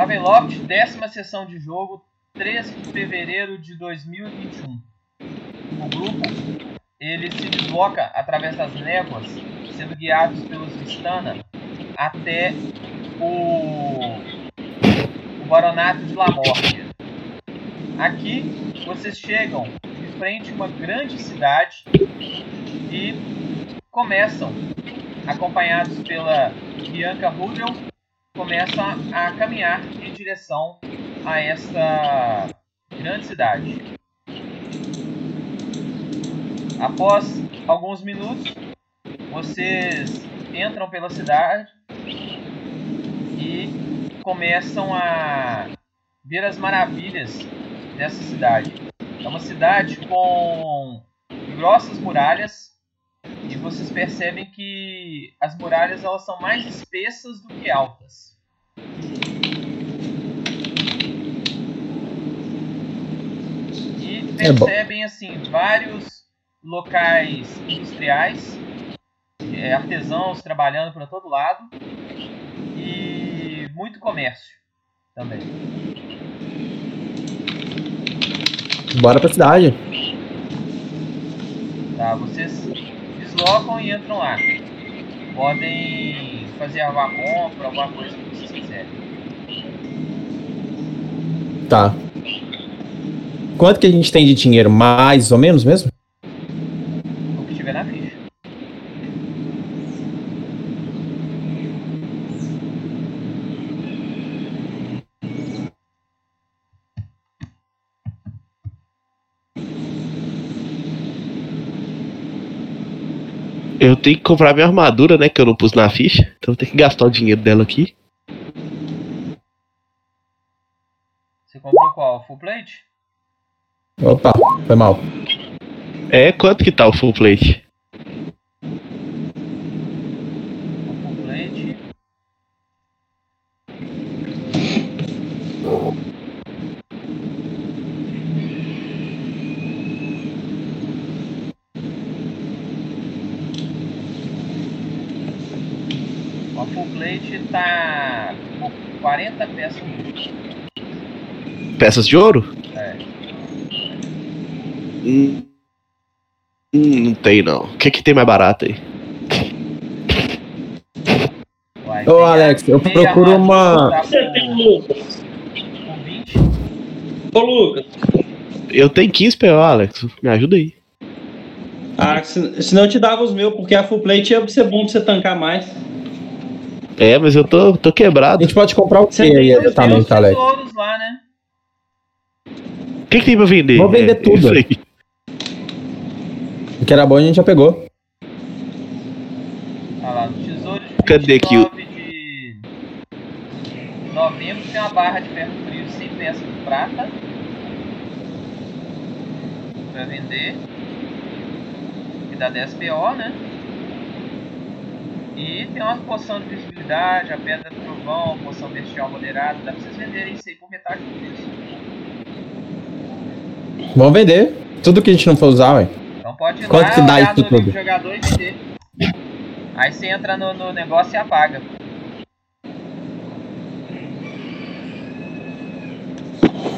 Ravenloft, décima sessão de jogo, 13 de fevereiro de 2021. O grupo ele se desloca através das névoas, sendo guiados pelos Vistana até o, o Baronato de Lamórdia. Aqui vocês chegam de frente a uma grande cidade e começam, acompanhados pela Bianca Rudel, começam a caminhar em direção a esta grande cidade. Após alguns minutos, vocês entram pela cidade e começam a ver as maravilhas dessa cidade. É uma cidade com grossas muralhas vocês percebem que as muralhas elas são mais espessas do que altas. E É percebem assim vários locais industriais, é, artesãos trabalhando para todo lado e muito comércio também. Bora pra cidade. Tá, vocês deslocam e entram lá. Podem fazer alguma compra, alguma coisa que vocês quiserem. Tá. Quanto que a gente tem de dinheiro? Mais ou menos mesmo? Eu tenho que comprar minha armadura, né? Que eu não pus na ficha. Então eu tenho que gastar o dinheiro dela aqui. Você comprou qual? Full plate? Opa, foi mal. É, quanto que tá o full plate? O full plate. Plate tá com 40 peças. Peças de ouro? É. Hum, hum, não tem não. O que que tem mais barato aí? Uai, Ô, Alex, eu procuro uma- tá Você tem Lucas. com 20. Ô, Lucas. Eu tenho 15 PO, Alex. Me ajuda aí. Ah, se, senão eu te dava os meus, porque a full plate ia ser bom pra você tancar mais. É, mas eu tô, tô A quebrado. gente pode comprar o que aí tem- Tem os exatamente, Alex? tesouros lá, né? O que, que tem pra vender? Vou vender É, tudo. O que era bom a gente já pegou. Tá lá, no tesouro de Cadê aqui o- 29 de novembro tem uma barra de ferro frio de 100 peças de prata pra vender. Que dá 10 PO, né? E tem uma poção de visibilidade, a pedra do trovão, poção bestial moderada. Dá pra vocês venderem isso aí por metade do preço. Vamos vender. Tudo que a gente não for usar, ué. Então pode ir Quanto lá, que dá isso tudo? do jogador e vender. Aí você entra no, no negócio e apaga.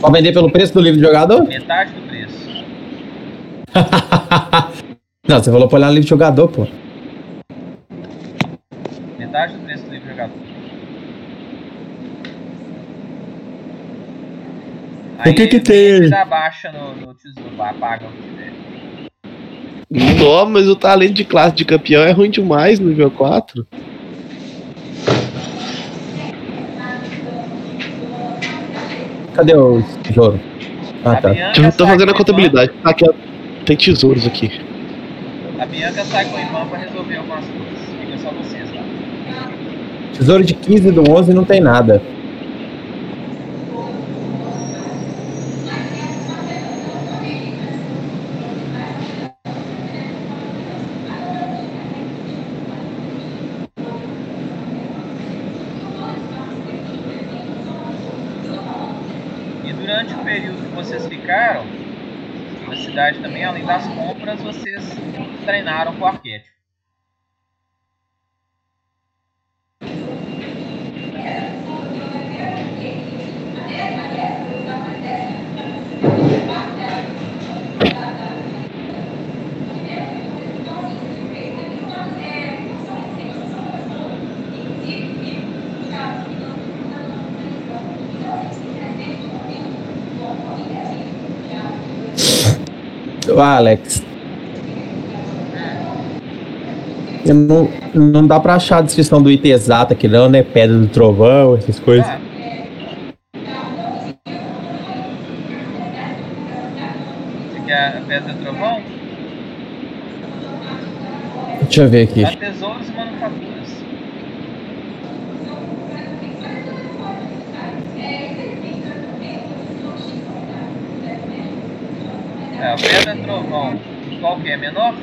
Pode vender pelo preço do livro do jogador? Metade do preço. Não, você falou pra olhar no livro do jogador, pô. Metade do preço do livro jogador. O que que tem aí? Dá baixa no, no tesouro, lá, apaga o que. Não, mas o talento de classe de campeão é ruim demais no nível 4. Cadê o tesouro? Ah, tá. Eu tô fazendo a contabilidade. Tá Aqui, tem tesouros aqui. A Bianca sai com o Ivan pra resolver algumas coisas. Fica só vocês lá. Tesouro de 15 do 11 não tem nada. E durante o período que vocês ficaram na cidade também, além das compras, vocês treinaram com o arquétipo. Alex. Eu não, não dá pra achar a descrição do item exato aqui, não, né? Pedra do trovão, essas coisas. Você quer a pedra do trovão? Deixa eu ver aqui. Há tesouros e manufaturas. É, a qual que é? Menor?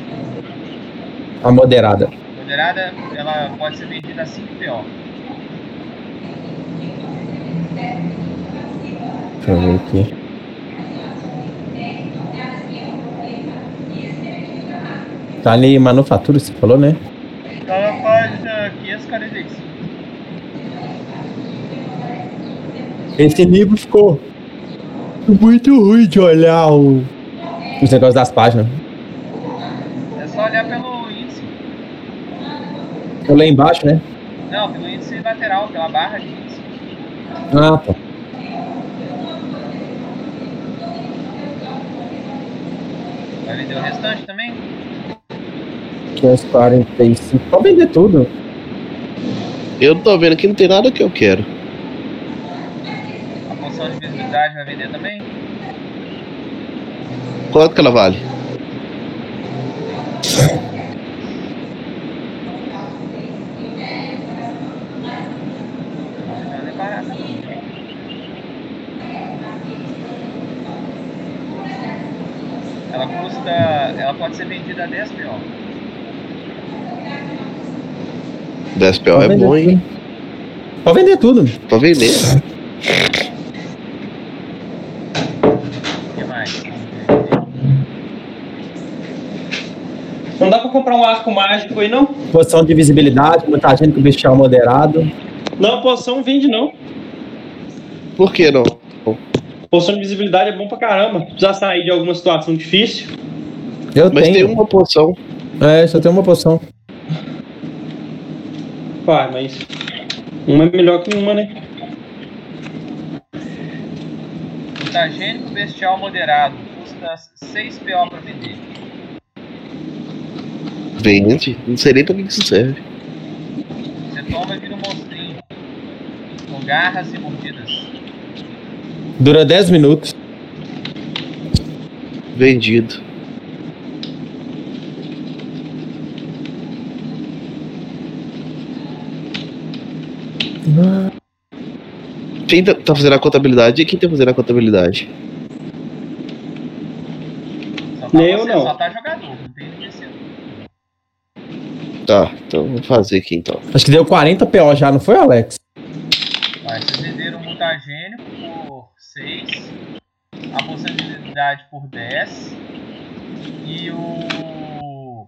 A moderada. Moderada, ela pode ser vendida a 5 PO. Deixa eu ver aqui. Tá ali manufatura, você falou, né? Tá na página 545. Esse livro ficou muito ruim de olhar o... os negócios das páginas. É só olhar pelo índice. Eu lá embaixo, né? Não, pelo índice lateral, pela barra de índice. Ah, tá. Vai vender o restante também? 545. Pode vender tudo. Eu não tô vendo aqui, não tem nada que eu quero. A poção de visibilidade vai vender também? Quanto que ela vale? Ela custa. Ela pode ser vendida a 10 PO. 10 PO Pode é bom, hein? Pode vender tudo. Pra vender. O que mais? Pra comprar um arco mágico aí, não? Posição de visibilidade, muita gente com bestial moderado. Não, poção vende não. Por que não? Poção de visibilidade é bom pra caramba. Precisa sair de alguma situação difícil. Eu Mas tem tenho. uma poção. É, só tem uma poção. Pá, mas. Uma é melhor que uma, né? Mutagênico bestial moderado. Custa 6 PO pra vender. Vende. Não sei nem pra que isso serve. Você toma e vira um monstrinho. Com garras e mordidas. Dura 10 minutos. Vendido. Quem tá, tá fazendo a contabilidade e quem tá fazendo a contabilidade? Só tá Nem eu você, não. Só tá jogador. Tá, então vou fazer aqui então. Acho que deu 40 PO já, não foi, Alex? Vai, vocês venderam o mutagênico por 6. A possibilidade por 10. E o. o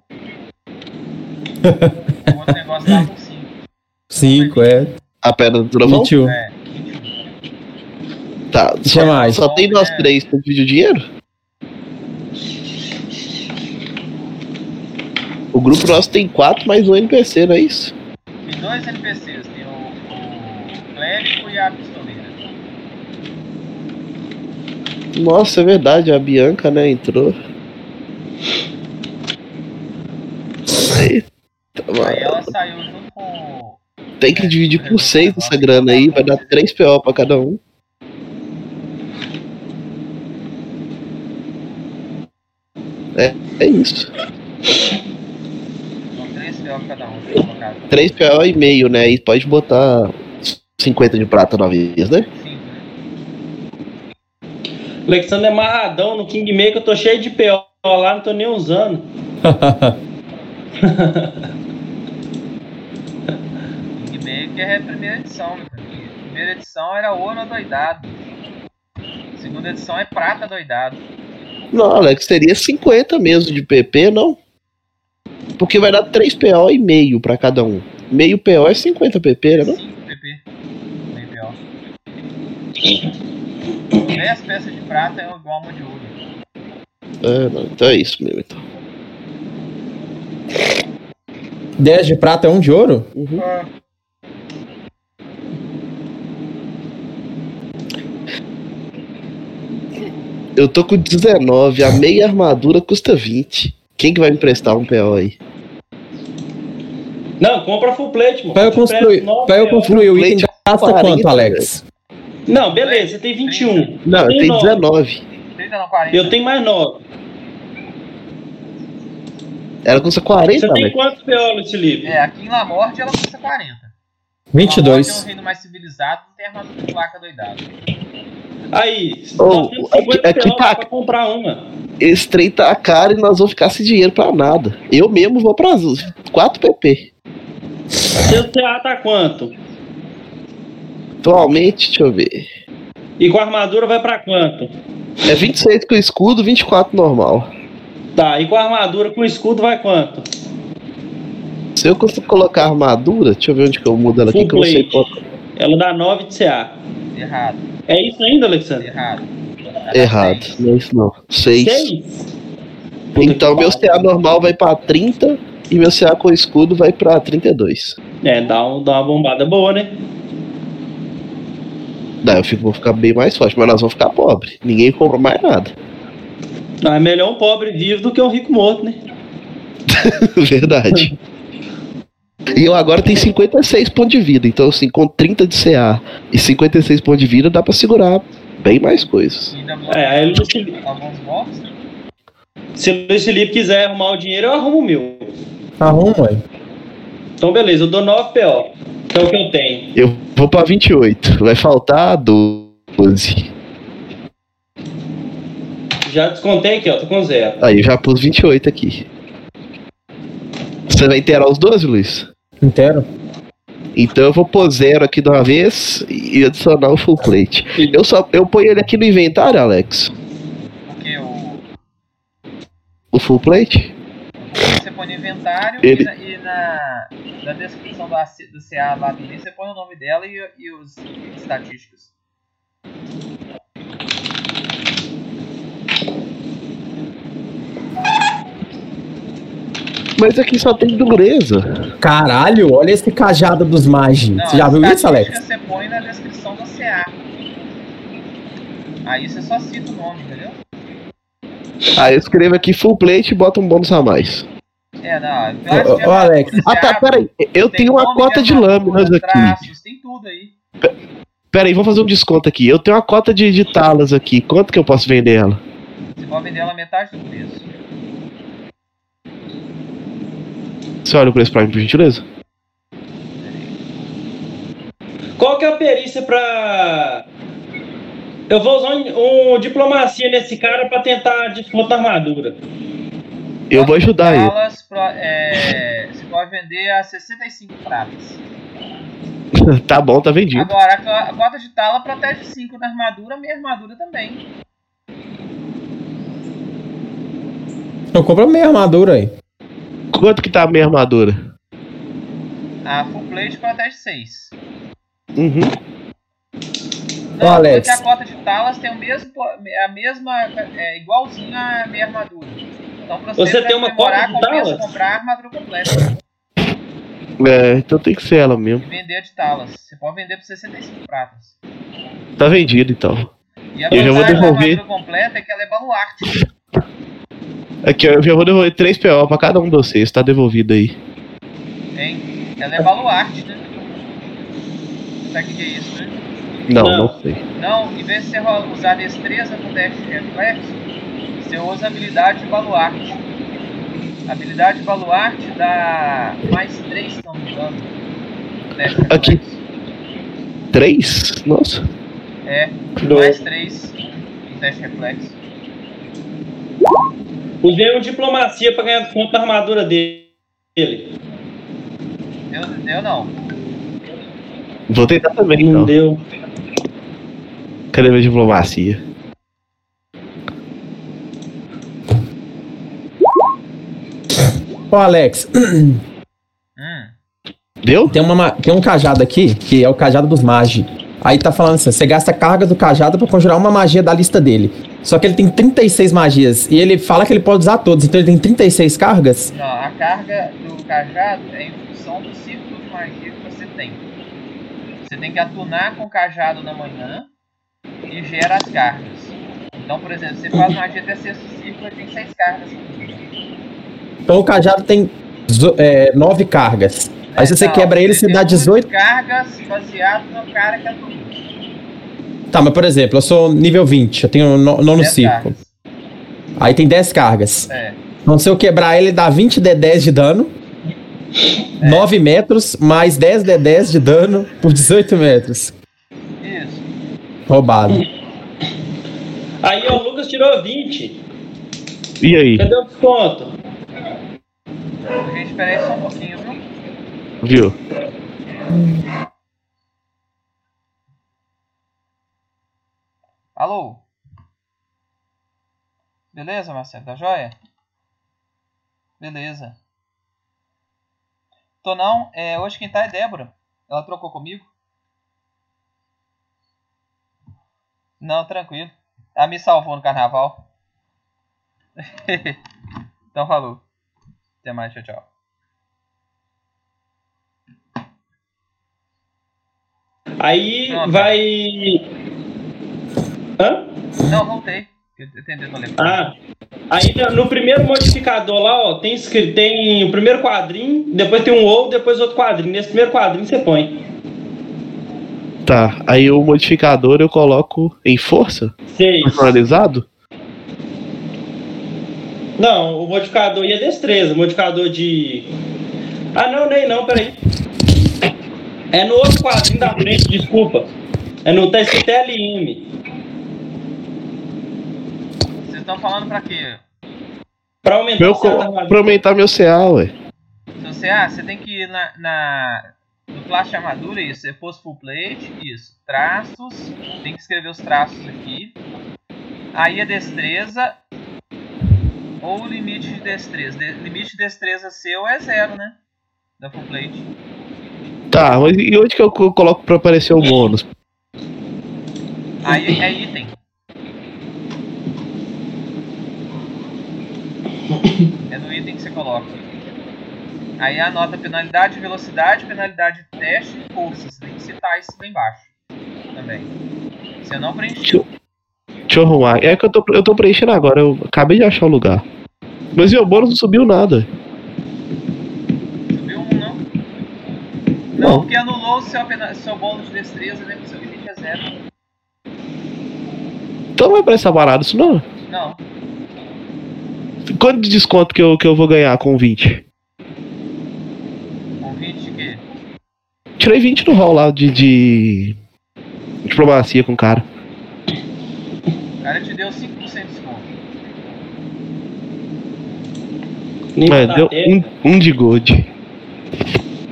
outro negócio lá por 5. 5, é. A pedra do trovão? 21. É, 21. Tá. Deixa Só, mais. só tem nós É. três pra dividir o dinheiro? O grupo nosso tem quatro mais um NPC, não é isso? Tem dois NPCs, tem o, o clérigo e a pistoleira. Nossa, é verdade, a Bianca, né, entrou. Aí mano. ela saiu junto com. Tem que dividir por seis essa grana aí, vai dar 3 PO pra cada um. É, é isso. São 3 PO cada um, no caso. 3 PO e meio, né? E pode botar 50 de prata na vez, né? 5, né? Alexandre é marradão no Kingmaker, eu tô cheio de PO lá, não tô nem usando. Kingmaker é a primeira edição, meu filho. Primeira edição era ouro adoidado. Segunda edição é prata adoidado. Não, Alex, seria 50 mesmo de PP, não? Porque vai dar 3 PO e meio pra cada um. Meio PO é 50 PP, né? Não? 5 PP. Meio pior. 10 peças de prata é igual a uma de ouro. É, não, então é isso mesmo. Então. 10 de prata é um de ouro? Uhum. Eu tô com 19, a meia armadura custa 20. Quem que vai me prestar um PO aí? Não, compra full plate, mano. Pra eu construir, pra eu PO. construir o item, gasta 40, quanto, Alex? Não, beleza, você tem 21. Não, eu tem tenho nove. 19. 30 não, 40. Eu tenho mais 9. Ela custa 40, Você tem Alex. quantos PO nesse livro? É, aqui em La Morte ela custa 40. La Morte é um 22. reino mais civilizado, não tem armadura de placa doidada. Aí, 950 aqui- aqui tá- pra comprar uma. Esse trem tá caro e nós vamos ficar sem dinheiro pra nada. Eu mesmo vou pra 4 PP. Seu CA tá quanto? Atualmente, deixa eu ver. E com a armadura vai pra quanto? É 26 com escudo, 24 normal. Tá, e com a armadura com escudo vai quanto? Se eu consigo colocar armadura, deixa eu ver onde que eu mudo ela aqui, Full que eu não sei plate. qual. Ela dá 9 de CA. Errado, É isso ainda, Alexandre? errado. Errado, não é isso não. 6. 6? Então meu CA normal vai pra 30 e meu CA com escudo vai pra 32. É, dá, um, dá uma bombada boa, né? Daí eu fico, vou ficar bem mais forte, mas nós vamos ficar pobre. Ninguém compra mais nada. Não, é melhor um pobre vivo do que um rico morto, né? Verdade. E eu agora tenho 56 pontos de vida, então assim, com 30 de CA e 56 pontos de vida dá pra segurar bem mais coisas. É, aí Luiz Felipe- se o Luiz Felipe quiser arrumar o dinheiro, eu arrumo o meu. Arruma, ué. Então, beleza, eu dou 9 PO. Que é o que eu tenho. Eu vou pra 28, vai faltar 12. Já descontei aqui, ó, tô com zero. Aí eu já pus 28 aqui. Você vai inteirar os 12, Luiz? Inteiro. Então eu vou pôr zero aqui de uma vez e adicionar o full plate. Eu só eu ponho ele aqui no inventário, Alex. Porque o, O full plate? você põe no inventário Ele- e, na, e na, na descrição do, do CA lá do você põe o nome dela e, e os estatísticas. Mas aqui só tem dureza. Caralho, olha esse cajado dos Magi. Não, Você já viu isso, estatísticas Alex? você põe na descrição do CA. Aí você só cita o nome, entendeu? Aí eu escrevo aqui full plate e boto um bônus a mais. É, não. Ô, ô, ô, Alex. Ah tá, peraí. Eu tenho uma cota de lâminas aqui. Traços, tem tudo aí. Peraí, vou fazer um desconto aqui. Eu tenho uma cota de, de talas aqui. Quanto que eu posso vender ela? Você pode vender ela metade do preço. Você olha o preço pra mim, por gentileza? Qual que é a perícia pra. Eu vou usar um, um diplomacia nesse cara pra tentar desconto na armadura. Eu vou ajudar ele. Pra- é, você pode vender a 65 pratas. tá bom, tá vendido. Agora, a co- a cota de tala protege 5 na armadura, minha armadura também. Eu compro meia armadura aí. Quanto que tá a minha armadura? A full plate protege 6. Uhum. Ô, Alex. a cota de talas tem o mesmo, a mesma, é, igualzinho à minha armadura. Então pra você, Você tem uma demorar, cota de talas? comprar a armadura completa É, então tem que ser ela mesmo. e vender de talas. Você pode vender por 65 pratas. Tá vendido então. E a Eu já vou vantagem da devolver. armadura completa é que ela é baluarte. Aqui, ó, eu já vou devolver 3 PO pra cada um de vocês. Tá devolvido aí. Hein? Ela é baluarte, né? Sabe o que é isso, né? Não, Não. não, sei. Não, em vez de você usar destreza com teste de reflexo, você usa habilidade de baluarte. Habilidade de baluarte dá mais 3, se não me engano. de Aqui. reflexo. 3? Nossa. É, mais 3 no teste de reflexo. Usei um diplomacia pra ganhar desconto na armadura dele. Deu, deu não. Vou tentar também Não então. deu. Cadê minha diplomacia? Ô, Alex, Hum, Deu? tem, uma, ma- tem um cajado aqui, que é o cajado dos Magi. Aí tá falando assim, você gasta a carga do cajado pra conjurar uma magia da lista dele. Só que ele tem 36 magias, e ele fala que ele pode usar todos, então ele tem 36 cargas. não, a carga do cajado é em função do círculo de magia que você tem. Você tem que atunar com o cajado na manhã e gera as cargas. Então, por exemplo, você faz magia até sexto ciclo e tem seis cargas. Então o cajado tem é, nove cargas. Aí se você Não, quebra ele, você dá oito 18. cargas baseado no cara que atua. Tá, mas por exemplo, eu sou nível 20, eu tenho no- nono Dez ciclo. cargas. Aí tem 10 cargas. É. Então se eu quebrar ele, dá 20 D10 de dano. É. 9 metros, mais 10 D10 de dano por 18 metros. Isso. Roubado. Aí ó, o Lucas tirou 20. E aí? Cadê o desconto? Gente, espera aí só um pouquinho, viu? Viu? Alô? Beleza, Marcelo? Tá joia? Beleza. Tô não. É, hoje quem tá é Débora. Ela trocou comigo. Não, tranquilo. Ela me salvou no carnaval. então falou. Até mais, tchau, tchau. Aí Pronto. vai. Hã? Não, voltei. Ah, aí no- primeiro modificador lá, ó, tem escrito, tem o primeiro quadrinho, depois tem um ou, depois outro quadrinho. Nesse primeiro quadrinho você põe. Tá. Aí o modificador eu coloco em força? Seis. Personalizado? Não, o modificador aí é destreza, o modificador de. Ah não, nem não, peraí. É no outro quadrinho da frente, desculpa. É no tá escrito LM. Estão falando pra quê? Pra aumentar Meu, armadura. pra aumentar meu CA, ué. Se você, ah, você tem que ir na, na no classe de armadura, isso, é post full plate, isso, traços, tem que escrever os traços aqui. Aí a destreza ou o limite de destreza. De- limite de destreza seu é zero, né? Da full plate. Tá, mas e onde que eu co- coloco pra aparecer o bônus? Aí é item. É no item que você coloca. Aí anota penalidade, velocidade, penalidade de teste e força. Você tem que citar isso lá embaixo. Também. Você não preencheu. Deixa eu arrumar. É que eu tô, eu tô preenchendo agora, eu acabei de achar o lugar. Mas meu bônus não subiu nada. Subiu um, não? Não, Não. porque anulou o seu, seu bônus de destreza, né? Que seu limite é zero. Então vai pra essa parada isso não. Não. Quanto de desconto que eu, que eu vou ganhar com 20? Convite de quê? Tirei 20 no roll lá de, de diplomacia com o cara. O cara te deu 5% de desconto. É, deu um, um de gold.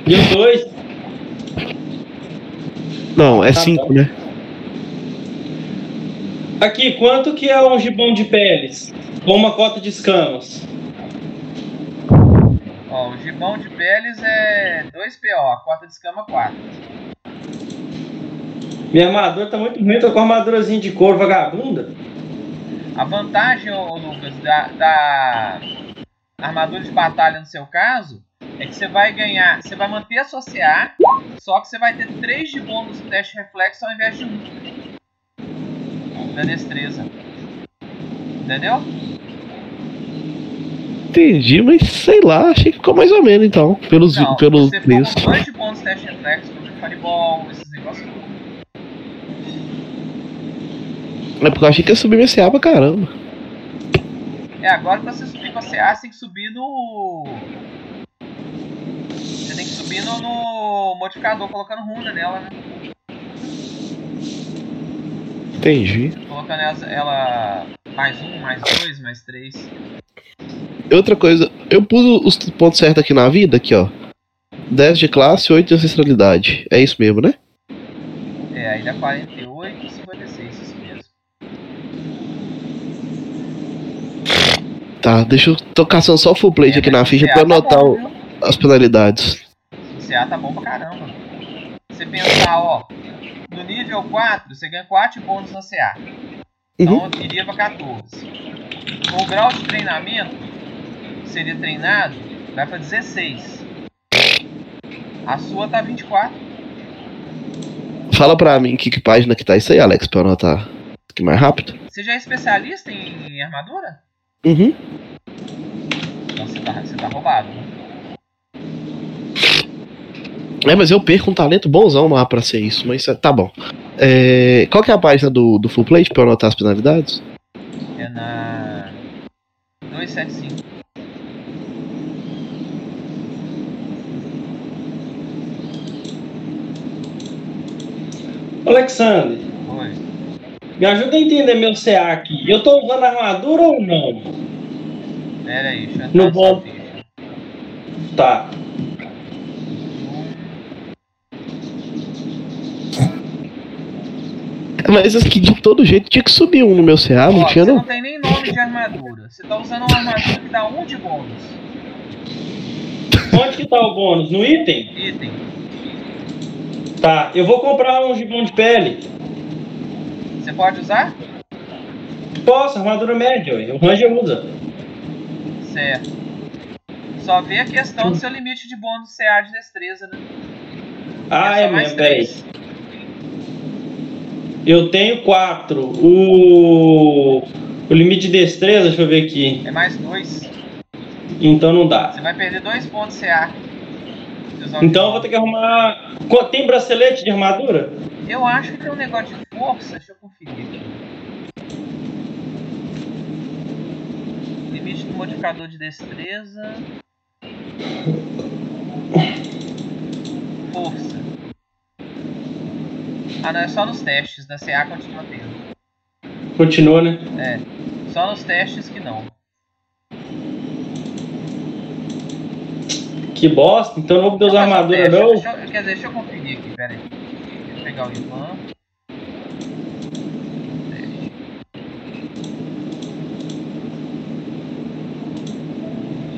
Deu dois. Não, é Tá 5, bom. né? Aqui, quanto que é um gibão de peles? Com uma cota de escamas. Ó, o gibão de peles é 2PO, a cota de escama 4. Minha armadura tá muito ruim, tô com armadurazinha de couro vagabunda. A vantagem, ô, Lucas, da, da armadura de batalha no seu caso, é que você vai ganhar, você vai manter a sua CA, só que você vai ter 3 de bônus no teste reflexo ao invés de 1. Da destreza. Entendeu? Entendi, mas sei lá, achei que ficou mais ou menos então. Pelos, Não, pelos você preços. com 2 de bônus no teste reflexo, como Fireball, esses negócios. É porque eu achei que ia subir minha CA pra caramba. É, agora pra você subir com a CA, você tem que subir no. Você tem que subir no, no modificador, colocando runa nela, né? Entendi. Colocando ela, ela mais um, mais dois, mais três. Outra coisa, eu pus os pontos certos aqui na vida, aqui ó. 10 de classe, 8 de ancestralidade. É isso mesmo, né? É, aí dá 48 e 56, isso mesmo. Tá, deixa eu. tô caçando só o full plate É, aqui na ficha CA pra tá anotar bom, o- as penalidades. O CA tá bom pra caramba. Você pensar, ó, no nível 4, você ganha 4 bônus na CA. Então iria pra 14. O grau de treinamento seria treinado, vai pra 16. A sua tá 24. Fala pra mim que, que página que tá isso aí, Alex, pra eu anotar. Que mais rápido. Você já é especialista em, em armadura? Uhum. Então você tá, você tá roubado. né? É, mas eu perco um talento bonzão lá pra ser isso, mas é- tá bom. É, qual que é a página do, do Full Plate pra eu anotar as penalidades? É na 275. Alexandre, Oi. me ajuda a entender meu CA aqui. Eu tô usando armadura ou não? Pera aí, deixa eu No bom-. Tá. Mas aqui de todo jeito tinha que subir um no meu CA, não Ó, tinha você não? não tem nem nome de armadura. Você tá usando uma armadura que dá um de bônus. Onde que tá o bônus? No item? Item. Tá. Eu vou comprar um gibão de pele. Você pode usar? Posso, armadura média, o Ranger usa. Certo. Só vê a questão do seu limite de bônus CA de destreza, né? Ah, é mais mesmo, peraí. Eu tenho quatro. O. O limite de destreza, deixa eu ver aqui. É mais dois. Então não dá. Você vai perder dois pontos CA. Então eu vou ter que arrumar. Tem bracelete de armadura? Eu acho que tem um negócio de força, deixa eu conferir aqui. Limite do modificador de destreza. Força. Ah não, é só nos testes, da CA continua tendo. Continua, né? É, só nos testes que não. Que bosta. Então não vou poder usar armadura, não? deixa quer dizer, deixa eu conferir aqui, pera aí. Deixa eu pegar o Ivan. Teste.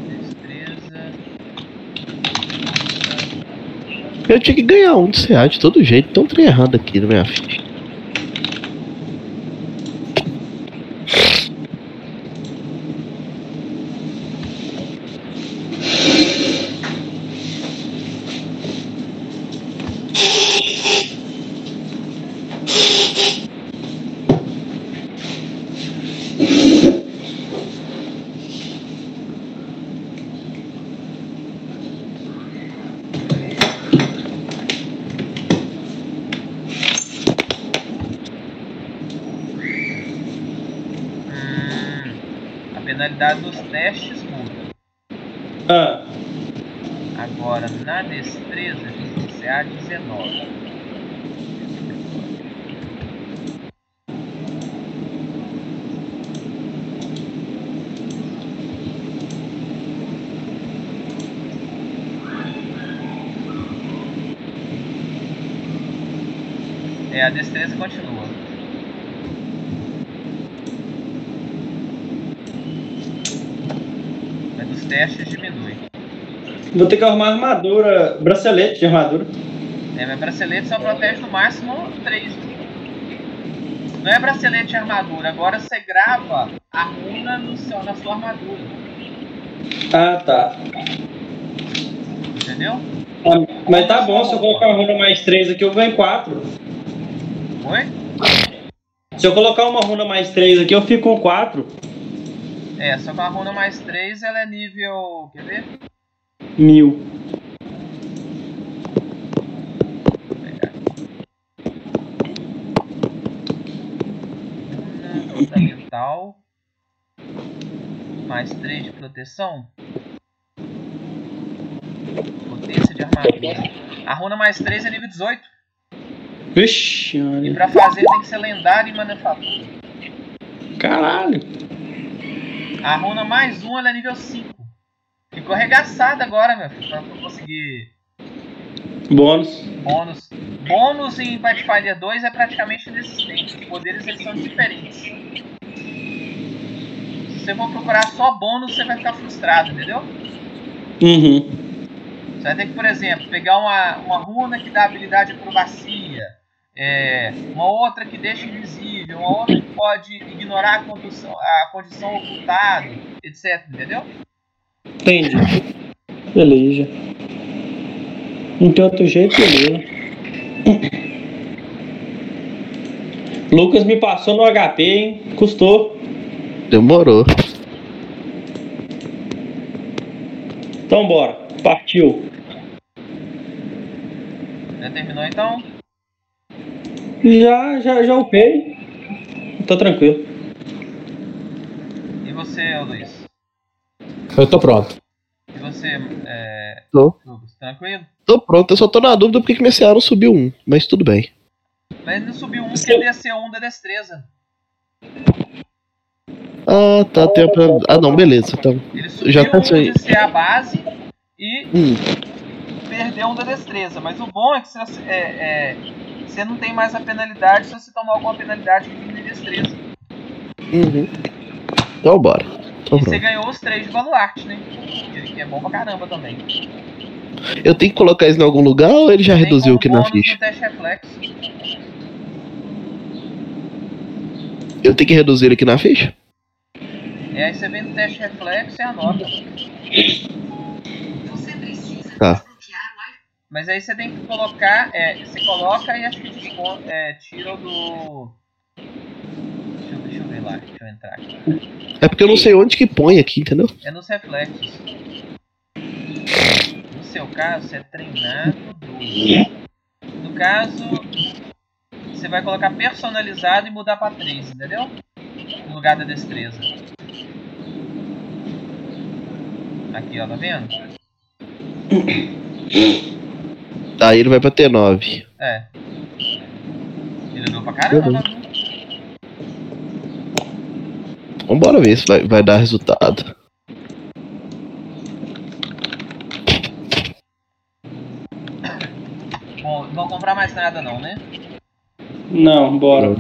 Destreza. Eu tinha que ganhar um de CA de todo jeito, trem errado aqui na minha ficha. destreza continua. Mas dos testes diminui. Vou ter que arrumar armadura, bracelete de armadura. É, mas bracelete só protege no máximo 3. Não é bracelete de armadura, agora você grava a runa no seu, na sua armadura. Ah, tá. Entendeu? Ah, mas tá bom, se eu colocar a runa mais 3 aqui, eu ganho 4. Se eu colocar uma runa mais três aqui, eu fico com quatro. É, só com a runa mais 3 ela é nível. Quer ver? Mil. Runa fundamental. Mais 3 de proteção. Potência de armadura. A runa mais 3 é nível 18. Vixe, E olha. pra fazer tem que ser lendário e manufatura. Caralho. A runa mais 1 ela é nível 5. Ficou arregaçada agora, meu filho, pra conseguir Bônus. bônus. Bônus em Pathfinder 2 é praticamente inexistente. Os poderes eles são diferentes. Se você for procurar só bônus, você vai ficar frustrado, entendeu? Uhum. Você vai ter que, por exemplo, pegar uma, uma runa que dá habilidade de acrobacia, é, uma outra que deixa invisível, uma outra que pode ignorar a condição, a condição ocultada, etc. Entendeu? Entendi. Beleza. Não tem outro jeito, beleza. Lucas me passou no HP, hein? Custou. Demorou. Então bora. Partiu. Já terminou então? Já, já, já upei. Tô tranquilo. E você, Luiz? Eu tô pronto. E você, é... Tô. Lucas, tranquilo? Tô pronto, eu só tô na dúvida porque que minha CA não subiu um, mas tudo bem. Mas não subiu um porque desceu um da destreza. Ah, tá, tem a... Ah, não, beleza, então. Ele subiu Já um pensei. de ser a base e Hum, perdeu um da destreza. Mas o bom é que você, é, é, você não tem mais a penalidade se você tomar alguma penalidade que diminui destreza. uhum. Então bora. Tô E você ganhou os três de baluarte, né? Que é bom pra caramba também. Eu tenho que colocar isso em algum lugar ou ele já Tem reduziu aqui na ficha? teste reflexo. Eu tenho que reduzir ele aqui na ficha? E aí você vem no teste reflexo e anota. Você precisa Tá. Mas aí você tem que colocar. É, você coloca e acho que dispon, é, tira do. Deixa eu, deixa eu ver lá, deixa eu entrar aqui. É porque eu não sei onde que põe aqui, entendeu? É nos reflexos. No seu caso, é treinado 2. No caso, você vai colocar personalizado e mudar pra 3, entendeu? No lugar da destreza. Aqui, ó, tá vendo? Aí ele vai pra T9. É. Ele deu pra caramba, viu? Vambora ver se vai, vai dar resultado. Bom, não vou comprar mais nada não, né? Não, bora.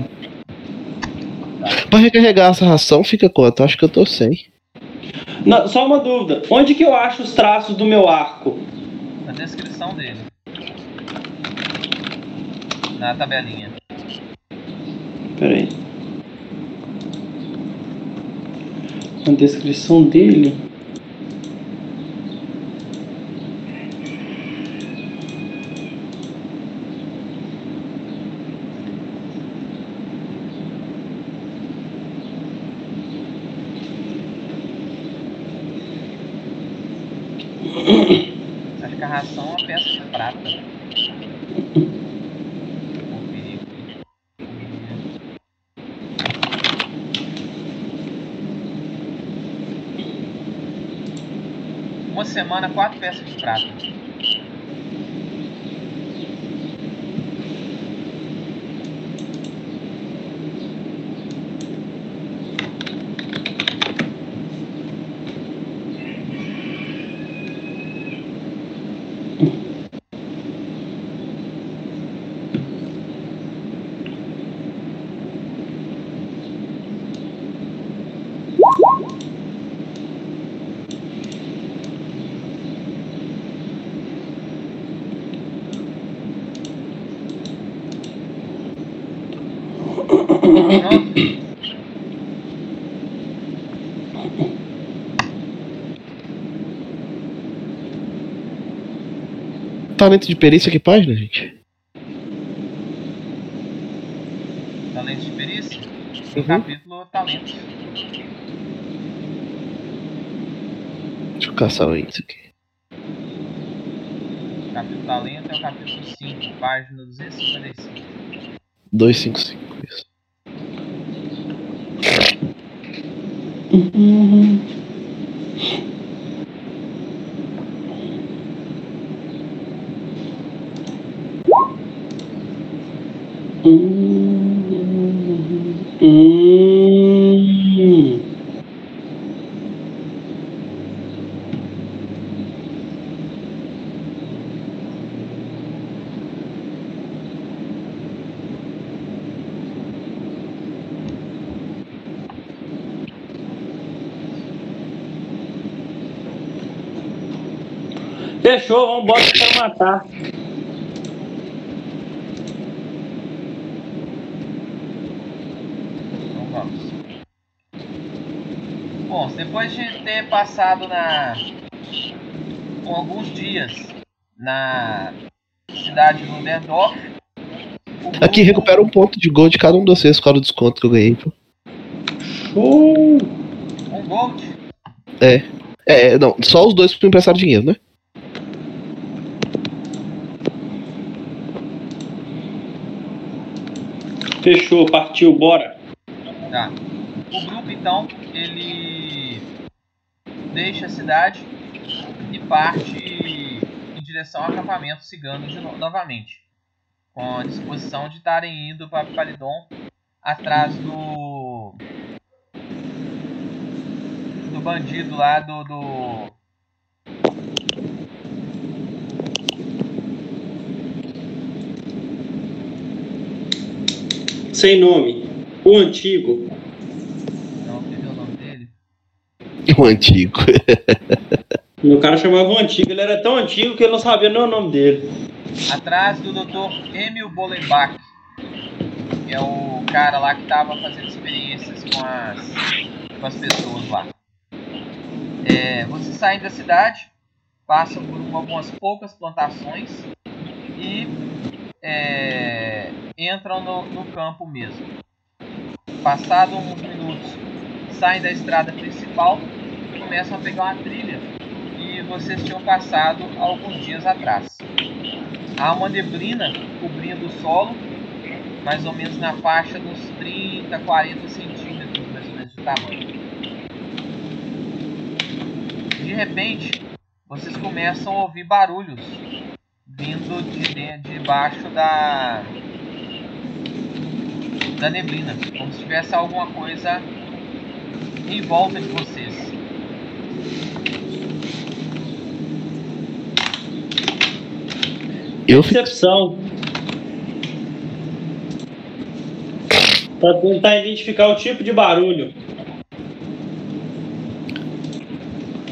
Pra recarregar essa ração fica quanto? Acho que eu tô sem. Não, só uma dúvida. Onde que eu acho os traços do meu arco? Na descrição dele. Na tabelinha. Pera aí. Na descrição dele. Acho que a ração é uma peça de prata. Conferir aqui. Uma semana, quatro Talento de perícia, que página, gente? Talento de perícia. Uhum. Capítulo Talentos. Deixa eu caçar o índice aqui. Capítulo Talento é o capítulo 5, página 255. 255, isso. Hum. Fechou, vambora que eu quero matar. Então vamos. Bom, depois de ter passado na com alguns dias na cidade de Ludendorff, o grupo- Aqui recupera um ponto de gol de cada um de vocês, qual o desconto que eu ganhei. pô. Show! Um gold. É, é, não, só os dois que me emprestaram dinheiro, né? Fechou, partiu, bora. Tá. O grupo, então, ele deixa a cidade e parte em direção ao acampamento cigano de no- novamente. Com a disposição de estarem indo para Palidon atrás do. do bandido lá do. do Sem nome. O antigo. não, ver o nome dele? O antigo. Meu cara chamava o antigo. Ele era tão antigo que eu não sabia nem o nome dele. atrás do Dr. Emil Bolenbach, que é o cara lá que estava fazendo experiências com as, com as pessoas lá. É, vocês saem da cidade, passam por uma- algumas poucas plantações e é, entram no, no campo mesmo. Passado uns minutos, saem da estrada principal e começam a pegar uma trilha que vocês tinham passado alguns dias atrás. Há uma neblina cobrindo o solo, mais ou menos na faixa dos 30, 40 centímetros mais ou menos de tamanho. De repente, vocês começam a ouvir barulhos vindo de, de, baixo da da neblina, como se tivesse alguma coisa em volta de vocês. Eu. Percepção. Pra tentar identificar o tipo de barulho.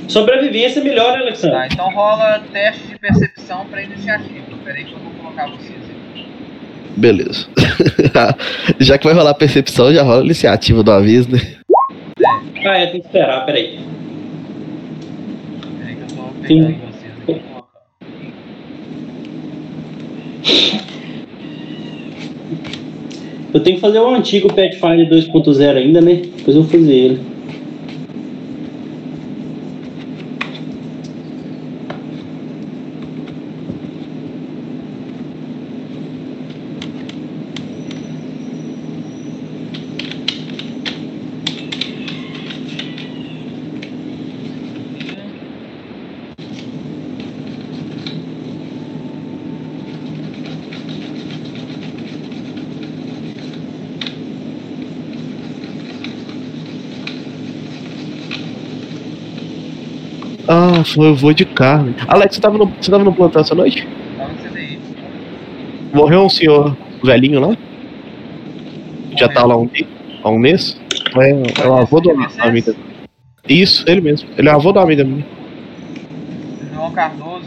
Sobrevivência melhor, Alexandre? Tá, então rola teste de percepção para iniciativa. Peraí que eu vou colocar vocês aí. Beleza. já que vai rolar percepção, já rola iniciativa do aviso, né? Ah, é, tem que esperar, peraí. Que eu colocando. Eu tenho que fazer o antigo Pathfinder 2.0 ainda, né? Depois eu vou fazer ele. Foi eu vou de carro. Alex, você tava no, você tava no plantão essa noite? Tá no CDI. Morreu um senhor velhinho lá? Já tá lá um? Há um mês? É, é o avô do amiga. Isso, ele mesmo. Ele é avô da amiga minha. João Cardoso,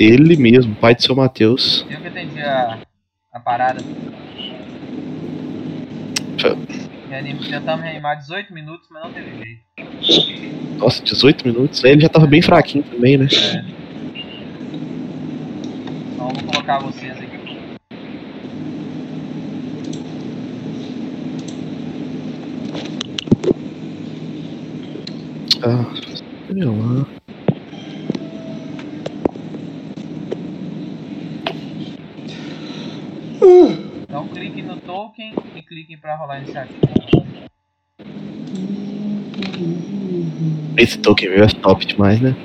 Ele mesmo, pai de seu Mateus. eu que atendi a, a parada. Tentamos reanimar 18 minutos, mas não teve jeito. Nossa, 18 minutos. Ele já tava bem fraquinho também, né? É. Então eu vou colocar vocês aqui. Ah, olha lá. Então clique no token e clique para rolar a iniciativa. Esse token meu é top demais, né?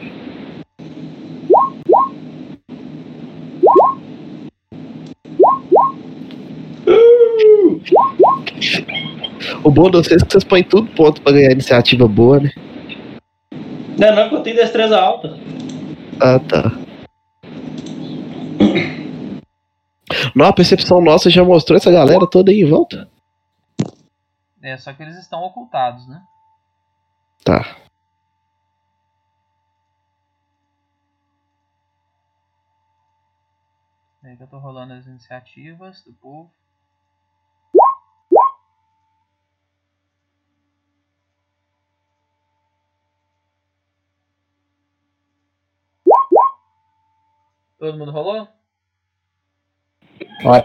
O bom de vocês é que vocês põem tudo ponto pra ganhar iniciativa boa, né? Não, não, que eu tenho destreza alta. Ah, tá. Não, a percepção nossa já mostrou essa galera toda aí em volta. É, só que eles estão ocultados, né? Tá. Aí que eu tô rolando as iniciativas do povo. Todo mundo rolou?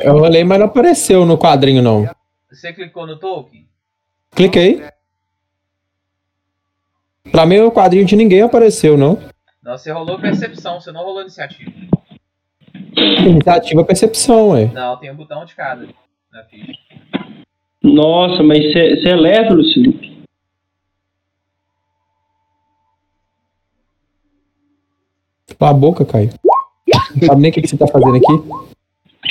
Eu rolei, mas não apareceu no quadrinho, não. Você clicou no token? Cliquei. Pra mim, o quadrinho de ninguém apareceu, não. Não, você rolou percepção, você não rolou iniciativa. Iniciativa percepção, ué. Não, tem um botão de cada na ficha. Nossa, mas você é lerdo, Luciano. Cala a boca, Caio. Não sabe nem o que, que você tá fazendo aqui.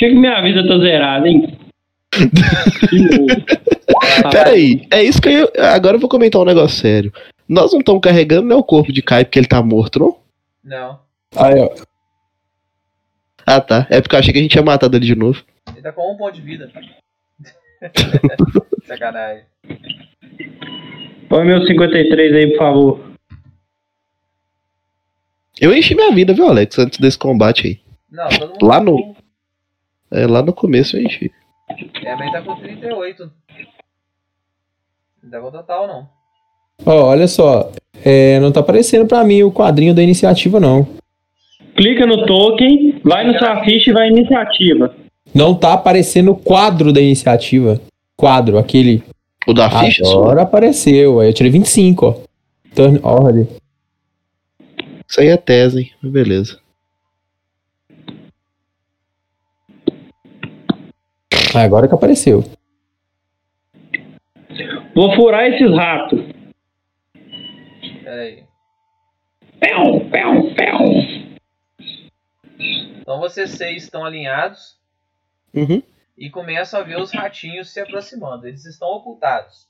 Por que, que minha vida tá zerada, hein? Peraí, é isso que eu. Agora eu vou comentar um negócio sério. Nós não estamos carregando né, o corpo de Kai porque ele tá morto, não? Não, Aí, ó. Ah, tá. É porque eu achei que a gente ia matar ele de novo. ele tá com um ponto de vida. Sacanagem. Põe meu 53 aí, por favor. Eu enchi minha vida, viu, Alex, antes desse combate aí. Não, todo mundo. Lá no- É, lá no começo eu enchi. É, mas tá com 38. Não dá com total, não. Ó, olha só. É, não tá aparecendo pra mim o quadrinho da iniciativa, não. Clica no token, vai no sua ficha e vai iniciativa. Não tá aparecendo o quadro da iniciativa. Quadro, aquele. O da ficha? sua? Agora apareceu. Aí eu tirei 25, ó. Turn order. Isso aí é tese, hein? Mas Beleza. Ah, agora que apareceu. Vou furar esses ratos. Pera aí. Pão, pão, pão. Então vocês seis estão alinhados Uhum. e começam a ver os ratinhos se aproximando. Eles estão ocultados.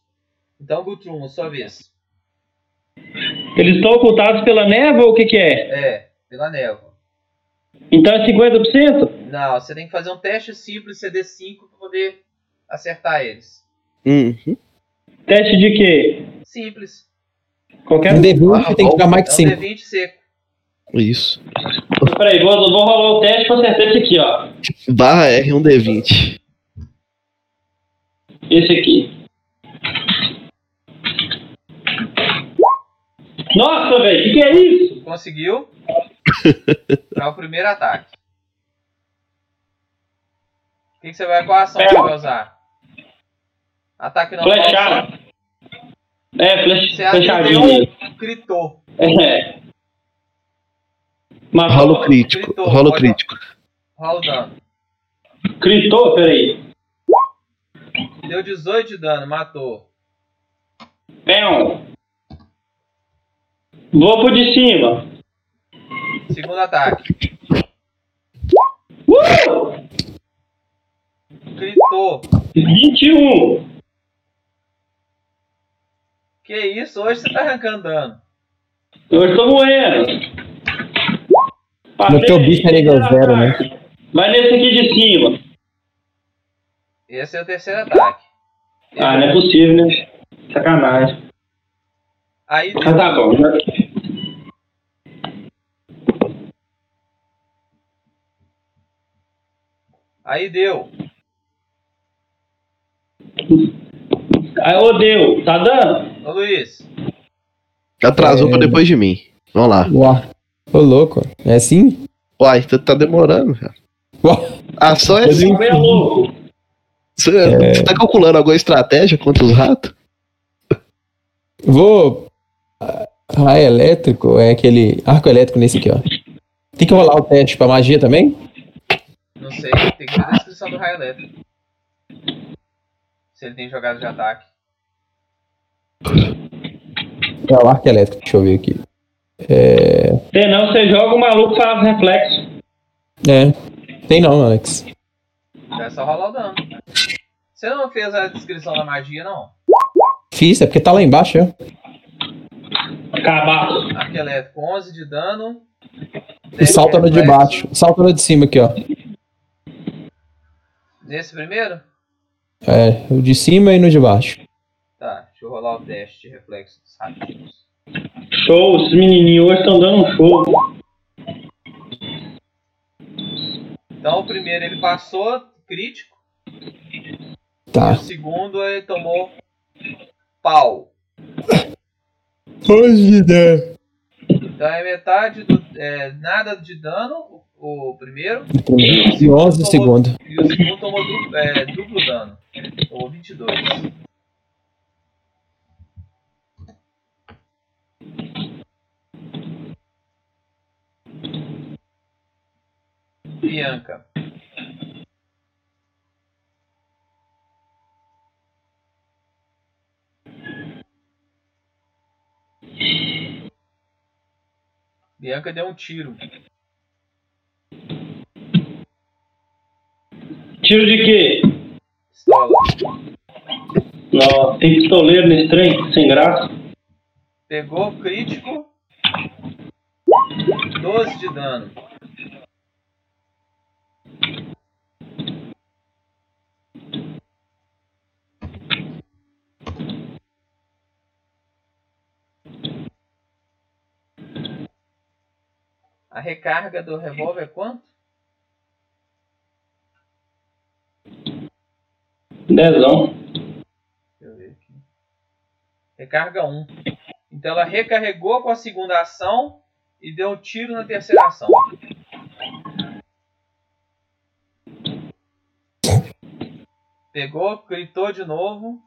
Então, Gutrum, sua vez. Eles estão ocultados pela névoa ou o que que é? É, pela névoa. Então é 50%? Não, você tem que fazer um teste simples CD5 para poder acertar eles. Uhum. Teste de quê? Simples. Qualquer Um um. D20 tem que dar mais É que um 5. D20 seco. Isso. Peraí, vou, vou rolar o teste pra acertar esse aqui, ó. Barra R, um D20. Esse aqui. Nossa, velho, o que, que é isso? Conseguiu? Para o primeiro ataque. O que, que você vai. Qual a ação que você vai usar? Ataque não Flechada. É, flecha, Você um gritou. É. Matou. Rola o crítico. Gritou, Rola o pode- crítico. Rola o dano. Gritou, peraí. Deu 18 de dano, matou. Pão. Vou pro de cima. Segundo ataque. Uh! Gritou. 21. Que isso? Hoje você tá arrancando dano. Eu estou moendo. No teu bicho é nível zero, né? Vai nesse aqui de cima. Esse é o terceiro ataque. Ah, não é possível, né? Sacanagem. Aí Mas tá bom. Já... Aí deu. Aí, ô deu. Tá dando? Ô Luiz, Atrasou É. pra depois de mim. Vamos lá. Uau. Ô, louco. É assim? Uai, tá, tá demorando, cara. Uau. A ação é Eu assim. Você é louco. Você, você tá calculando alguma estratégia contra os ratos? Vou. Raio elétrico é aquele arco elétrico nesse aqui, ó. Tem que rolar o teste pra magia também? Não sei, tem que ver a descrição do raio elétrico. Se ele tem jogado de ataque. É o arco elétrico, deixa eu ver aqui. É. Tem não, você joga o maluco faz reflexo. É. Tem não, Alex. Então é só rolar o dano. Você não fez a descrição da magia, não? Fiz, é porque tá lá embaixo, ó. Cabaço. Arco elétrico, 11 de dano. E 10 salta no de baixo. Salta no de cima aqui, ó. Nesse primeiro? É, o de cima e no de baixo. Tá, deixa eu rolar o teste de reflexo dos ratinhos. Show, esses menininhos hoje estão dando um show. Então o primeiro ele passou, crítico. E Tá. o segundo ele tomou pau. Hoje, né? Então é metade do. É, nada de dano. O, o primeiro. E 11 o segundo. E o segundo tomou duplo, é, duplo dano. Tomou 22. Bianca. Bianca deu um tiro. Tiro de quê? Nossa, tem pistoleiro nesse trem, sem graça. Pegou crítico. 12 de dano. A recarga do revólver é quanto? Dezão. Deixa eu ver aqui. Recarga 1. Então ela recarregou com a segunda ação e deu um tiro na terceira ação. Pegou, gritou de novo.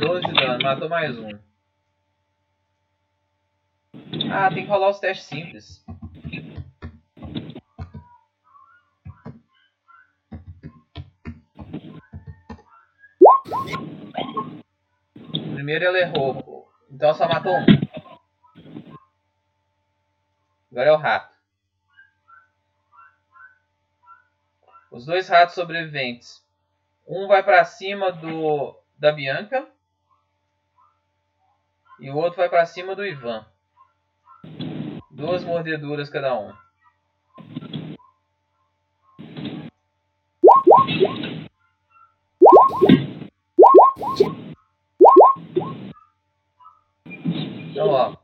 12 de dano, matou mais um. Ah, tem que rolar os testes simples. Primeiro ela errou. Então só matou um. Agora é o rato. Os dois ratos sobreviventes. Um vai pra cima do da Bianca. E o outro vai pra cima do Ivan. Duas mordeduras cada um. Então, ó.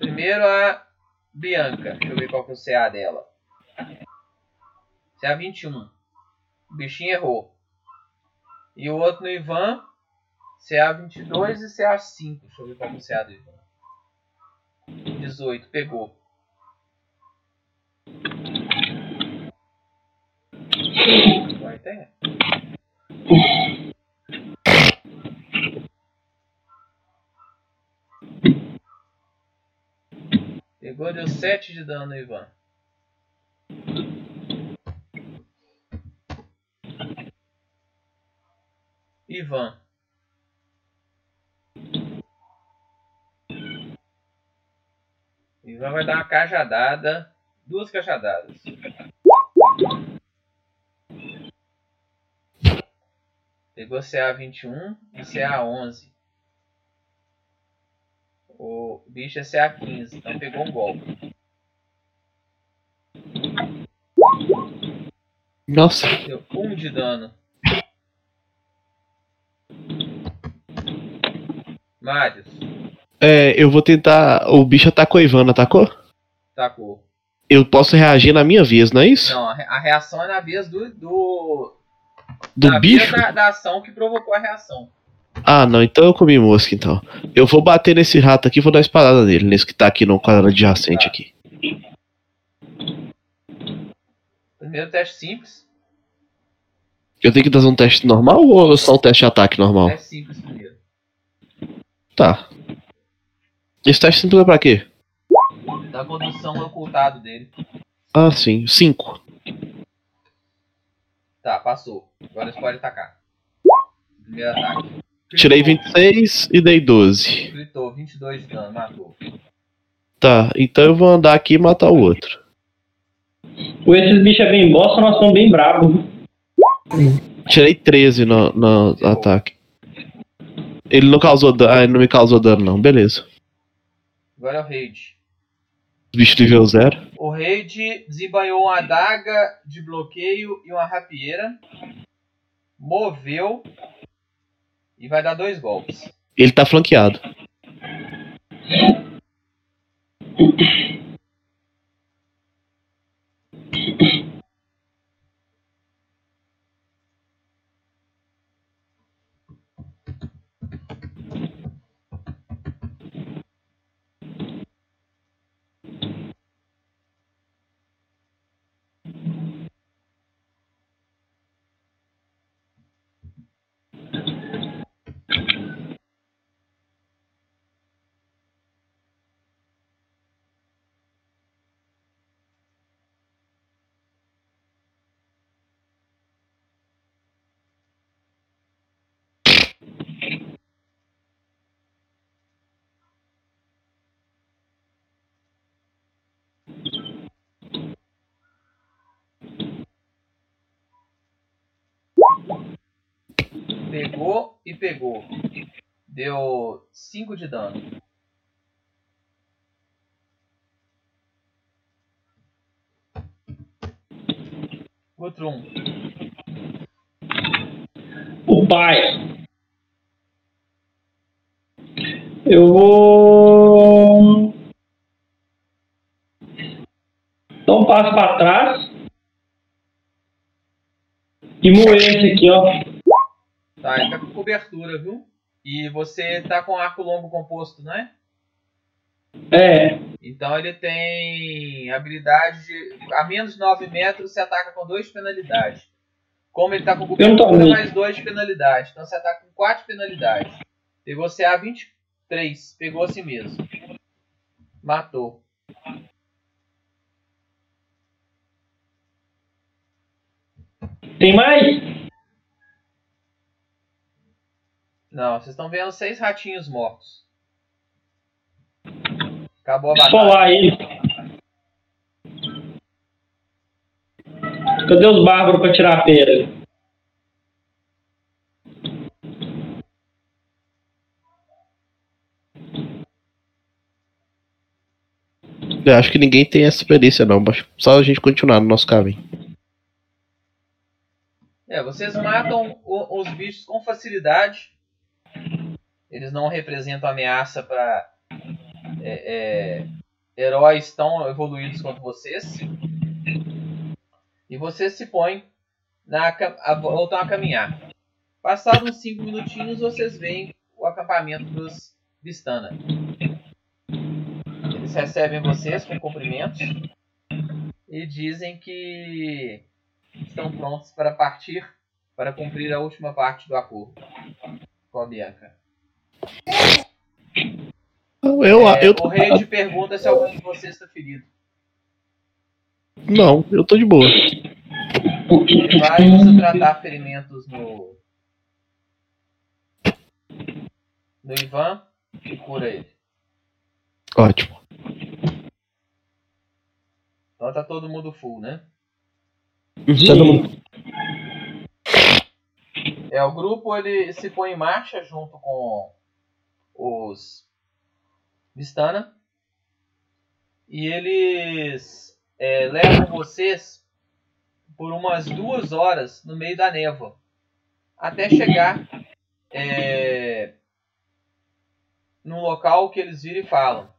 Primeiro a Bianca. Deixa eu ver qual que é o CA dela. CA 21. O bichinho errou. E o outro no Ivan. CA 22 e CA 5. Deixa eu ver qual que é o CA do Ivan. 18. Pegou. Vai ter. Pegou, deu 7 de dano no Ivan. Ivan. Ivan vai dar uma cajadada. Duas cajadadas. Pegou CA21 e CA11. O bicho é CA15, então pegou um golpe. Nossa, Deu 1 um de dano. Marius, é, eu vou tentar. O bicho atacou a Ivana, atacou? tacou. Eu posso reagir na minha vez, não é isso? Não, a re- a reação é na vez do. do Do na bicho? da, da ação que provocou a reação. Ah, não, então eu comi mosca então. Eu vou bater nesse rato aqui e vou dar uma espadada nele, nesse que tá aqui no quadrado adjacente Tá. aqui. Primeiro teste simples. Eu tenho que fazer um teste normal ou só um teste de ataque normal? Teste simples primeiro. Tá. Esse teste simples é pra quê? Da condução ocultado dele. Ah, sim. 5. Tá, passou. Agora você pode atacar. Primeiro ataque. Tirei Gritou, 26 e dei 12. Gritou, 22 de dano, matou. Tá, então eu vou andar aqui e matar o outro. Ou esses bichos é bem bosta, nós somos bem bravos. Tirei 13 no, no ataque. Ele não causou dano. Ah, ele não me causou dano, não. Beleza. Agora é o Raid. Bicho nível 0. O Raid desembanhou uma adaga de bloqueio e uma rapieira. Moveu. E vai dar dois golpes. Ele tá flanqueado. Pegou e pegou. Deu 5 de dano. Gutrum. O pai. Eu vou. Dar um passo para trás. E moer esse aqui, ó. Tá, ele tá com cobertura, viu? E você tá com arco longo composto, não é? É. Então ele tem habilidade de. A menos de 9 metros você ataca com 2 de penalidade. Como ele tá com cobertura, mais 2 de penalidade. Então você ataca com 4 de penalidade. Pegou CA 23. Pegou a si mesmo. Matou. Tem mais? Não, vocês estão vendo seis ratinhos mortos. Acabou a batalha. Esfolar ele. Cadê os bárbaros pra tirar a pera? Eu acho que ninguém tem essa experiência, não. Só a gente continuar no nosso caminho. É, vocês matam o- os bichos com facilidade. Eles não representam ameaça para heróis tão evoluídos quanto vocês. E vocês se põem na, a, voltam a caminhar. Passados uns 5 minutinhos, vocês veem o acampamento dos Vistana. Eles recebem vocês com cumprimentos e dizem que estão prontos para partir para cumprir a última parte do acordo com a Bianca. Eu, É, eu O tô. rei te pergunta se algum de vocês está ferido. Não, eu tô de boa. Vai você tratar ferimentos no. No Ivan e cura ele. Ótimo. Então tá todo mundo full, né? Todo mundo. É, o grupo ele se põe em marcha junto com os Vistana. E eles é, levam vocês por umas duas horas no meio da névoa. Até chegar é, local que eles viram e falam.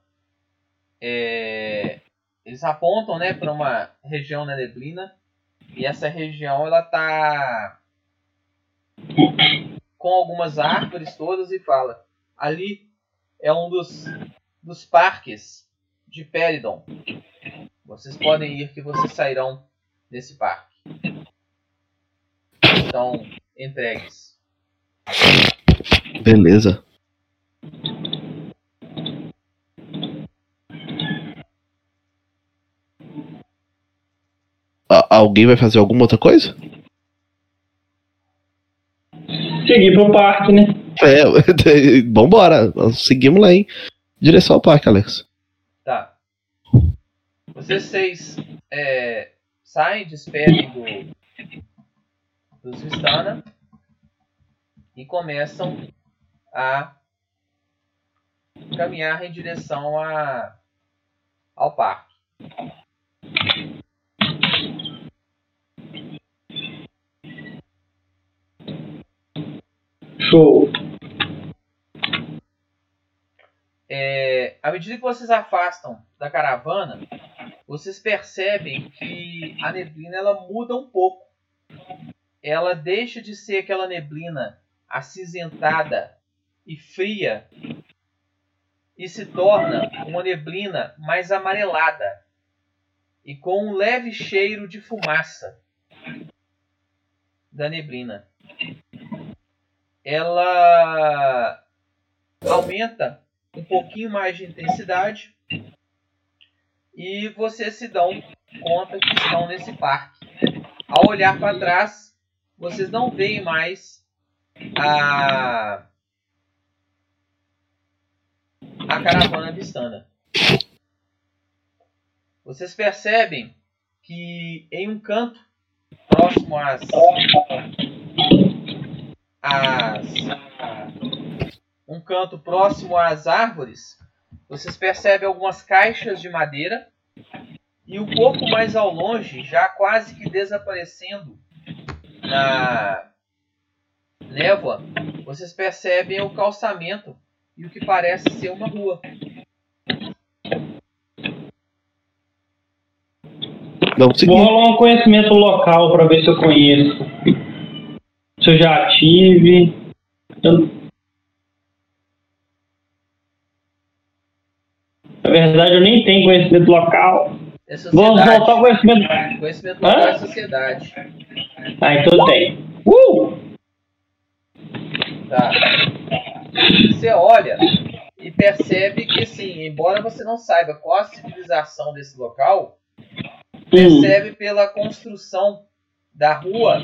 É, eles apontam né, para uma região na neblina. E essa região ela tá com algumas árvores todas e fala: ali é um dos, dos parques de Peridon. Vocês podem ir que vocês sairão desse parque. Estão entregues. Beleza. Alguém vai fazer alguma outra coisa? Seguir pro parque, né? É, vambora. Nós Seguimos lá, hein? Direção ao parque, Alex. Tá. Vocês seis é, saem, despedem do, dos Vistana e começam a caminhar em direção a, ao parque. Show. É, à medida que vocês afastam da caravana, vocês percebem que a neblina ela muda um pouco. Ela deixa de ser aquela neblina acinzentada e fria e se torna uma neblina mais amarelada e com um leve cheiro de fumaça da neblina. Ela aumenta um pouquinho mais de intensidade e vocês se dão conta que estão nesse parque. Ao olhar para trás, vocês não veem mais a a caravana vistana. Vocês percebem que em um canto próximo às as, um canto próximo às árvores, vocês percebem algumas caixas de madeira e um pouco mais ao longe, já quase que desaparecendo na névoa, vocês percebem o calçamento e o que parece ser uma rua. Vou rolar um conhecimento local pra ver se eu conheço. Se eu já tive. Eu- Na verdade, eu nem tenho conhecimento local. É Vamos voltar ao conhecimento. Conhecimento Hã? local é sociedade. Ah, então tem. Uh! Tá. Você olha e percebe que, sim, embora você não saiba qual a civilização desse local, percebe pela construção da rua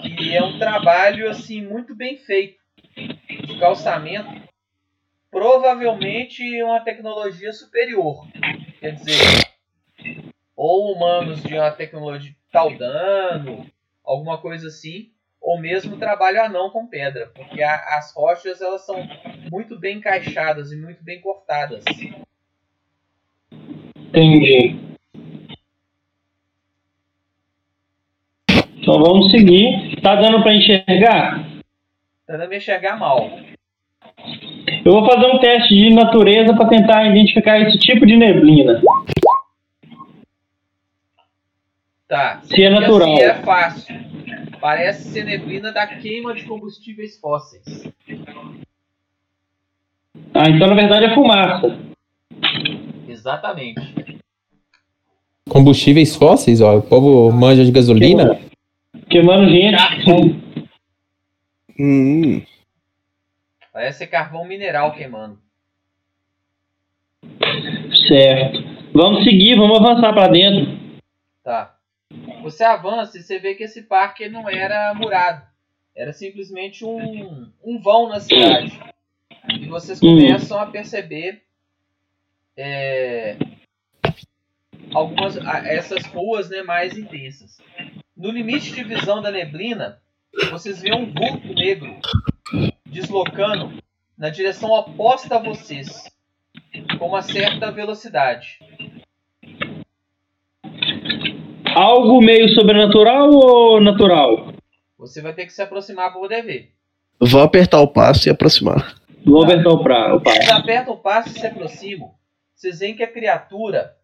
que é um trabalho assim muito bem feito de calçamento, provavelmente uma tecnologia superior, quer dizer, ou humanos de uma tecnologia tal dano, alguma coisa assim, ou mesmo trabalho anão com pedra, porque a- as rochas elas são muito bem encaixadas e muito bem cortadas. Entendi. Então vamos seguir. Tá dando pra enxergar? Tá dando pra enxergar mal. Eu vou fazer um teste de natureza para tentar identificar esse tipo de neblina. Tá. Se é natural. assim é fácil. Parece ser neblina da queima de combustíveis fósseis. Ah, então na verdade é fumaça. Exatamente. Combustíveis fósseis, ó. O povo manja de gasolina. Queimando gente. Carvão. Hum, Parece ser carvão mineral queimando. Certo. Vamos seguir, vamos avançar para dentro. Tá. Você avança e você vê que esse parque não era murado. Era simplesmente um, um vão na cidade. E vocês Hum. começam a perceber é, algumas a- essas ruas né, mais intensas. No limite de visão da neblina, vocês veem um vulto negro deslocando na direção oposta a vocês, com uma certa velocidade. Algo meio sobrenatural ou natural? Você vai ter que se aproximar para poder ver. vou apertar o passo e aproximar. Vou apertar o pra. O Vocês pra. apertam o passo e se aproximam. Vocês veem que a criatura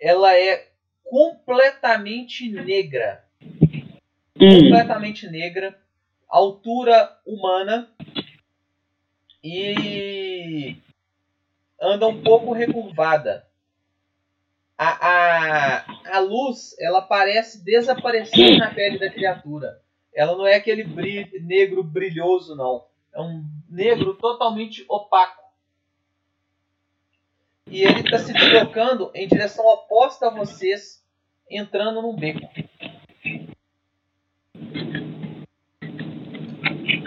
ela é completamente negra. Hum, Completamente negra. Altura humana. E anda um pouco recurvada. A, a, a luz ela parece desaparecer na pele da criatura. Ela não é aquele brilho, negro brilhoso, não. É um negro totalmente opaco. E ele está se deslocando em direção oposta a vocês, entrando num beco.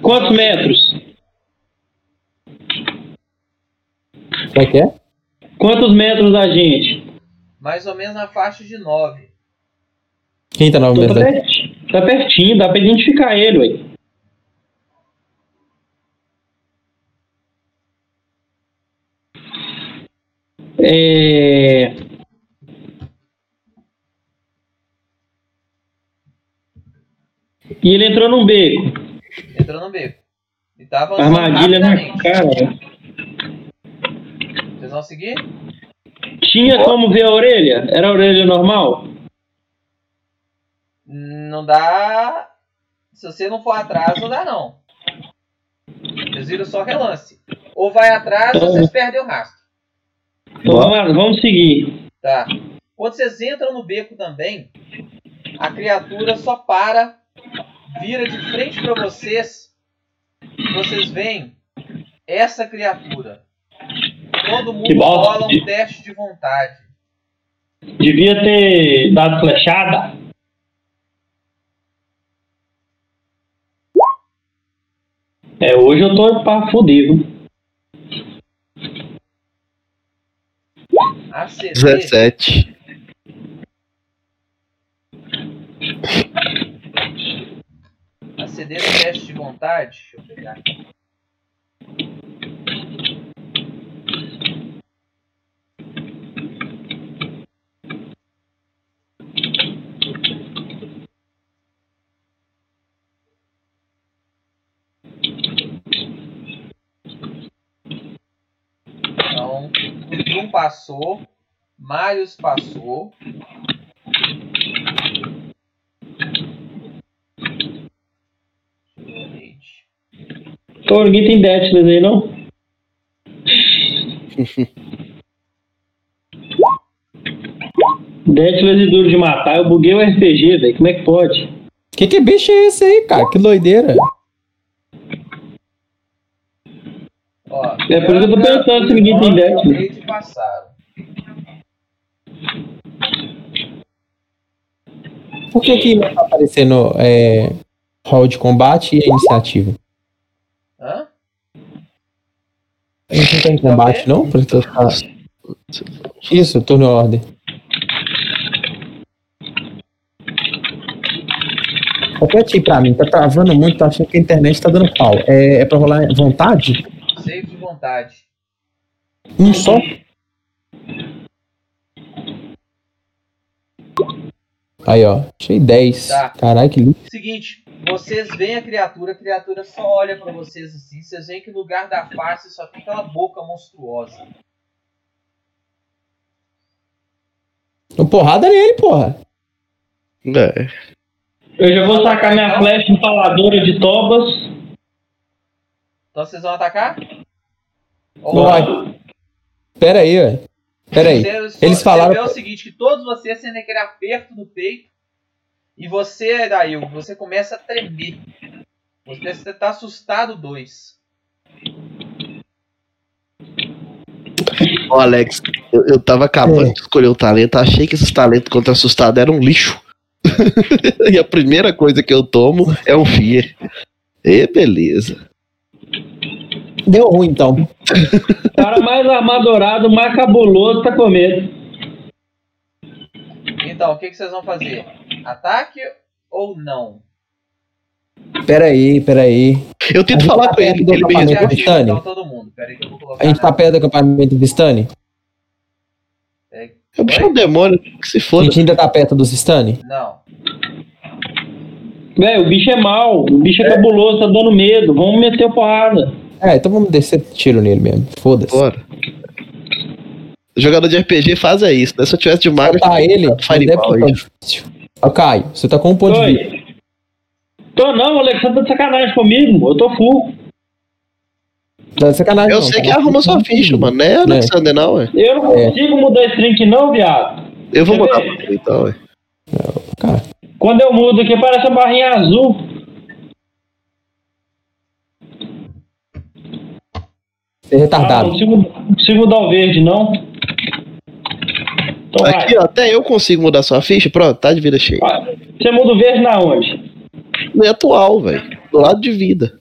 quantos metros? Como é que é? Quantos metros da gente? Mais ou menos na faixa de 9. Quem tá na Então, tá, pertinho, tá pertinho, dá pra identificar ele, ué. É... E ele entrou num beco. Entrou no beco. E avançando Armadilha na cara. Vão seguir? Tinha como ver a orelha? Era a orelha normal? Não dá. Se você não for atrás, não dá não. Vocês viram só relance. Ou vai atrás ou vocês perdem o rastro. Então vamos, vamos seguir. Tá. Quando vocês entram no beco também, a criatura só para, vira de frente para vocês. Vocês veem essa criatura. Todo Que mundo bosta. rola um teste de vontade. Devia ter dado flechada. É, hoje eu tô pra fuder, viu? A CD 17. A CD Cadê o teste de vontade? Deixa eu pegar aqui. Então, o Jun passou, Marius passou. Pô, ninguém tem Deathless aí, não? Deathless e duro de matar. Eu buguei o RPG, velho. Como é que pode? Que que bicho é esse aí, cara? Que doideira. Ó, É por isso que eu tô pensando se ninguém tem passaram. Por que que não tá aparecendo é, hall de combate e iniciativa? Hã? A gente não tem combate, não? Pra tu ficar- Isso, turno ordem. Repete aí pra mim, tá travando muito, tô achando que a internet tá dando pau. É, é pra rolar vontade? Save vontade. Um só? Aí, ó. Achei 10. Tá. Caralho, que lindo. Seguinte, vocês veem a criatura, a criatura só olha pra vocês assim. Vocês veem que no lugar da face só tem aquela boca monstruosa. Uma porrada nele, porra. É. Eu já vou sacar minha flecha empaladora de tobas. Então vocês vão atacar? Vai. Pera aí, velho. Pera aí. Eles falaram- Você vê o seguinte, que todos vocês sentem aquele aperto no peito. E você, Dail, você começa a tremer. Você tá assustado dois. Ó, Alex, eu, eu tava acabando É. de escolher o talento, achei que esses talentos contra assustado eram um lixo. e a primeira coisa que eu tomo é um Fear. E beleza. Deu ruim, então. O cara mais armadorado, mais cabuloso, tá com medo. Então, o que, que vocês vão fazer? Ataque ou não? Pera aí, pera aí. Eu tento A falar tá com ele, do ele me acampamento. responde. Iniciativa, Vistani. então, todo mundo. Pera aí que eu vou colocar A gente tá perto do acampamento Vistani? O bicho é um demônio, que se A foda. gente ainda tá perto dos Vistani? Não. Velho, o bicho é mau, o bicho é cabuloso, tá dando medo. Vamos meter o porrada. É, então vamos descer tiro nele mesmo. Foda-se. Bora. Jogador de RPG faz é isso, né? Se eu tivesse de mago, Tá ele, Fireball não tão difícil. Ó, Caio, você tá com um ponto de vida. Oi. Tô não, Alex, você tá de sacanagem comigo. Eu tô full. Tá de sacanagem, eu não, sei tá que arruma sua ficha, mano. Não é Alexander, não, ué. Eu não É. consigo mudar esse drink não, viado. Eu vou Quer mudar pra então, ué. de vida. Cara, Quando eu mudo aqui, parece uma barrinha azul. Você é Ah, retardado. não consigo, não consigo mudar o verde, não. Então vai. Aqui, ó, até eu consigo mudar sua ficha. Pronto, tá de vida cheia. Ah, Você muda o verde na onde? Não é atual, velho. Do lado de vida.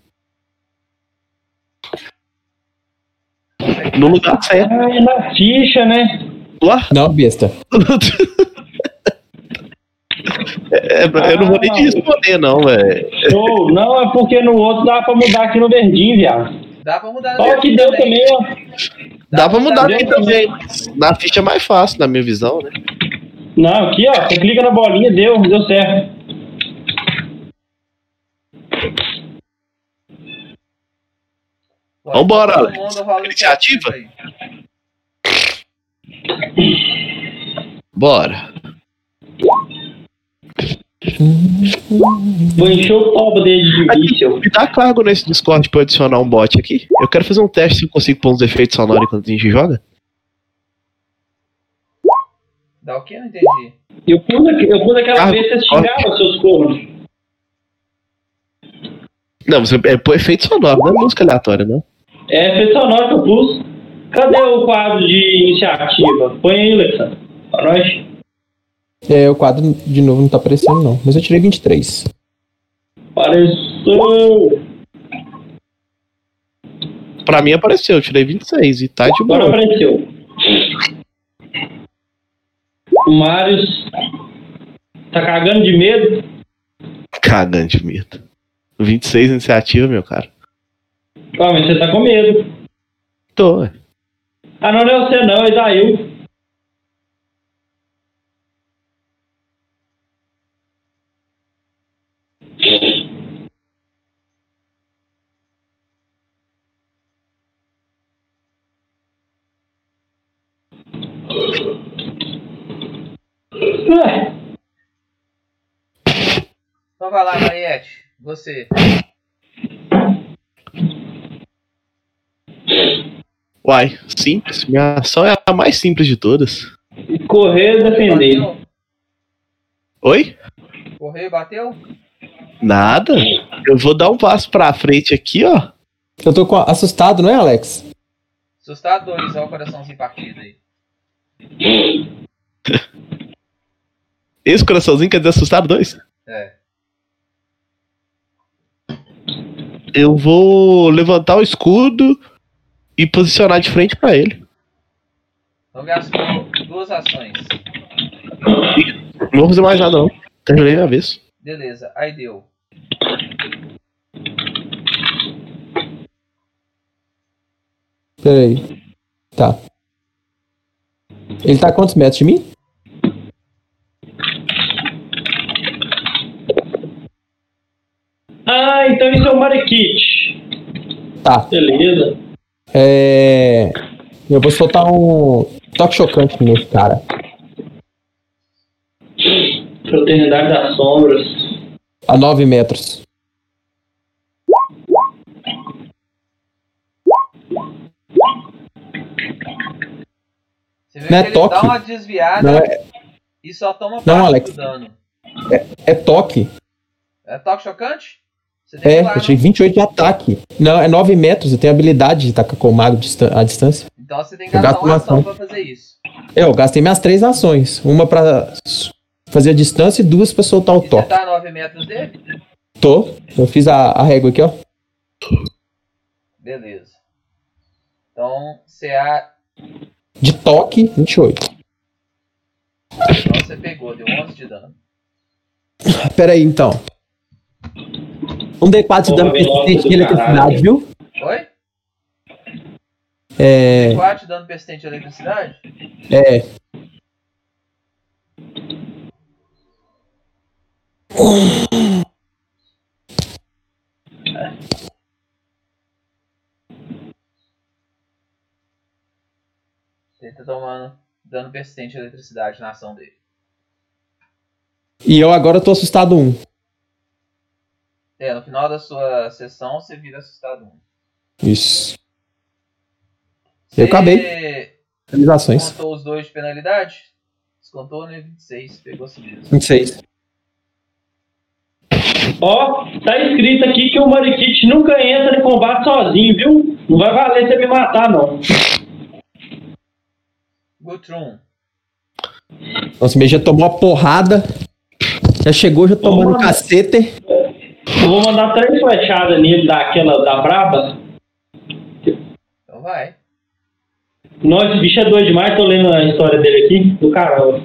No lugar certo. Ah, é na ficha, né? Lá. Não, besta. É, eu não vou nem te responder, não, velho. Não, é porque no outro dá pra mudar aqui no verdinho, viado. Dá pra mudar Ó, que deu também, ó. Dá pra mudar aqui também. também. Na ficha é mais fácil, na minha visão, né? Não, aqui, ó. Você clica na bolinha, deu, deu certo. Vambora, Alex. Iniciativa? aí. Bora. Vou encher o toba dele de Aqui, me dá cargo nesse Discord pra eu adicionar um bot aqui. Eu quero fazer um teste se eu consigo pôr uns efeitos sonoros enquanto a gente joga. Dá o que? Não entendi. Eu pus, aqu- eu pus aquela Ah, vez que vocês ok. xingavam seus cornos. Não, você é pôr efeito sonoro, não é música aleatória, não. É efeito sonoro que eu pus. Cadê o quadro de iniciativa? Põe aí, Alexandre. Pra nós. É, o quadro de novo não tá aparecendo, não. Mas eu tirei 23. Apareceu. Pra mim apareceu, eu tirei 26 e tá de Agora boa. apareceu. O Marius tá cagando de medo. Cagando de medo. 26 iniciativa, meu cara. Ó, mas você tá com medo. Tô, ué. Ah, não, não é você não, é Isail. Ué, Então vai lá, Mariette. Você. Uai, simples. Minha ação é a mais simples de todas. Correr e defender. Bateu? Oi? Correu e bateu? Nada. Eu vou dar um passo pra frente aqui, ó. Eu tô com- assustado, não é, Alex? Assustado dois, olha o coraçãozinho partido aí. Esse coraçãozinho quer dizer assustado dois? É. Eu vou levantar o escudo e posicionar de frente pra ele. Então gastou duas ações. Não vou fazer mais nada, não. Terminei minha vez. Beleza, aí deu. Peraí. Tá. Ele tá a quantos metros de mim? Ah, então isso é o Mariquite. Tá. Beleza. É. Eu vou soltar um toque chocante nesse cara. Fraternidade das Sombras. A 9 metros. Você vê Não é que ele dá toque? uma desviada Não é, e só toma Não, parte Alex. do dano. é toque. É toque chocante? Você É, eu tirei 28 de ataque. Não, é 9 metros. Eu tenho habilidade de tacar com o mago à distância. Então você tem que Eu gastar uma ação ação. pra fazer isso. É, Eu gastei minhas três ações. Uma pra fazer a distância e duas pra soltar o E você toque. tá a 9 metros dele? Tô. Eu fiz a, a régua aqui, ó. Beleza. Então, CA. De toque, 28. Então você pegou, deu 11 de dano. Pera aí, então. Um D4 de dano persistente de eletricidade, caralho. viu? Oi? É. 4 de dano persistente de eletricidade? É. Ele tá tomando dano persistente de eletricidade na ação dele. E eu agora tô assustado um. É, no final da sua sessão você vira assustado 1. Isso. Você Eu acabei. Realizações. Contou os dois de penalidade? Descontou no 26, pegou assim mesmo. 26. Ó, tá escrito aqui que o Mariquite nunca entra em combate sozinho, viu? Não vai valer você me matar, não. Guthrum. Nossa, já tomou uma porrada. Já chegou, já um Toma. cacete. Eu vou mandar três flechadas nele daquela da braba. Então vai. Nossa, esse bicho é doido demais, tô lendo a história dele aqui. Do caramba.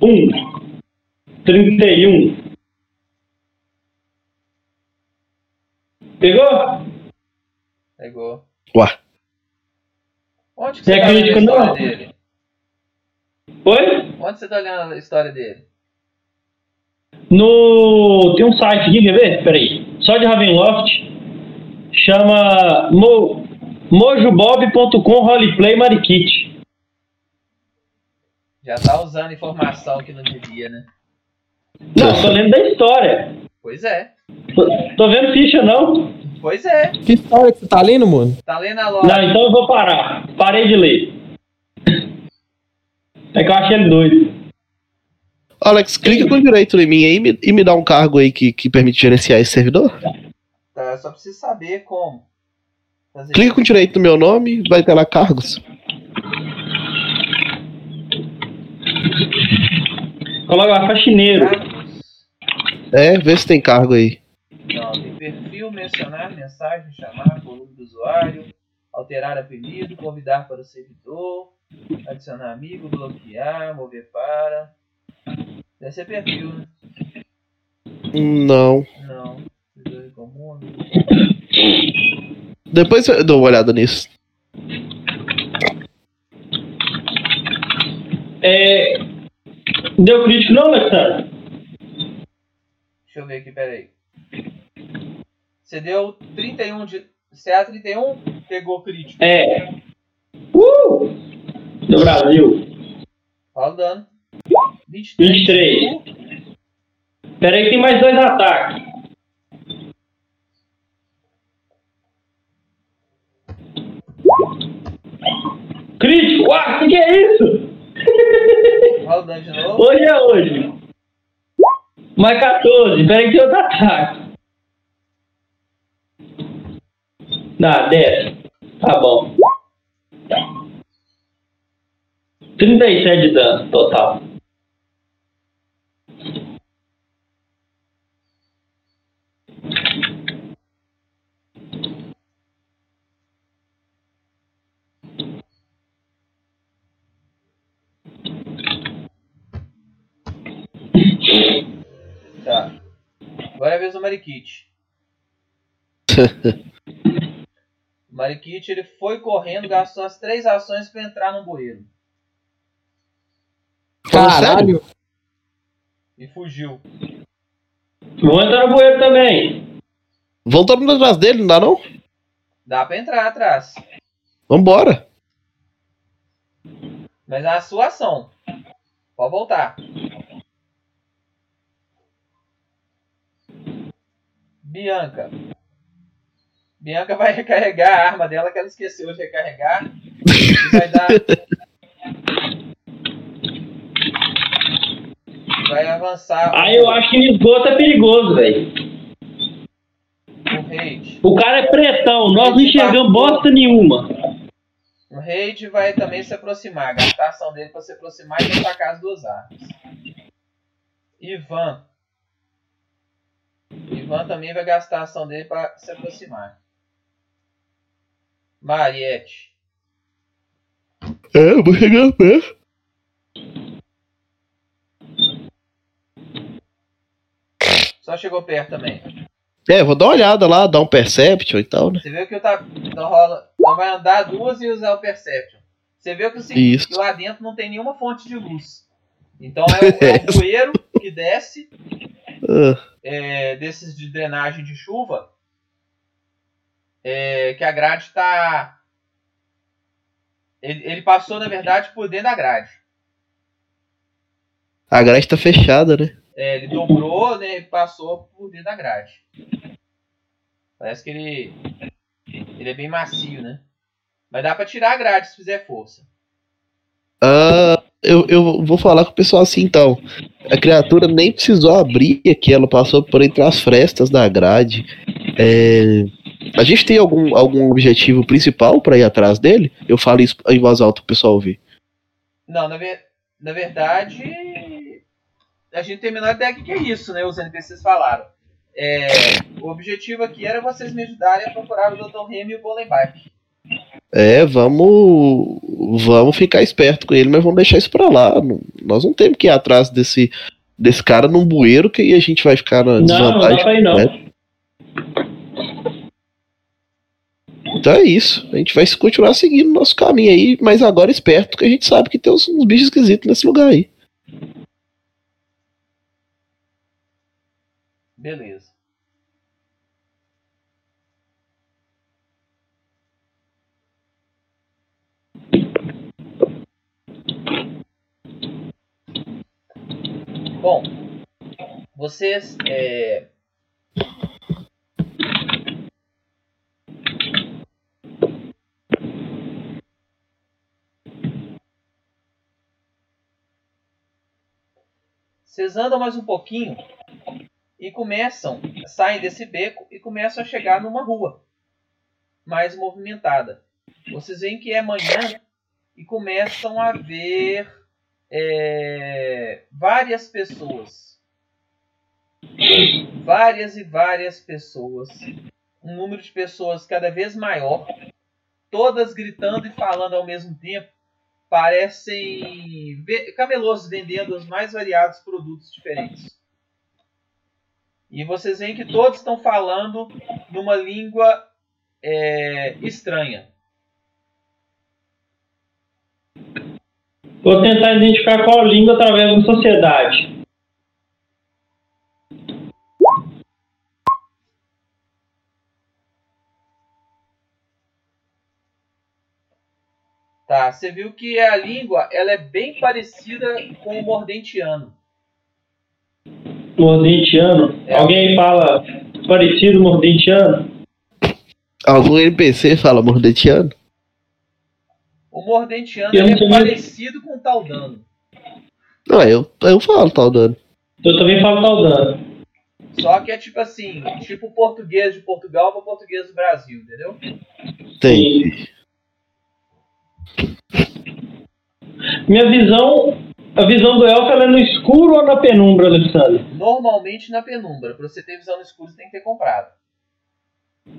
Um. 31. Pegou? Pegou. Ué. Onde que Você você tá lendo a história não? dele? Oi? Onde você tá lendo a história dele? No. Tem um site aqui, quer ver? Peraí. Só de Ravenloft. Chama Mo... mojobob.com roleplay mariquite. Já tá usando informação que não devia, né? Não, tô lendo da história. Pois é. Tô, tô vendo ficha, não. Pois é. Que história que você tá lendo, mano? Tá lendo a loja. Não, então eu vou parar. Parei de ler. É que eu achei ele doido. Alex, clica com direito em mim aí e me, e me dá um cargo aí que, que permite gerenciar esse servidor. Tá, eu só preciso saber como. Fazer Clica com direito no meu nome, vai ter lá cargos. Coloca lá, faxineiro. Cargos. É, vê se tem cargo aí. Não, tem perfil, mencionar, mensagem, chamar, volume do usuário, alterar apelido, convidar para o servidor, adicionar amigo, bloquear, mover para. Deve ser perfil, né? Não. Não. Comum. Depois eu dou uma olhada nisso. É... Deu crítico não, Alexandre? Deixa eu ver aqui, peraí. Você deu 31 de. CA 31 pegou crítico. É. Uh! Do Brasil. Fala o dano. 23. 23. Pera aí que tem mais dois ataques. Crítico! Ah, o que, que é isso? Dano de novo. Hoje é hoje. Mais 14. Pera aí que tem outro ataque. Não, 10. Tá bom. 37 de dano total. Vez do Marikit. O Marikit ele foi correndo, gastou as três ações pra entrar no bueiro. Caralho. E fugiu. Vou entrar no bueiro também. Vão todo mundo atrás dele, não dá não? Dá pra entrar atrás. Vambora. Mas é a sua ação. Pode voltar. Bianca. Bianca vai recarregar a arma dela que ela esqueceu de recarregar. Vai dar. Vai avançar Aí eu acho que esgoto é perigoso, velho. o raid. O cara é pretão, nós não enxergamos bosta nenhuma. O raid vai também se aproximar. Gastar a ação dele pra se aproximar e atacar as duas armas. Ivan. Ivan também vai gastar a ação dele pra se aproximar. Mariette. É, eu vou chegar perto. Só chegou perto também. É, vou dar uma olhada lá, dar um perception e tal, né? Você viu que o tá, então rola. Então vai andar duas e usar o Perception. Você viu que o seguinte, que lá dentro não tem nenhuma fonte de luz. Então é o, é o bueiro que desce Ah, é, desses de drenagem de chuva. é, que a grade está. Ele, ele passou, na verdade, por dentro da grade. a grade tá fechada, né? É, ele dobrou, né? E passou por dentro da grade. Parece que ele. Ele é bem macio, né? Mas dá pra tirar a grade se fizer força. Ah, eu, eu vou falar com o pessoal assim então. A criatura nem precisou abrir aqui, ela passou por entre as frestas da grade. É, a gente tem algum, algum objetivo principal pra ir atrás dele? Eu falo isso em voz alta pro pessoal ouvir. Não, na, ver- na verdade. A gente tem a menor ideia do que é isso, né? Os NPCs falaram. É, o objetivo aqui era vocês me ajudarem a procurar o Dr. Remy e o Golenbach. É, vamos. Vamos ficar esperto com ele, mas vamos deixar isso pra lá. Não- nós não temos que ir atrás desse, desse cara num bueiro que aí a gente vai ficar na Não, não desvantagem. dá pra ir não. né? Então é isso. A gente vai continuar seguindo o nosso caminho aí, mas agora esperto, que a gente sabe que tem uns, uns bichos esquisitos nesse lugar aí. Beleza. Bom, vocês é, Vocês andam mais um pouquinho e começam, saem desse beco e começam a chegar numa rua mais movimentada. Vocês veem que é manhã e começam a ver é, várias pessoas. Várias e várias pessoas. Um número de pessoas cada vez maior. Todas gritando e falando ao mesmo tempo. Parecem camelôs vendendo os mais variados produtos diferentes. E vocês veem que todos estão falando numa língua é, estranha. Vou tentar identificar qual língua através da sociedade. Tá, você viu que a língua ela é bem parecida com o mordentiano. Mordentiano? É. Alguém fala parecido mordentiano? Algum NPC fala mordetiano? O mordentiano é parecido com o Taldano. Não, eu, eu falo tal dano. Eu também falo Taldano. Só que é tipo assim, tipo português de Portugal para português do Brasil, entendeu? Tem. Minha visão, a visão do elfo ela é no escuro ou na penumbra, Alexandre? Normalmente na penumbra. Para você ter visão no escuro, você tem que ter comprado.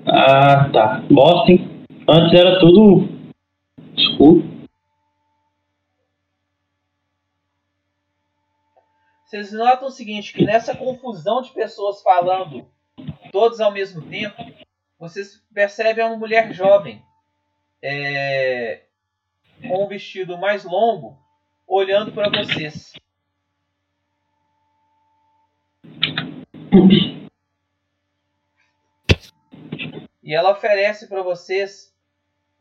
Ah, tá. Bosta, hein? Antes era tudo escuro. Vocês notam o seguinte, que nessa confusão de pessoas falando todos ao mesmo tempo, vocês percebem uma mulher jovem é, com um vestido mais longo olhando para vocês. E ela oferece para vocês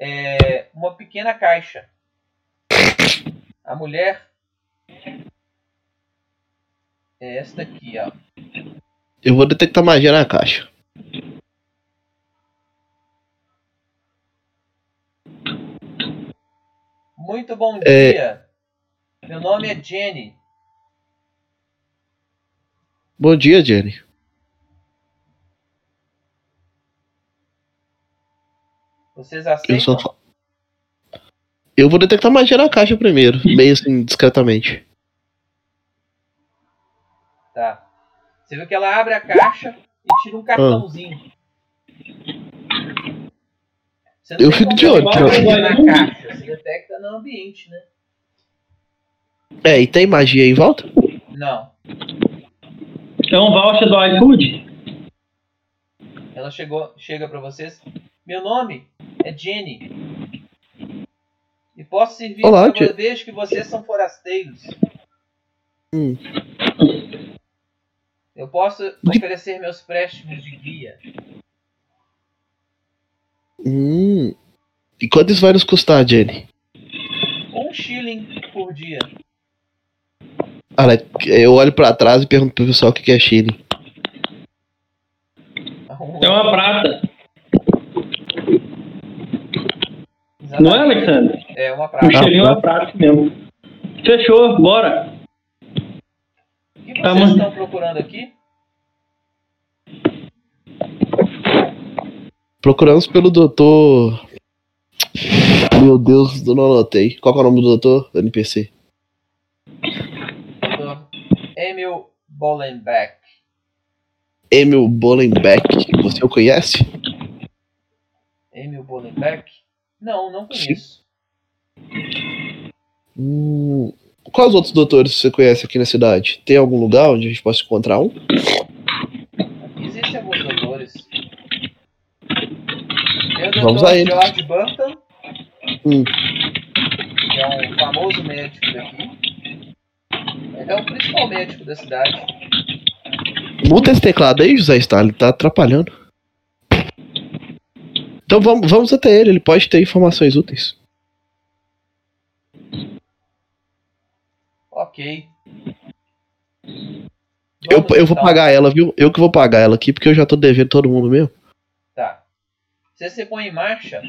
é, uma pequena caixa. A mulher é esta aqui, ó. Eu vou detectar magia na caixa. Muito bom É. dia. Meu nome é Jenny. Bom dia, Jenny. Vocês Eu aceitam? só fa- Eu vou detectar magia na caixa primeiro, meio assim, discretamente. Tá. Você viu que ela abre a caixa e tira um cartãozinho. Você Eu tem fico de olho, na caixa. Você detecta no ambiente, né? É, e tem magia em volta? Não. É um voucher do iFood? Ela chegou, chega pra vocês. Meu nome é Jenny. E posso servir Olá, tia. desde que vocês são forasteiros. Hum. Eu posso oferecer meus préstimos de guia. Hum. E quanto isso vai nos custar, Jenny? Um shilling por dia. Ah, eu olho pra trás e pergunto pro pessoal o que que é Chile. É uma prata. Não é. Alexandre? É uma O prata. cheirinho é uma prata mesmo. Fechou, bora. O que vocês estão procurando aqui? Procuramos pelo doutor. Meu Deus, eu não anotei. Qual que é o nome do doutor? Do NPC. Doutor Emil Bollenbeck. Emil Bollenbeck. Você o conhece? Emil Bollenbeck? Não, não conheço. Hum. Quais outros doutores você conhece aqui na cidade? Tem algum lugar onde a gente possa encontrar um? Existem alguns doutores. Tem o Vamos doutor a ele. George Burton, Hum. que é um famoso médico daqui. Ele é o principal médico da cidade. Muta esse teclado aí, José Stalin, tá atrapalhando. Então vamos, vamos até ele, ele pode ter informações úteis. Ok. Eu, Vamos, eu vou então. pagar ela, viu? Eu que vou pagar ela aqui, porque eu já tô devendo todo mundo mesmo. Tá. Se você põe em marcha.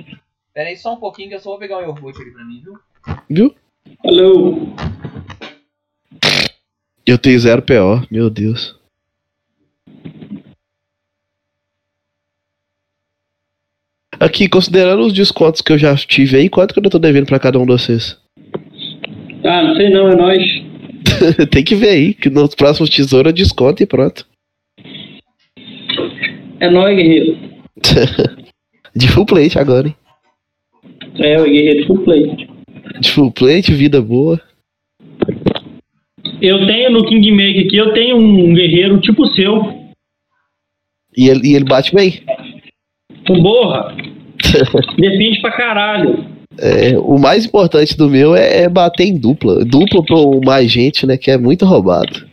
Pera aí só um pouquinho que eu só vou pegar um iogurte ali pra mim, viu? Viu? Alô. Eu tenho zero PO, meu Deus. Aqui, considerando os descontos que eu já tive aí, quanto que eu tô devendo pra cada um de vocês? Ah, não sei não, é nóis. Tem que ver aí, que nos próximos tesouros eu desconto e pronto. É nóis, guerreiro. De full plate agora, hein? É, o guerreiro full play. De full plate, vida boa. Eu tenho no King Make aqui, eu tenho um guerreiro tipo seu. E ele, e ele bate bem. Com borra. Defende pra caralho. É, o mais importante do meu é, é bater em dupla. Dupla pro mais gente, né? Que é muito roubado.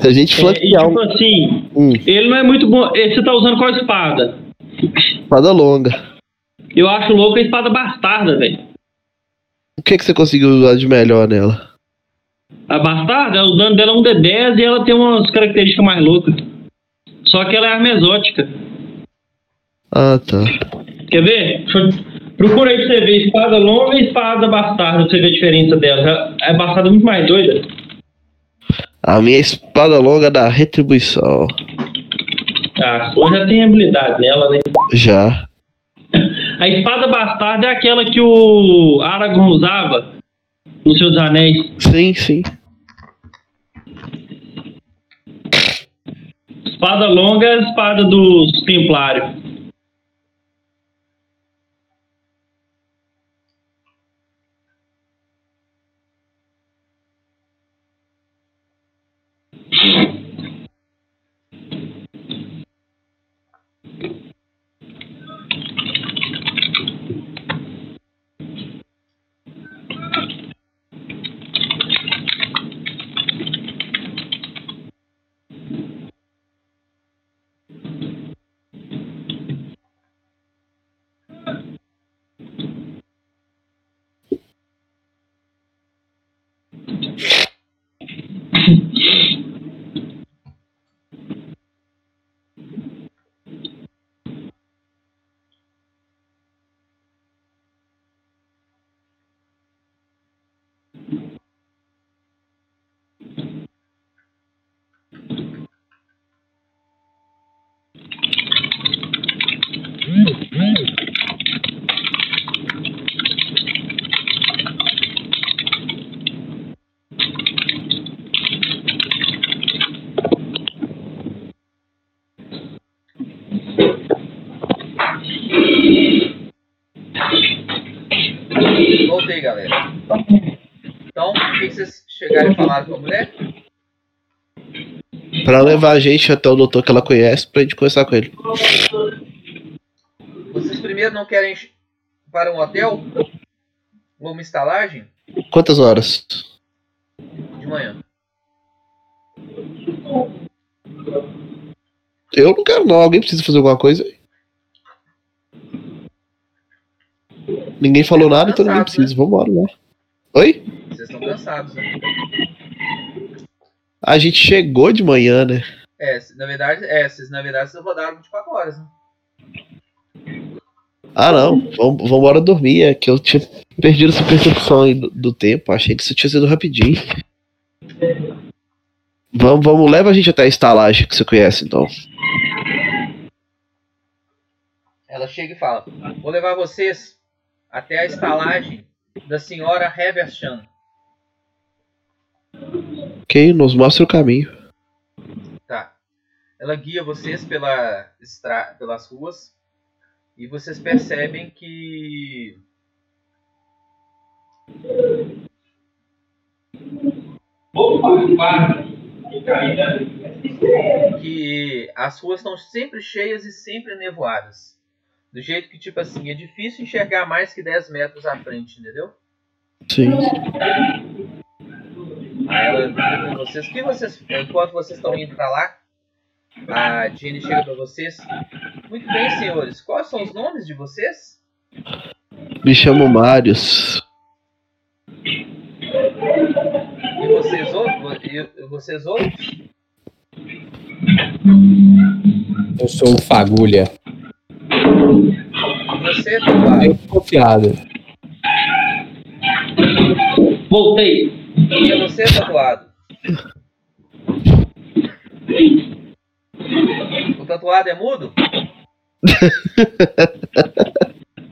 Se a gente É, flanquear tipo um, assim, um ele não é muito bom. Você tá usando qual espada? espada longa, Eu acho louco a espada bastarda, velho. o que, que você conseguiu usar de melhor nela? A bastarda, o dano dela é um D10 e ela tem umas características mais loucas. Só que ela é arma exótica. Ah, tá. Quer ver? Procura aí pra você ver espada longa e espada bastarda, pra você ver a diferença dela. A bastarda é muito mais doida. A minha espada longa da retribuição. Ah, eu já tem habilidade nela, né? Já. A espada bastarda é aquela que o Aragorn usava nos seus anéis. Sim, sim. Espada longa é a espada dos templários. Voltei, galera. Então, o que que vocês chegaram e falaram com a mulher? Pra levar a gente até o doutor que ela conhece pra gente conversar com ele. Vocês primeiro não querem para um hotel? Ou uma estalagem? Quantas horas? De manhã. Eu não quero não. Alguém precisa fazer alguma coisa? Ninguém falou nada, então ninguém né? precisa. Vambora lá. Oi? Vocês estão cansados, né? A gente chegou de manhã, né? É, na verdade, é, vocês na verdade vocês rodaram 24 horas, né? Ah, não. Vamos vambora dormir. É que eu tinha perdido essa percepção aí do, do tempo. Achei que isso tinha sido rapidinho. Vamos, vamos, leva a gente até a estalagem que você conhece, então. Ela chega e fala: Vou levar vocês até a estalagem da senhora Heversham. Ok, nos mostra o caminho. Tá. Ela guia vocês pela estra... pelas ruas e vocês percebem que que as ruas estão sempre cheias e sempre nevoadas. Do jeito que, tipo assim, é difícil enxergar mais que 10 metros à frente, entendeu? Sim. Aí ela pergunta pra vocês, que vocês, enquanto vocês estão indo pra lá, a Jenny chega pra vocês. Muito bem, senhores. Quais são os nomes de vocês? Me chamo Marius. E vocês outros? E vocês outros? Eu sou o Fagulha. E você? Bem confiado. Voltei. E é você, Tatuado? O tatuado é mudo?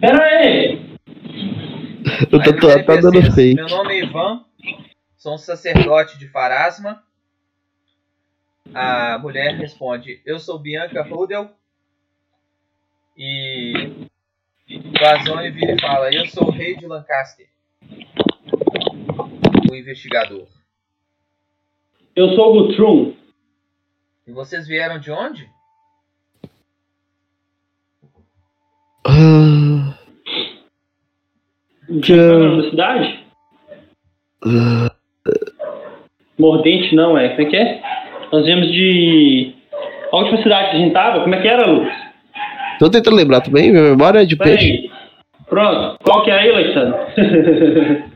Pera aí. O Aí tatuado tá dando fake. Meu nome é Ivan, sou um sacerdote de Farasma. A mulher responde: Eu sou Bianca Rudel. E o Azone vira e fala: Eu sou o rei de Lancaster o investigador. Eu sou o Guthrum. E vocês vieram de onde? Uh... De uh... cidade? Uh... Mordente não, é. Como é que é? Nós viemos de. A última cidade que a gente tava, como é que era, Lucas? Tô tentando lembrar também, minha memória é de Pera peixe. Aí. Pronto, qual que é aí, Alexandre?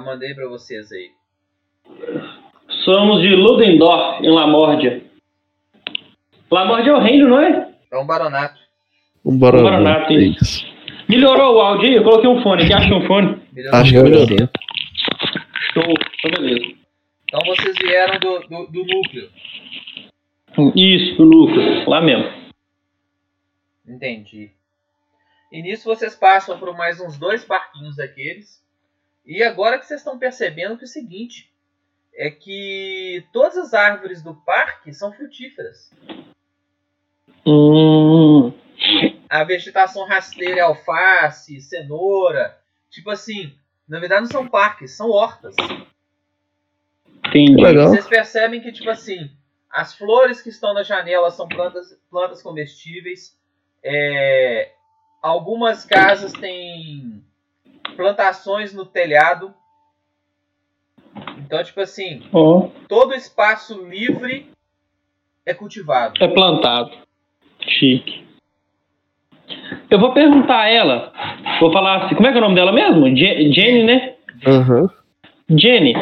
Mandei pra vocês aí. Somos de Ludendorff, em Lamórdia. Lamórdia é o reino, não é? É um baronato. Um bora. Um baronato, isso. Melhorou o áudio aí? Eu coloquei um fone aqui. Acha um fone? Beleza? Acho que melhorou. Show. Então, beleza. Então vocês vieram do, do, do núcleo. Isso, do Lucas. Lá mesmo. Entendi. E nisso vocês passam por mais uns dois parquinhos daqueles. E agora que vocês estão percebendo que é o seguinte é que todas as árvores do parque são frutíferas. Hum. A vegetação rasteira é alface, cenoura. Tipo assim, na verdade não são parques, são hortas. Entendi. Legal. Vocês percebem que, tipo assim, as flores que estão na janela são plantas, plantas comestíveis. É, algumas casas têm plantações no telhado. Então, tipo assim, Ó, todo espaço livre é cultivado. é plantado. Chique. Eu vou perguntar a ela. Vou falar assim, como é que é o nome dela mesmo? Je- Jenny, né? Aham. Jenny,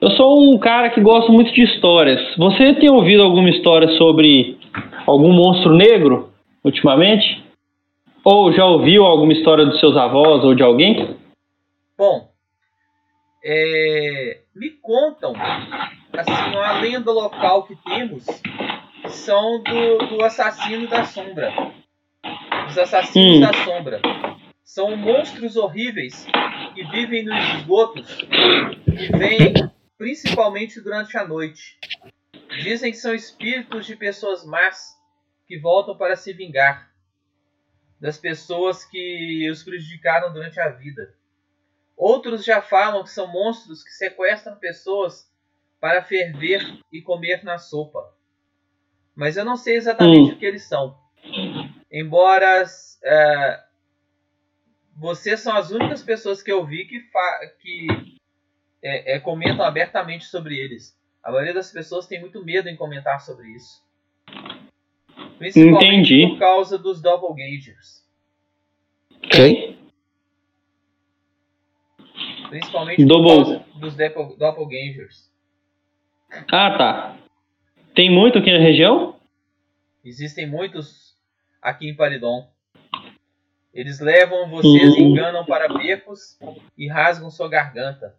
eu sou um cara que gosta muito de histórias. Você tem ouvido alguma história sobre algum monstro negro ultimamente? Ou já ouviu alguma história dos seus avós ou de alguém? Bom, é, me contam, assim, uma lenda local que temos são do, do assassino da sombra. Os assassinos Hum. da sombra. São monstros horríveis que vivem nos esgotos e vêm principalmente durante a noite. Dizem que são espíritos de pessoas más que voltam para se vingar das pessoas que os prejudicaram durante a vida. Outros já falam que são monstros que sequestram pessoas para ferver e comer na sopa. Mas eu não sei exatamente Hum. o que eles são. Embora é, vocês são as únicas pessoas que eu vi que, fa- que é, é, comentam abertamente sobre eles. A maioria das pessoas tem muito medo em comentar sobre isso. Principalmente Entendi. por causa dos doppelgangers. Quem? Principalmente Double- dos doppel- doppelgangers. Ah, tá. Tem muito aqui na região? Existem muitos aqui em Paridon. Eles levam vocês, Uhum. enganam para becos e rasgam sua garganta.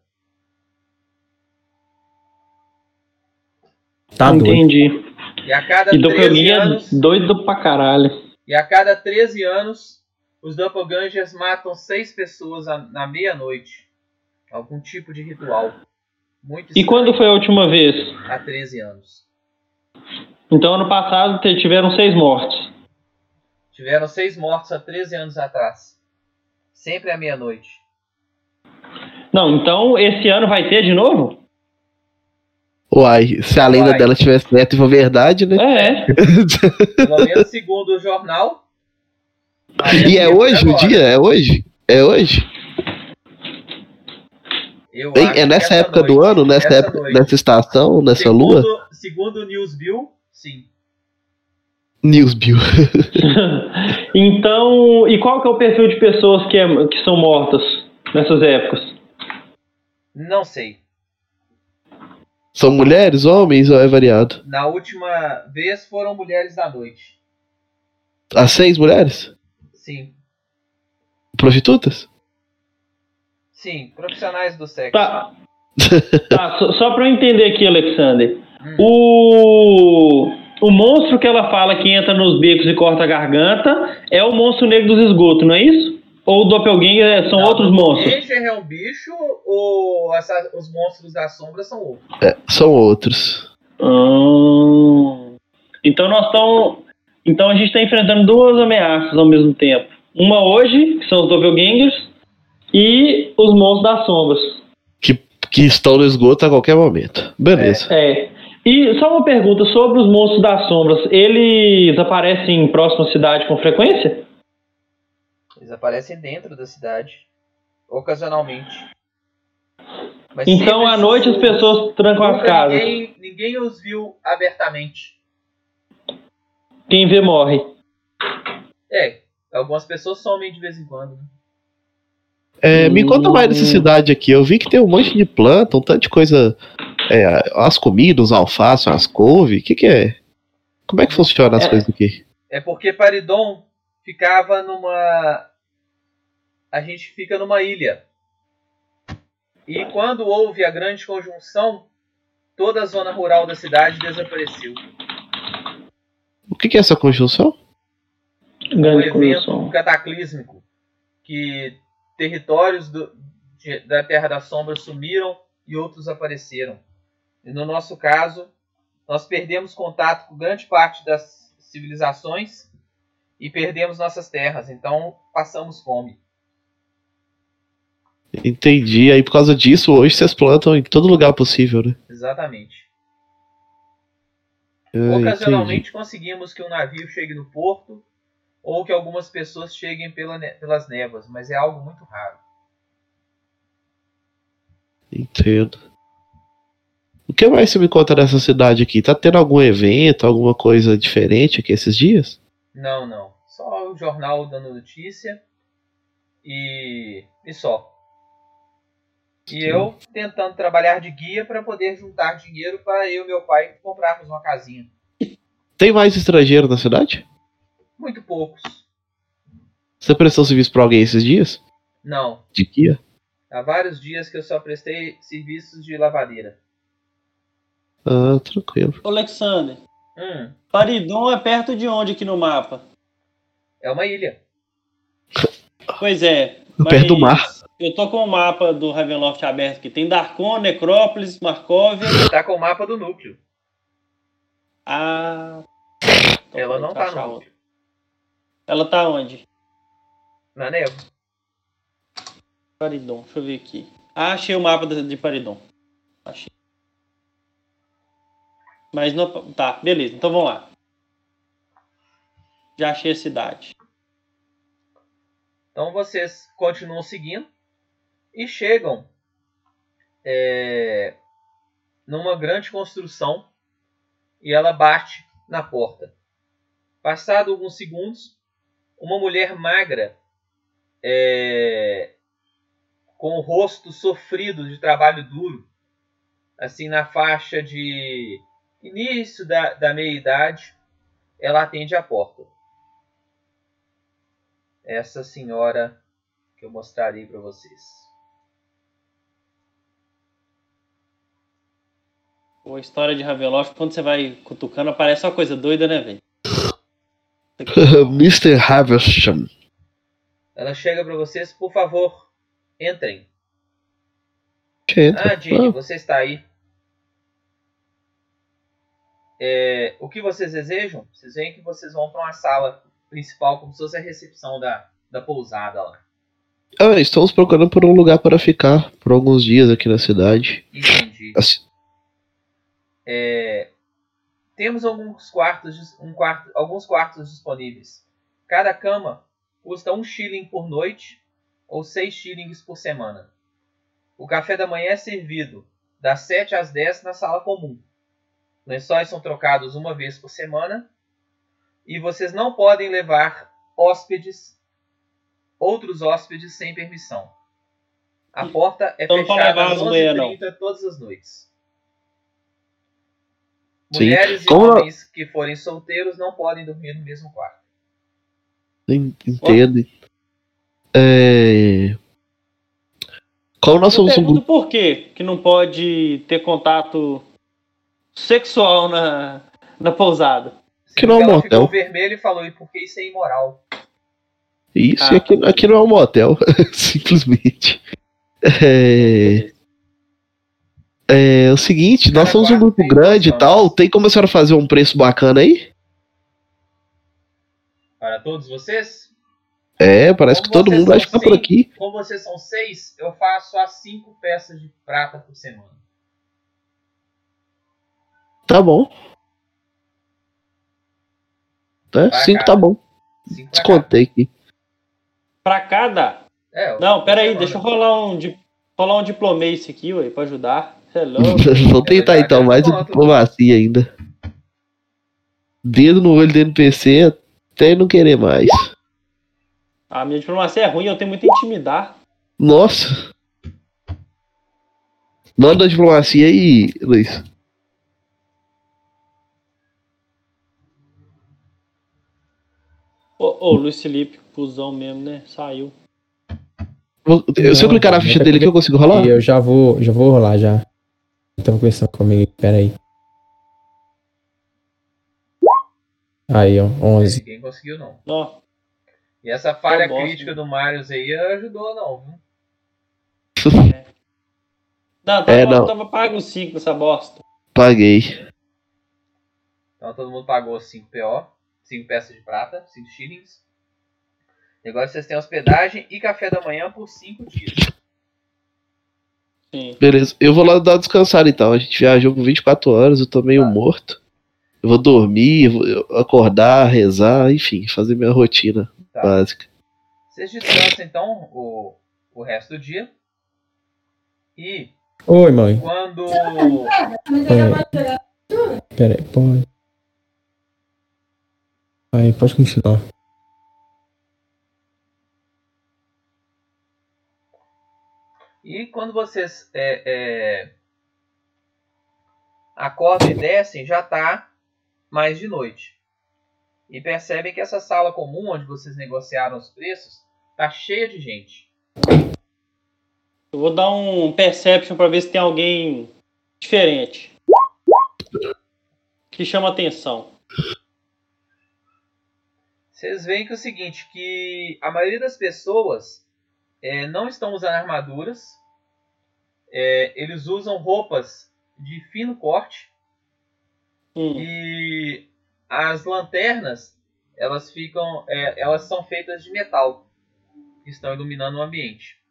Tá doido. Entendi. E a cada E 13 doppelganger anos, é doido pra caralho. e a cada 13 anos, os doppelgangers matam seis pessoas na meia-noite. Algum tipo de ritual. Muito E estranho. quando foi a última vez? Há 13 anos. Então, ano passado tiveram seis mortes. Tiveram seis mortos há 13 anos atrás. Sempre à meia-noite. Não, então esse ano vai ter de novo? Uai, se a lenda Uai. dela tivesse certo e for verdade, né? É. Pelo menos segundo o jornal. E é hoje o dia? É hoje? É hoje? Acho É nessa essa época do noite. ano? Nessa, Essa época, noite. nessa estação? Nessa segundo, lua? Segundo o Newsview, sim. Newsbill. então, e qual que é o perfil de pessoas que, é- que são mortas nessas épocas? Não sei. São mulheres, homens ou é variado? Na última vez foram mulheres da noite. As seis mulheres? Sim. Prostitutas? Sim, profissionais do sexo. Tá. tá só, só pra eu entender aqui, Alexander. Hum. O, o monstro que ela fala que entra nos becos e corta a garganta é o monstro negro dos esgotos, não é isso? Ou o Doppelganger é- são Não, outros o monstros? Doppelganger é um bicho ou essa- os monstros da sombra são outros? É, são outros. Ah, então nós estamos. Então a gente está enfrentando duas ameaças ao mesmo tempo. Uma hoje, que são os Doppelgangers, e os monstros das sombras. Que, que estão no esgoto a qualquer momento. Beleza. É. E só uma pergunta sobre os monstros das sombras. Eles aparecem em próxima cidade com frequência? Eles aparecem dentro da cidade, ocasionalmente. Mas Então à noite as pessoas trancam as casas. Ninguém, ninguém os viu abertamente. Quem vê morre. É, algumas pessoas somem de vez em quando. né? É, me conta mais dessa Hum. cidade aqui. Eu vi que tem um monte de planta, um tanto de coisa. É, as comidas, os alface, as couve. O que, que é? Como é que funciona as É. coisas aqui? É porque Paridon ficava numa. A gente fica numa ilha. E quando houve a grande conjunção, toda a zona rural da cidade desapareceu. O que, que é essa conjunção? um Grande evento conjunção. cataclísmico que territórios do- de- da Terra das Sombras sumiram e outros apareceram. E no nosso caso, nós perdemos contato com grande parte das civilizações e perdemos nossas terras, então passamos fome. Entendi. Aí por causa disso, hoje vocês plantam em todo lugar possível, né? Exatamente. Ah, entendi. Ocasionalmente conseguimos que um navio chegue no porto ou que algumas pessoas cheguem pela ne- pelas névoas, mas é algo muito raro. Entendo. O que mais você me conta dessa cidade aqui? Tá tendo algum evento, alguma coisa diferente aqui esses dias? Não, não. Só o jornal dando notícia e, e só. E eu tentando trabalhar de guia para poder juntar dinheiro para eu e meu pai comprarmos uma casinha. Tem mais estrangeiro na cidade? Muito poucos. Você prestou serviço pra alguém esses dias? Não. De guia? Há vários dias que eu só prestei serviços de lavadeira. Ah, tranquilo. Ô, Alexander, Hum, Paridon é perto de onde aqui no mapa? é uma ilha. Pois é. Perto do mar. Eu tô com o mapa do Ravenloft aberto aqui. Tem Darkon, Necrópolis, Markovia. Tá com o mapa do núcleo. Ah. Então Ela não tá no núcleo. Ela tá onde? Na névoa. Paridon, deixa eu ver aqui. Ah, achei o mapa de de Paridon. Achei. Mas não. Tá, beleza, então vamos lá. Já achei a cidade. Então vocês continuam seguindo e chegam é, numa grande construção e ela bate na porta. Passado alguns segundos, uma mulher magra, é, com o rosto sofrido de trabalho duro, assim na faixa de início da, da meia-idade, ela atende a porta essa senhora que eu mostrarei para vocês. Pô, a história de Ravenloft, quando você vai cutucando, aparece uma coisa doida, né, velho? Mr. Haversham. Ela chega para vocês, por favor, entrem. Entra. Ah, Jenny, Ah, você está aí. É, o que vocês desejam? Vocês veem que vocês vão para uma sala principal, como se fosse a recepção da, da pousada lá. Ah, estamos procurando por um lugar para ficar por alguns dias aqui na cidade. Entendi. Assim, É, temos alguns quartos, um quarto, alguns quartos disponíveis. Cada cama custa um shilling por noite ou seis shillings por semana. O café da manhã é servido das 7 às 10 na sala comum. Lençóis são trocados uma vez por semana e vocês não podem levar hóspedes, outros hóspedes sem permissão. A porta é Então fechada às as mulheres, 11h30 todas as noites. Sim. Mulheres e Como- homens que forem solteiros não podem dormir no mesmo quarto. en- entendo. É... Como nós somos um por quê que não pode ter contato sexual na, na pousada. Que não é um motel. ficou vermelho e falou, e porque isso é imoral. Isso, Ah, aqui, aqui não é um motel. Simplesmente. É... é o seguinte, nós Cada somos um grupo grande e tal. Tem como a senhora fazer um preço bacana aí? Para todos vocês, É, parece Como que todo mundo vai ficar por cinco- aqui. como vocês são seis, eu faço as cinco peças de prata por semana. Tá bom. É, Vai, 5 cara. tá bom. Cinco. Descontei aqui. Pra cada. É, Não, pera aí, deixa eu rolar um, rolar um diplomacy aqui, ué, pra ajudar. Louco. Vou tentar verdade, então, mais diplomacia ainda. Dedo no olho do NPC até não querer mais. A minha diplomacia é ruim, eu tenho muito intimidar. Nossa. Manda a diplomacia aí, Luiz. Ô, ô Luiz Felipe, cuzão mesmo, né? Saiu. Vou- Se eu clicar na ficha dele aqui, eu consigo rolar? Eu já vou, já vou rolar já. Então conversando comigo, pera aí. Aí, ó, 11. Ninguém conseguiu, não. Ó, E essa falha gosto. crítica do Marius aí ajudou, não, viu? não, tava, É, não. tava pago 5 nessa bosta. Paguei. Então todo mundo pagou 5 PO, 5 peças de prata, 5 shillings. E agora vocês têm hospedagem e café da manhã por 5 dias. Sim. Beleza. Eu vou lá dar uma descansada então. A gente viajou por 24 horas, eu tô meio morto. Eu vou dormir, vou acordar, rezar, enfim, fazer minha rotina Tá. básica. Vocês descansam então o, o resto do dia. E Oi, mãe. quando. Pera aí, pode. Aí, pode continuar. E quando vocês é, é, acordam e descem, já tá mais de noite. E percebem que essa sala comum onde vocês negociaram os preços tá cheia de gente. Eu vou dar um perception pra ver se tem alguém diferente. Que chama atenção. Vocês veem que é o seguinte, que a maioria das pessoas é, não estão usando armaduras. É, eles usam roupas de fino corte Hum. e as lanternas elas ficam, é, elas são feitas de metal que estão iluminando o ambiente.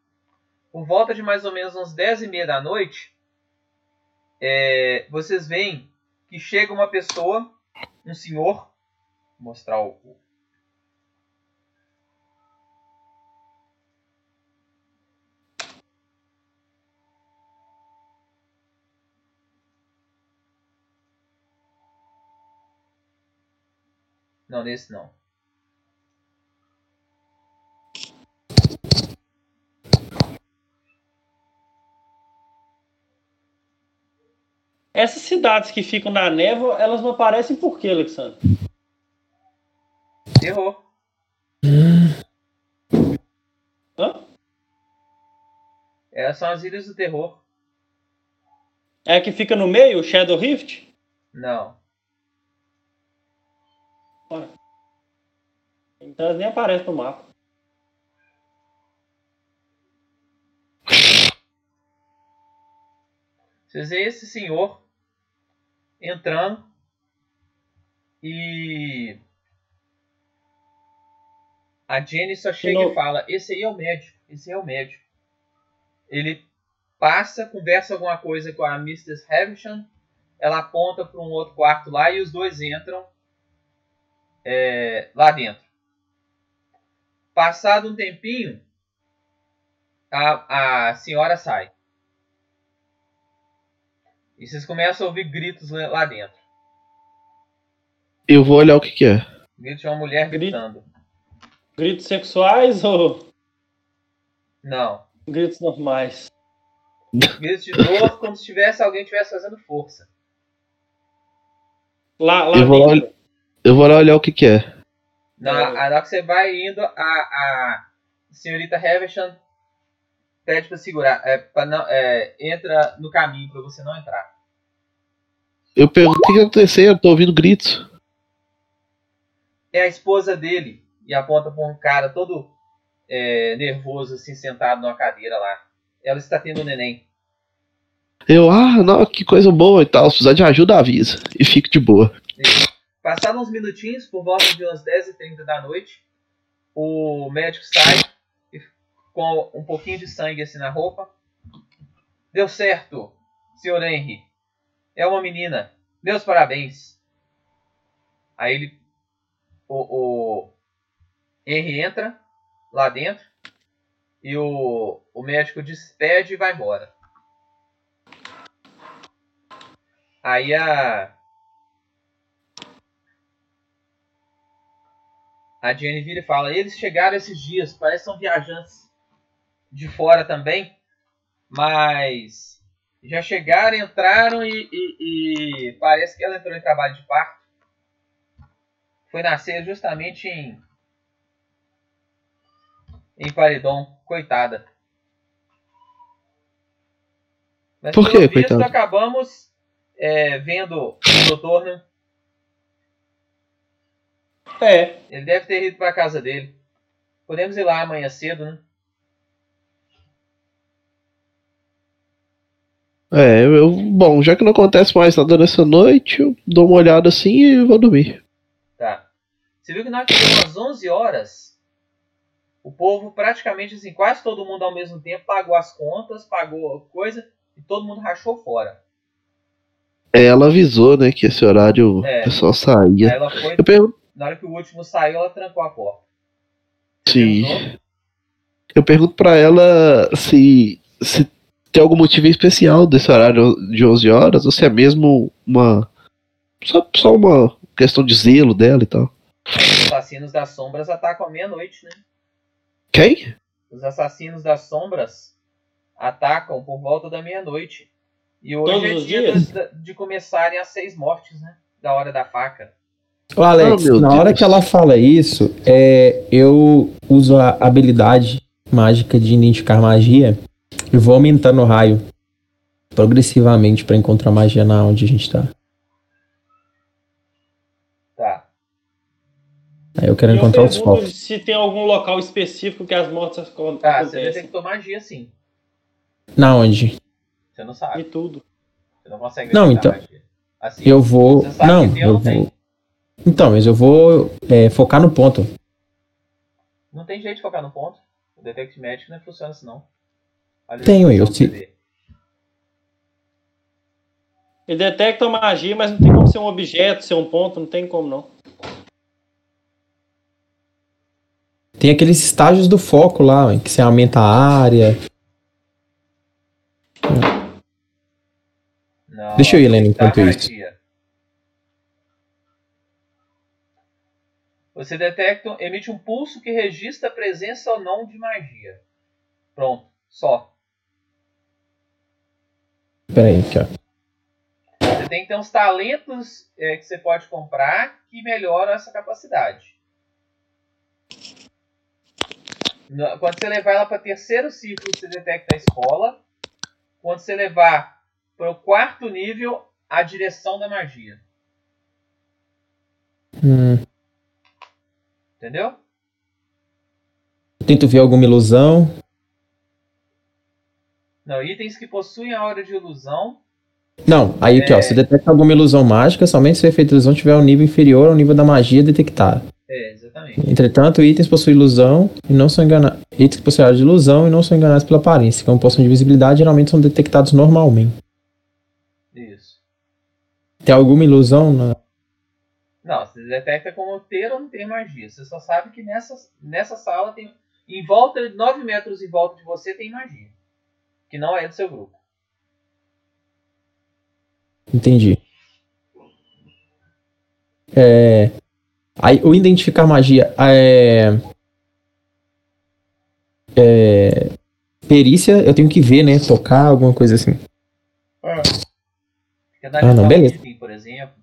Por volta de mais ou menos uns 10 e meia da noite, é, vocês veem que chega uma pessoa, um senhor, vou mostrar o, Não, nesse não. Essas cidades que ficam na névoa, elas não aparecem por quê, Alexandre? Errou. Hã? Essas são as Ilhas do Terror. É a que fica no meio, Shadow Rift? Não. Então elas nem aparecem no mapa. Vocês veem esse senhor entrando e a Jenny só chega e fala: Esse aí é o médico, esse aí é o médico. Ele passa, conversa alguma coisa com a Mrs. Havisham, ela aponta para um outro quarto lá e os dois entram é, lá dentro. Passado um tempinho, a, a senhora sai. E vocês começam a ouvir gritos lá dentro. Eu vou olhar o que, que é. Gritos de uma mulher Grito. gritando. Gritos sexuais ou Não. gritos normais? Gritos de dor como se tivesse alguém estivesse fazendo força. Lá, lá Eu vou lá, dentro. Eu vou lá olhar o que, que é. Na, É. a hora que você vai indo, a, a senhorita Havisham pede pra segurar. É, pra não, é, entra no caminho pra você não entrar. Eu pergunto o que, que aconteceu, eu tô ouvindo gritos. É a esposa dele. E aponta pra um cara todo é, nervoso, assim, sentado numa cadeira lá. Ela está tendo um neném. Eu, ah, não, que coisa boa e tal. Se precisar de ajuda, avisa. E fique de boa. Passados uns minutinhos, por volta de umas 10h30 da noite, o médico sai com um pouquinho de sangue assim na roupa. Deu certo, Sr. Henry. É uma menina. Meus parabéns. Aí ele. O, o Henry entra lá dentro e o, o médico despede e vai embora. Aí a. A Jenny vira e fala: Eles chegaram esses dias, parece que são viajantes de fora também, mas já chegaram, entraram e, e, e parece que ela entrou em trabalho de parto. Foi nascer justamente em. em Paredão, coitada. Mas Por visto, coitada? acabamos é, vendo o doutor, né? É, Ele deve ter ido para casa dele. Podemos ir lá amanhã cedo, né? É, eu, bom, já que não acontece mais nada nessa noite, eu dou uma olhada assim e vou dormir. Tá. Você viu que na hora que deu umas 11 horas, o povo praticamente, assim, quase todo mundo ao mesmo tempo pagou as contas, pagou coisa e todo mundo rachou fora. É, ela avisou, né, que esse horário É. o pessoal Aí saía. ela foi, Eu pergunto, na hora que o último saiu, ela trancou a porta. sim, eu pergunto pra ela se, se tem algum motivo especial desse horário de 11 horas, ou se é mesmo uma, só, só uma questão de zelo dela e tal. Os assassinos das sombras atacam à meia-noite, né? Quem? Os assassinos das sombras atacam por volta da meia-noite. E hoje Todos é os dia das- de começarem as seis mortes, né? Da hora da faca. Ô, Alex, Oh, na hora Deus. que ela fala isso, é, eu uso a habilidade mágica de identificar magia e vou aumentando o raio progressivamente pra encontrar magia na onde a gente tá. Tá. Aí eu quero eu encontrar os focos. se tem algum local específico que as mortes acon- Tá, você acontecem. detectou magia sim. Na onde? Você não De sabe. tudo. Você não consegue Não, então- magia. Assim, Eu vou. Você sabe Não, que tem ou eu não tem? Então, mas eu vou é, focar no ponto. Não tem jeito de focar no ponto. O Detect Magic não funciona assim não. Olha Tenho, eu se-. Ele detecta magia, mas não tem como ser um objeto, ser um ponto, não tem como não. Tem aqueles estágios do foco lá, que você aumenta a área. Não, Deixa eu ir lendo enquanto isso. Você detecta, emite um pulso que registra a presença ou não de magia. Pronto, só. Pera aí, aqui, ó. Você tem que ter uns talentos é, que você pode comprar que melhoram essa capacidade. Quando você levar ela para terceiro ciclo, você detecta a escola. Quando você levar para o quarto nível, a direção da magia. Hum, Entendeu? tento ver alguma ilusão. Não, itens que possuem a hora de ilusão. Não, aí aqui, ó. Se detecta alguma ilusão mágica, somente se o efeito de ilusão tiver um nível inferior ao nível da magia detectada. É, exatamente. Entretanto, itens possuem ilusão e não são enganados. Itens que possuem área de ilusão e não são enganados pela aparência. Como possuem de visibilidade, geralmente são detectados normalmente. Isso. Tem alguma ilusão na. Detecta como ter ou não ter magia. Você só sabe que nessa, nessa sala tem. Em volta, 9 metros em volta de você tem magia. Que não é do seu grupo. Entendi. É. Aí, o identificar magia é. É. Perícia, eu tenho que ver, né? Tocar, alguma coisa assim. Analisar Ah, não, beleza. por exemplo.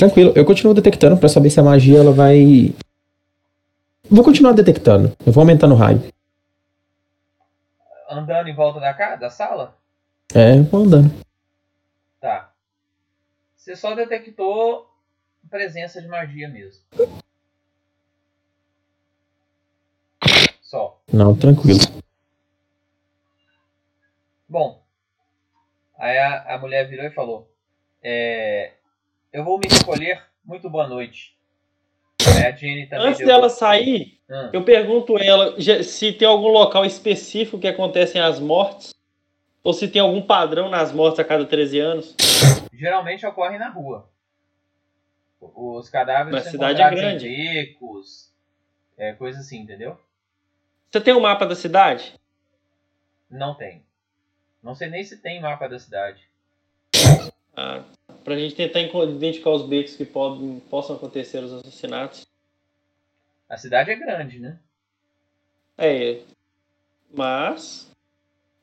Tranquilo, eu continuo detectando pra saber se a magia ela vai. Vou continuar detectando. Eu vou aumentando o raio. Andando em volta da, ca- da sala? É, vou andando. Tá. Você só detectou presença de magia mesmo. Só. Não, tranquilo. Bom, aí a, a mulher virou e falou: é, Eu vou me recolher. Muito boa noite. Também Antes deu- dela sair, Hum, eu pergunto ela se tem algum local específico que acontecem as mortes. Ou se tem algum padrão nas mortes a cada 13 anos. geralmente ocorrem na rua. Os cadáveres são cidade é encontrados em grande. becos, é, coisa assim, entendeu? Você tem um mapa da cidade? Não tem. Não sei nem se tem mapa da cidade. Ah, pra gente tentar identificar os becos que podem, possam acontecer os assassinatos. A cidade é grande, né? É. Mas.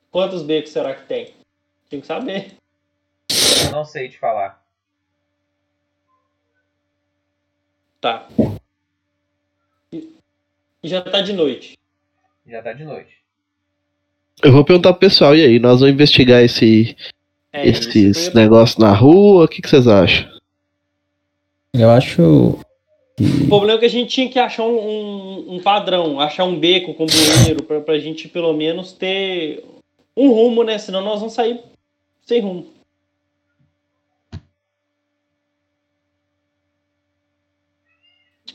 Quantos becos será que tem? Tem que saber. Eu não sei te falar. Tá. E e já tá de noite. Já tá de noite. Eu vou perguntar pro pessoal, e aí, nós vamos investigar esse, É, esses negócios na rua, o que, que vocês acham? Eu acho. O problema é que a gente tinha que achar um, um- um padrão, achar um beco com bueiro, pra, pra gente pelo menos ter um rumo, né? Senão nós vamos sair sem rumo.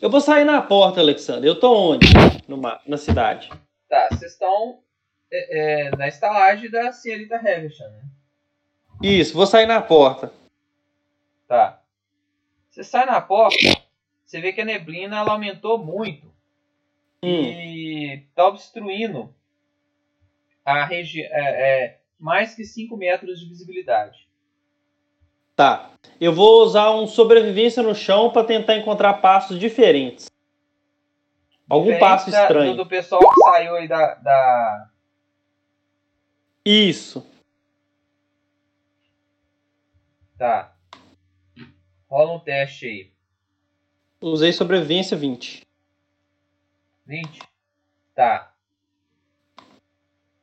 Eu vou sair na porta, Alexandre. Eu tô onde? No ma- na cidade. Tá, vocês estão é, é, na estalagem da senhorita Havisham, né? Isso, vou sair na porta. Tá. Você sai na porta, você vê que a neblina ela aumentou muito Hum, e tá obstruindo a região é, mais que 5 metros de visibilidade. tá. Eu vou usar um sobrevivência no chão pra tentar encontrar passos diferentes. Algum Diferente passo estranho. Do, do pessoal que saiu aí da, da. Isso. Tá. Rola um teste aí. Usei sobrevivência 20. 20? Tá.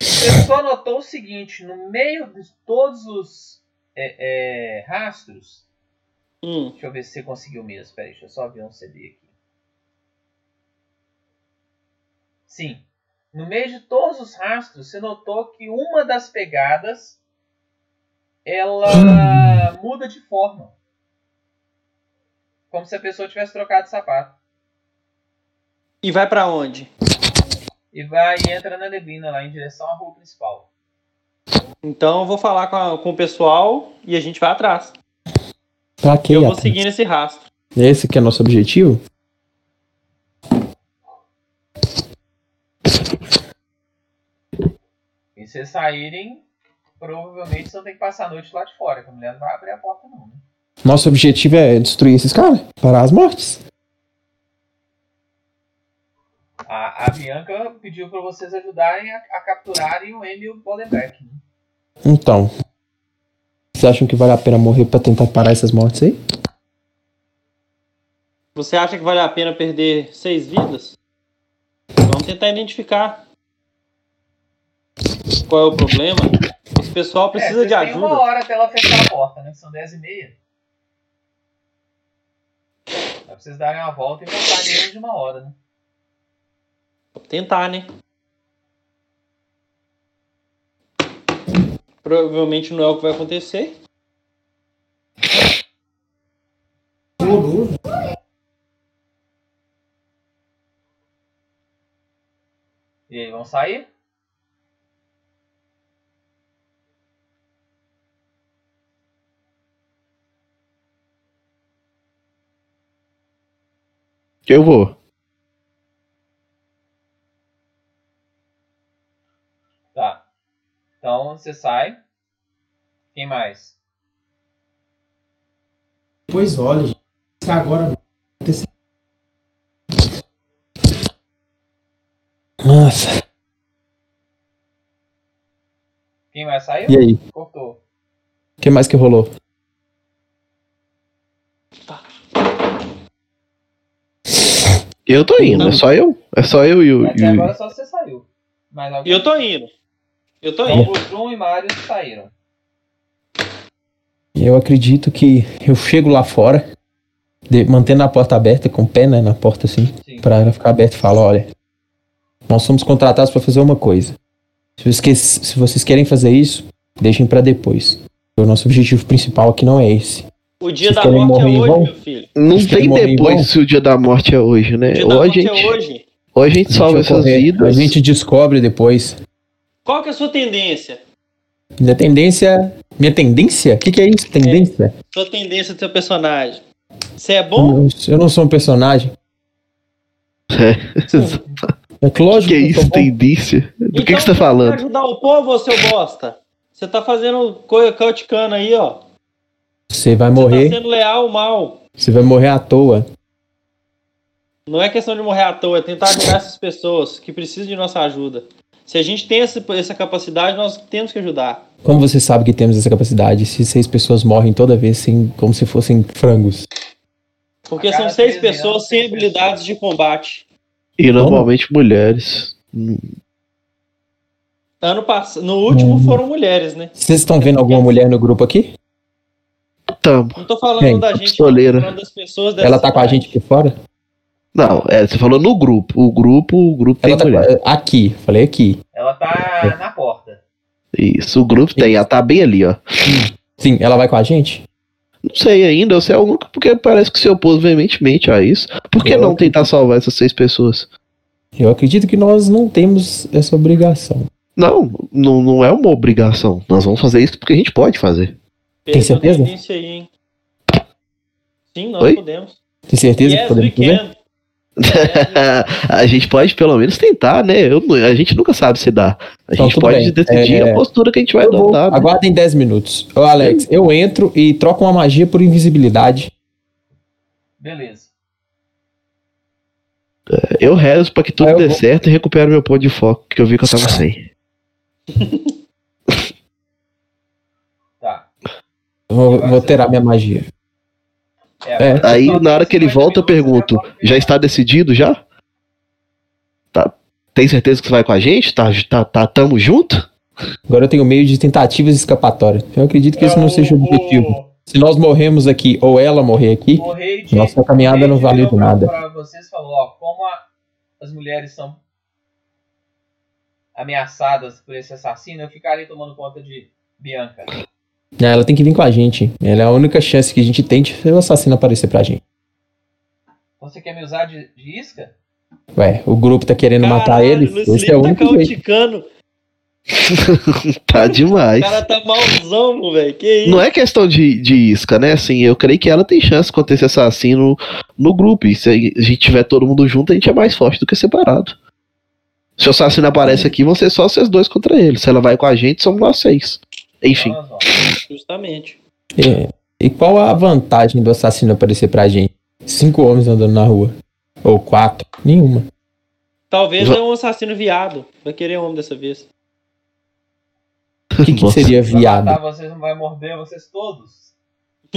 Você só notou o seguinte: no meio de todos os é, é, rastros. Hum, Deixa eu ver se você conseguiu mesmo. Peraí, deixa eu só ver um CD aqui. Sim. No meio de todos os rastros, você notou que uma das pegadas ela muda de forma. Como se a pessoa tivesse trocado de sapato. E vai pra onde? E vai e entra na neblina lá em direção à rua principal. Então eu vou falar com, a- com o pessoal e a gente vai atrás. Pra quê? eu vou Atos? seguir nesse rastro. Esse que é nosso objetivo? E se vocês saírem, provavelmente vocês vão ter que passar a noite lá de fora, que a mulher não vai abrir a porta não, né? Nosso objetivo é destruir esses caras, parar as mortes. A, a Bianca pediu para vocês ajudarem a, a capturarem o Emil Bodenbeck. Né? Então, vocês acham que vale a pena morrer pra tentar parar essas mortes aí? Você acha que vale a pena perder seis vidas? Vamos tentar identificar. Qual é o problema? Pessoal precisa é, de vocês têm uma ajuda. hora até ela fechar a porta, né? São 10 e meia. Dá pra vocês darem uma volta e voltar menos de uma hora, né? Vou tentar, né? Provavelmente não é o que vai acontecer. E aí, vão sair? Eu vou. Tá. Então você sai. Quem mais? Pois olha, gente. Agora. Nossa. Quem mais saiu? E aí? Cortou. O que mais que rolou? Eu tô indo, é só eu. É só eu e o. Até e o- agora só você saiu. Mas alguém... eu tô indo. Eu tô indo. Gudrun e Marius saíram. Eu acredito que eu chego lá fora, de- mantendo a porta aberta, com o pé né, na porta assim, Sim. pra ela ficar aberta e falo, olha, nós somos contratados pra fazer uma coisa. Se vocês, se vocês querem fazer isso, deixem pra depois. O nosso objetivo principal aqui não é esse. O dia Vocês da morte é hoje, vão? meu filho. Não Vocês tem vão? depois se o dia da morte é hoje, né? O dia Ou da a morte gente, é hoje. ou a gente salva essas correr. vidas. A gente descobre depois. Qual que é a sua tendência? Minha tendência Minha tendência? O que, que é isso? Tendência? Sua tendência do seu personagem. Você é bom? Eu, eu não sou um personagem. É. É que lógico que é eu sou isso, bom. tendência? Do que, que você tá Então, Pra falando? ajudar o povo, seu bosta. Você tá fazendo coisa cauticana aí, ó. Você vai Você morrer. tá sendo leal mal. Você vai morrer à toa. Não é questão de morrer à toa, é tentar ajudar essas pessoas que precisam de nossa ajuda. Se a gente tem essa, essa capacidade, nós temos que ajudar. Como você sabe que temos essa capacidade se seis pessoas morrem toda vez sem, como se fossem frangos? Porque são seis 13 anos, pessoas sem habilidades de combate. E normalmente mulheres. Hum, Ano passado, no último Hum. foram mulheres, né? Vocês estão vendo alguma mulher no grupo aqui? Tamo. Não tô falando Quem? da gente, não, tô Pistoleira. falando das pessoas dessa Ela tá com a gente aqui fora? Não, é, você falou no grupo. O grupo, o grupo tem Ela tá com- mulher. aqui, falei aqui. Ela tá na porta. Isso, o grupo tem. Ela tá bem ali, ó. Sim, ela vai com a gente? Não sei ainda, você é o único porque parece que se opôs veementemente a isso. Por que Eu- não tentar salvar essas seis pessoas? Eu acredito que nós não temos essa obrigação. Não, não, não é uma obrigação. Nós vamos fazer isso porque a gente pode fazer. Tem certeza? aí, hein? Sim, nós Oi? podemos. Tem certeza que yes, podemos we fazer? a gente pode pelo menos tentar, né? Eu a gente nunca sabe se dá. A Então, gente pode bem. decidir É, a postura que a gente vai vou- adotar. né? Aguardem 10 minutos. Ô, Alex, eu entro e troco uma magia por invisibilidade. Beleza. Eu rezo pra que tudo dê vou. certo e recupero meu ponto de foco, que eu vi que eu tava sem. Tá. Vou, vou ter a minha magia. É. agora Aí, na hora que ele 50 volta, eu pergunto: já está decidido já? Tá. Tem certeza que você vai com a gente? Tá, tá, tá tamo junto? Agora eu tenho meio de tentativas de escapatória. Eu acredito que É, esse não seja o objetivo. Se nós morremos aqui ou ela morrer aqui, de, nossa caminhada não de valeu de nada. Pra vocês falou, ó, como a- as mulheres são ameaçadas por esse assassino, eu ficaria tomando conta de Bianca. Né, ela tem que vir com a gente. Ela é a única chance que a gente tem de ver o assassino aparecer pra gente. Você quer me usar de, de isca? Ué, o grupo tá querendo matar Caralho, eles. Luiz Esse é o tá único. Tá O demais. cara tá malzão, velho. Que isso? Não é questão de, de isca, né? Assim, eu creio que ela tem chance contra esse assassino no grupo. E se a gente tiver todo mundo junto, a gente é mais forte do que separado. Se o assassino aparece aqui, vão ser só vocês dois contra ele. Se ela vai com a gente, somos nós seis. Enfim. Justamente. É. E qual a vantagem do assassino aparecer pra gente? Cinco homens andando na rua. Ou quatro? Nenhuma. Talvez Va- é um assassino viado. Vai querer homem dessa vez. O que, que seria Vai viado? matar vocês, não vai morder vocês todos.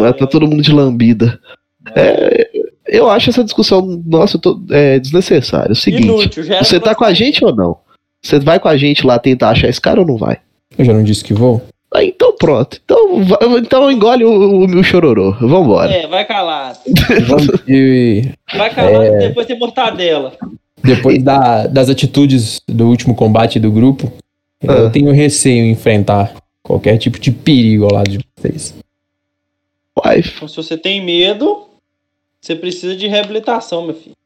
mas tá todo mundo de lambida. É, eu acho essa discussão, nossa, eu tô- é desnecessária. É o seguinte, Inútil. Você tá com a gente ou não? Você vai com a gente lá tentar achar esse cara ou não vai? Eu já não disse que vou? Ah, então pronto. Então, então engole o, o, o chororô. Vambora. É, vai calado. E Vai calado É. e depois tem mortadela. depois da- das atitudes do último combate do grupo, eu Ah. tenho receio em enfrentar qualquer tipo de perigo ao lado de vocês. Vai. Então, se você tem medo, você precisa de reabilitação, meu filho.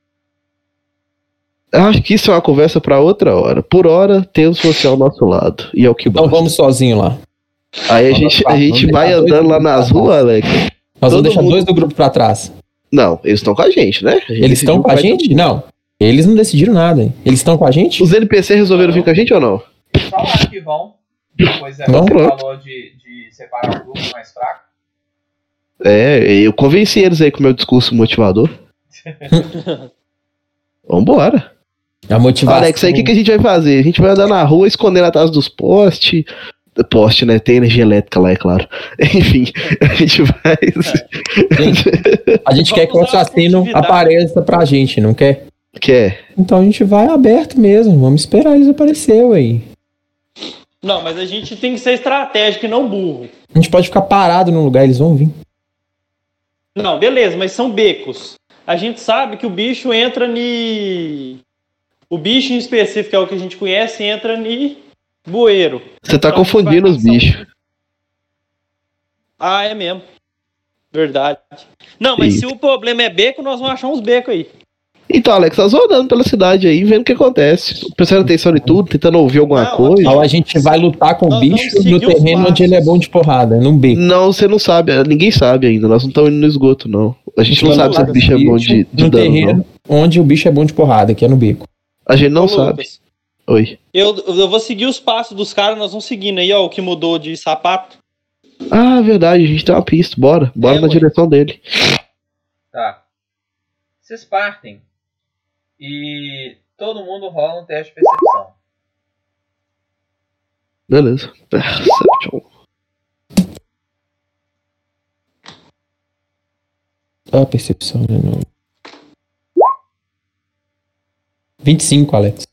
Eu acho que isso é uma conversa pra outra hora. Por hora, temos você ao nosso lado. E é o que Então basta. vamos sozinho lá. Aí a vamos gente, a gente vai andando lá nas ruas, Alex. Nós Todo vamos deixar mundo- dois do grupo pra trás. Não, eles estão com a gente, né? A gente Eles estão com a gente? Não. Eles não decidiram nada. hein? Eles estão com a gente? Os NPC resolveram Não. vir com a gente ou não? Falaram que vão. Depois é, Vamos, você pronto. falou de, de separar o grupo mais fraco. É, eu convenci eles aí com o meu discurso motivador. Vambora. A motivação. Alex, aí o que, que a gente vai fazer? A gente vai andar na rua escondendo atrás dos postes. Poste, né? Tem energia elétrica lá, é claro. Enfim, a gente vai. A gente quer que o assassino apareça pra gente, não quer? Quer? Então a gente vai aberto mesmo. Vamos esperar eles aparecer aí. Não, mas a gente tem que ser estratégico e não burro. A gente pode ficar parado num lugar, eles vão vir. Não, beleza, mas são becos. A gente sabe que o bicho entra ni. O bicho em específico é o que a gente conhece, entra ni bueiro. Você tá Então, confundindo vai os bichos. Ah, é mesmo. Verdade. Não, mas se o problema é beco, nós vamos achar uns becos aí. Então, Alex, nós vamos andando pela cidade aí, vendo o que acontece. Prestando atenção em tudo, tentando ouvir alguma Não, coisa. Então a gente vai lutar com o bicho no terreno onde ele é bom de porrada, num beco. Não, você não sabe, ninguém sabe ainda. Nós não estamos indo no esgoto, não. A gente não Vamos sabe se o bicho é bom de, de no dano, terreno não. onde o bicho é bom de porrada, que é no beco. A gente não Ô, sabe. Lucas, Oi. Eu, eu vou seguir os passos dos caras, nós vamos seguindo aí, ó, o que mudou de sapato. Ah, verdade, a gente tem uma pista. Bora, bora É, na ué. direção dele. Tá. Vocês partem. E todo mundo rola um teste de percepção. Beleza. Perception. Ah, percepção de novo. 25, Alex.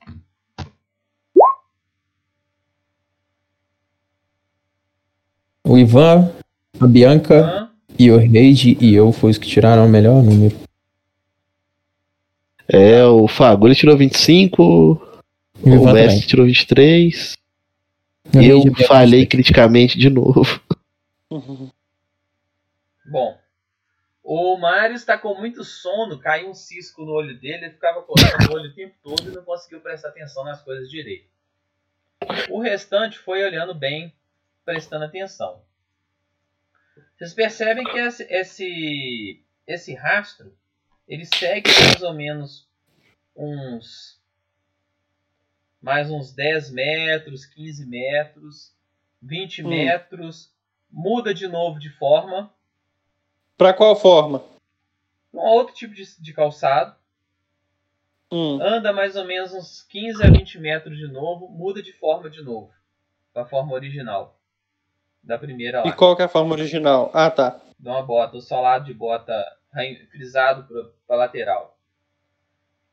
O Ivan, a Bianca e o Reide e eu foi os que tiraram o melhor número. É, o Fagulho tirou 25, O o Messi tirou 23. O E eu e Bianca falhei criticamente de novo. Bom. O Mário está com muito sono, caiu um cisco no olho dele, ele ficava coçando o olho o tempo todo e não conseguiu prestar atenção nas coisas direito. O restante foi olhando bem, prestando atenção. Vocês percebem que esse, esse, esse rastro ele segue mais ou menos uns mais uns 10 metros, 15 metros, 20 Hum. metros, muda de novo de forma, Pra qual forma? um outro tipo de, de calçado, Hum. anda mais ou menos uns 15 a 20 metros de novo, muda de forma de novo, para a forma original da primeira E lá. qual que é a forma original? Ah, tá. Dá uma bota, o solado de bota frisado para lateral.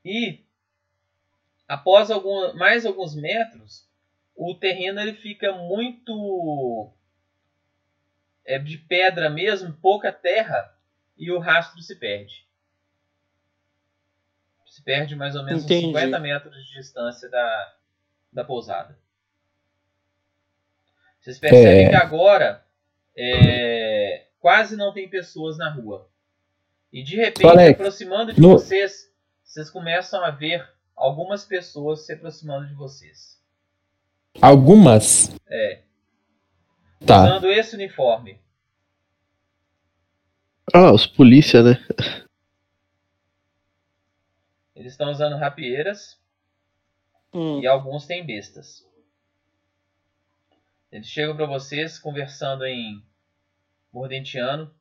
E após algum, mais alguns metros, o terreno ele fica muito é de pedra mesmo, pouca terra e o rastro se perde. Se perde mais ou menos Entendi. uns 50 metros de distância da, da pousada. Vocês percebem É. que agora é, quase não tem pessoas na rua. E de repente, Alex, aproximando de no- vocês, vocês começam a ver algumas pessoas se aproximando de vocês. Algumas. É, Tá. usando esse uniforme. Ah, os polícia, né? Eles estão usando rapieiras Hum. e alguns têm bestas. Eles chegam para vocês conversando em mordentiano.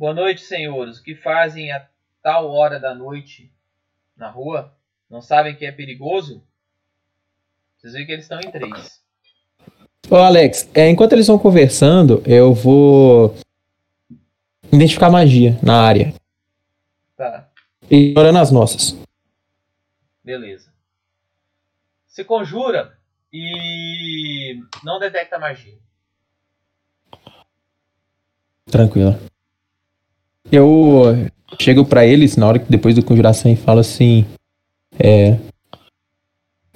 Boa noite, senhores. O que fazem a tal hora da noite na rua? Não sabem que é perigoso? Vocês veem que eles estão em três. Ô, Alex, é, enquanto eles vão conversando, eu vou identificar magia na área. Tá, Ignorando as nossas. beleza. Se conjura e não detecta magia. Tranquilo. Eu chego pra eles na hora que depois do conjuração e falo assim: é,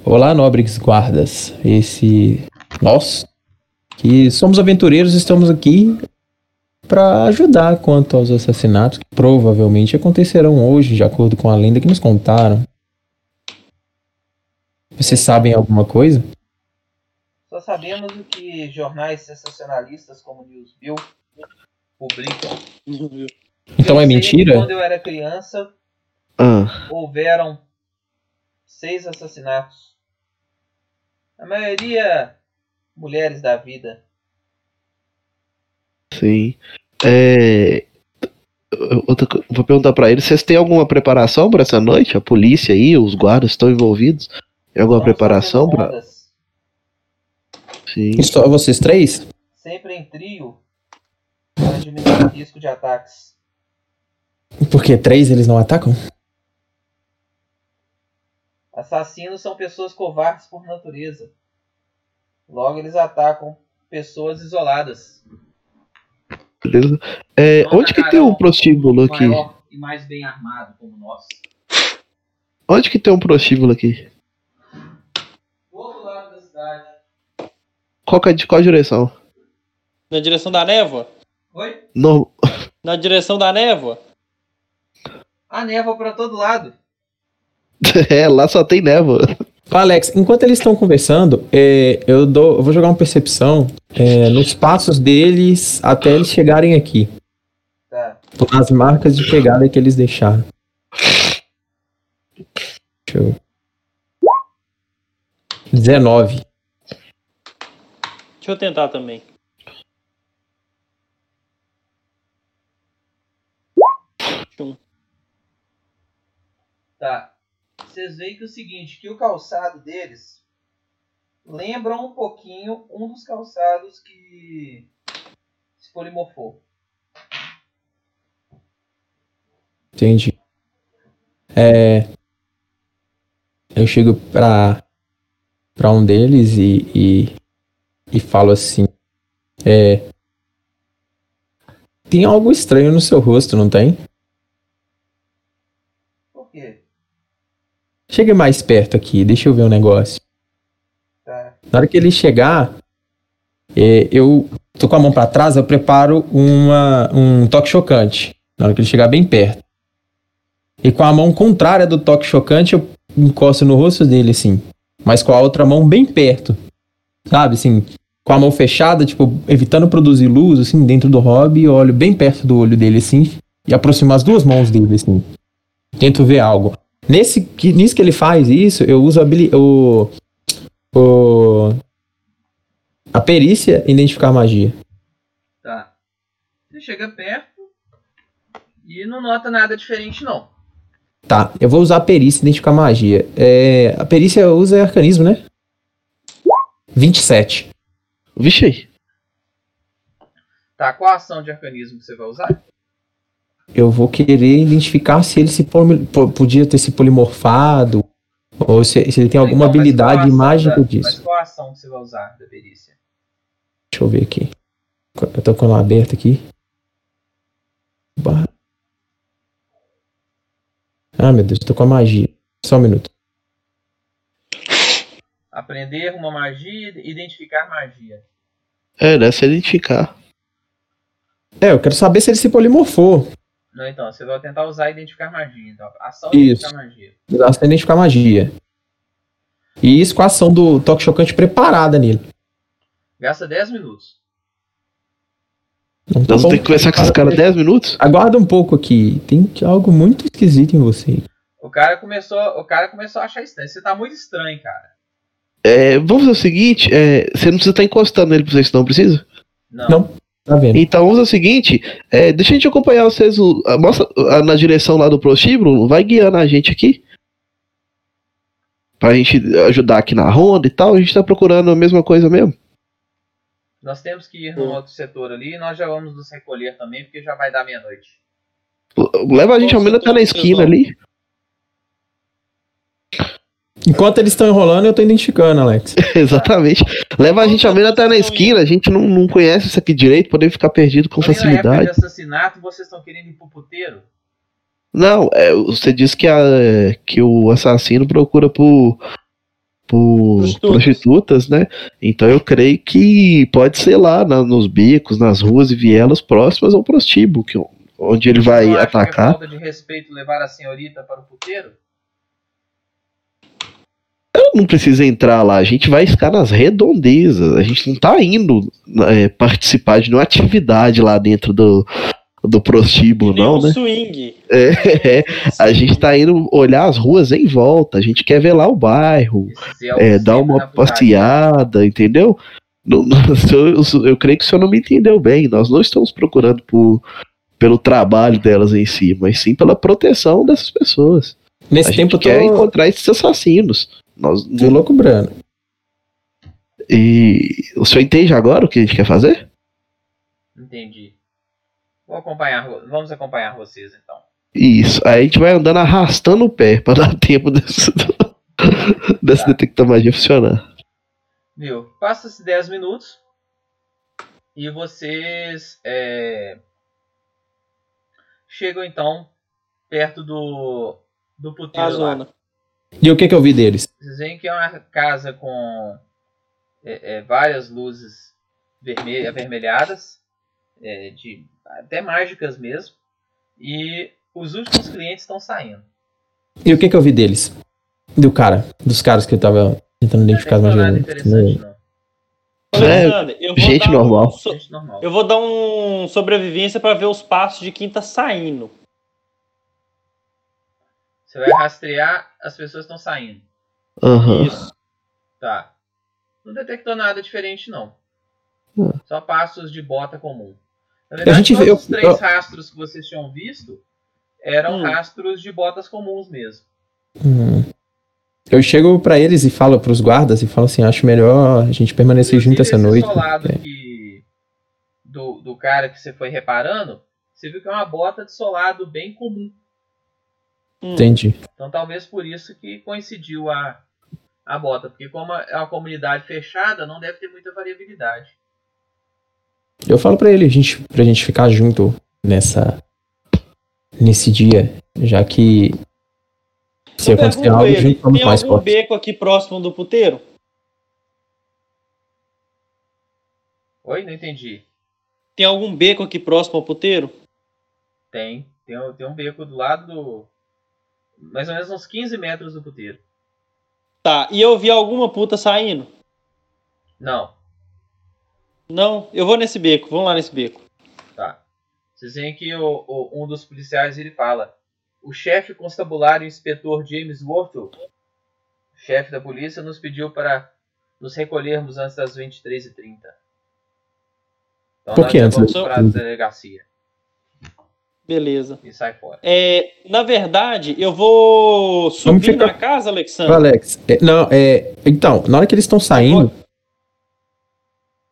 Olá, nobres guardas. Esse nós que somos aventureiros estamos aqui pra ajudar quanto aos assassinatos que provavelmente acontecerão hoje, de acordo com a lenda que nos contaram. Vocês sabem alguma coisa? Só sabemos o que jornais sensacionalistas como News Bill publicam. Então Eu é mentira? Quando eu era criança, Ah, houveram seis assassinatos. A maioria mulheres da vida. sim. É. Vou perguntar pra eles, vocês têm alguma preparação pra essa noite? A polícia aí, os guardas estão envolvidos? Tem alguma preparação rondas, Sim. E só vocês três? Sempre em trio para diminuir o risco de ataques. Porque três eles não atacam? Assassinos são pessoas covardes por natureza. Logo, eles atacam pessoas isoladas. Beleza. É, onde que tem um prostíbulo aqui? Maior e mais bem armado como nós. Onde que tem um prostíbulo aqui? Do outro lado da cidade. Qual, que é de qual direção? Na direção da névoa? Oi? No... Na direção da névoa? A névoa pra todo lado. É, lá só tem névoa. Alex, enquanto eles estão conversando, é, eu, dou, eu vou jogar uma percepção é, nos passos deles até eles chegarem aqui. Tá. As marcas de pegada que eles deixaram. Deixa eu... 19. Deixa eu tentar também. Um. Tá. Vocês veem que é o seguinte, que o calçado deles lembra um pouquinho um dos calçados que se polimorfou. Entendi. É, eu chego pra, pra um deles e, e, e falo assim: é, Tem algo estranho no seu rosto, não tem? Por quê? Chegue mais perto aqui, deixa eu ver um negócio. Tá. Na hora que ele chegar, é, eu tô com a mão pra trás, eu preparo uma, um toque chocante. Na hora que ele chegar bem perto. E com a mão contrária do toque chocante, eu encosto no rosto dele, assim. Mas com a outra mão bem perto. Sabe, assim, com a mão fechada, tipo, evitando produzir luz, assim, dentro do hobby, eu olho bem perto do olho dele, assim, e aproximo as duas mãos dele, assim. Tento ver algo. Nesse, que, nisso que ele faz isso, eu uso a, o, o, a perícia identificar magia. Tá. Você chega perto e não nota nada diferente não. Tá, eu vou usar a perícia identificar magia. É, a perícia usa arcanismo, né? 27. Vixe aí. Tá, qual a ação de arcanismo que você vai usar? Eu vou querer identificar se ele se podia ter se polimorfado. Ou se, se ele tem alguma Então, mas qual a habilidade mágica da- disso. Mas qual ação que você vai usar da perícia? Deixa eu ver aqui. Eu tô com ela aberta aqui. Ah, meu Deus, tô com a magia. Só um minuto. Aprender uma magia, identificar magia. É, deve se identificar. É, eu quero saber se ele se polimorfou. Não, então, você vai tentar usar identificar magia. Então, ação Isso. identificar magia. Sem identificar magia. E isso com a ação do toque chocante preparada nele. Gasta 10 minutos. Não tá Nós vamos ter que conversar com esses caras 10 minutos? Aguarda um pouco aqui. Tem algo muito esquisito em você. O cara começou, o cara começou a achar estranho. Você tá muito estranho, cara. É, vamos fazer o seguinte: é, você não precisa estar encostando nele pra vocês, não precisa? Não. Não. Tá vendo? Então vamos fazer o seguinte: é, deixa a gente acompanhar vocês o- a- mostra, a- na direção lá do prostíbulo, vai guiando a gente aqui. Pra gente ajudar aqui na ronda e tal, a gente tá procurando a mesma coisa mesmo. Nós temos que ir num outro setor ali e nós já vamos nos recolher também, porque já vai dar meia-noite. Leva a gente ao menos até na esquina ali. Enquanto eles estão enrolando, eu tô identificando, Alex. Exatamente. Leva a gente ao menos até na esquina, a gente não, não conhece isso aqui direito, poder ficar perdido com Porém, na época facilidade. de assassinato, vocês estão querendo ir pro puteiro? Não, é, você disse que, a, que o assassino procura por, por Prostitutas. prostitutas. né? Então eu creio que pode ser lá na- nos becos, nas ruas e vielas próximas ao prostíbulo, que, onde ele vai acha que é atacar. falta de respeito levar a senhorita para o puteiro? Eu não precisa entrar lá, a gente vai ficar nas redondezas. A gente não tá indo é, participar de nenhuma atividade lá dentro do, do prostíbulo, Nem não, um né? swing. É, a gente tá indo olhar as ruas em volta, a gente quer ver lá o bairro. É, dar uma passeada, entendeu? Não- não- eu, eu creio que o senhor não me entendeu bem. Nós não estamos procurando por, pelo trabalho delas em si, mas sim pela proteção dessas pessoas. Nesse a tempo gente eu quer tô. encontrar esses assassinos. Nós, Tô louco, Brano. e o senhor entende agora o que a gente quer fazer? Entendi. Vou acompanhar, vamos acompanhar vocês então. Isso. Aí a gente vai andando arrastando o pé para dar tempo desse, desse detector magia funcionar. Viu? Passa-se 10 minutos e vocês é, chegam então perto do, do A puteiro lá. E o que que eu vi deles? Vocês veem que é uma casa com é, é, várias luzes vermelha, avermelhadas, é, de, até mágicas mesmo, e Os últimos clientes estão saindo. E o que que eu vi deles? Do cara, dos caras que eu tava tentando identificar magias. interessante, não. É, eu vou gente dar um normal. so- Gente normal. Eu vou dar um sobrevivência pra ver os passos de quem tá saindo. Você vai rastrear as pessoas estão saindo. Aham. Isso. Tá. Não detectou nada diferente, não. Hum. Só passos de bota comum. Na A verdade, gente todos vê- eu- os três eu- rastros que vocês tinham visto eram Hum. rastros de botas comuns mesmo. Hum. Eu chego pra eles e falo pros guardas e falo assim, acho melhor a gente permanecer junto essa noite. solado É. que, do, do cara que você foi reparando, você viu que é uma bota de solado bem comum. Hum. Entendi. Então talvez por isso que coincidiu a, a bota. Porque como é uma comunidade fechada, não deve ter muita variabilidade. Eu falo pra ele, a gente, pra gente ficar junto nessa nesse dia, já que se Eu acontecer algo, a ele, gente vamos tem mais algum beco aqui próximo do puteiro? Oi? Não entendi. Tem algum beco aqui próximo ao puteiro? Tem. Tem, tem um beco do lado do. Mais ou menos uns 15 metros do puteiro. Tá, e eu vi alguma puta saindo? Não, Não, eu vou nesse beco, vamos lá nesse beco. tá. Vocês veem que o, o- um dos policiais ele fala: O chefe constabulário inspetor James Worthel, chefe da polícia, nos pediu para nos recolhermos antes das 23h30. Então Por que antes vamos para a delegacia Beleza. e sai fora. É, na verdade, eu vou subir ficar- na casa, Alexandre. Alex, é, não, é. Então, na hora que eles estão saindo.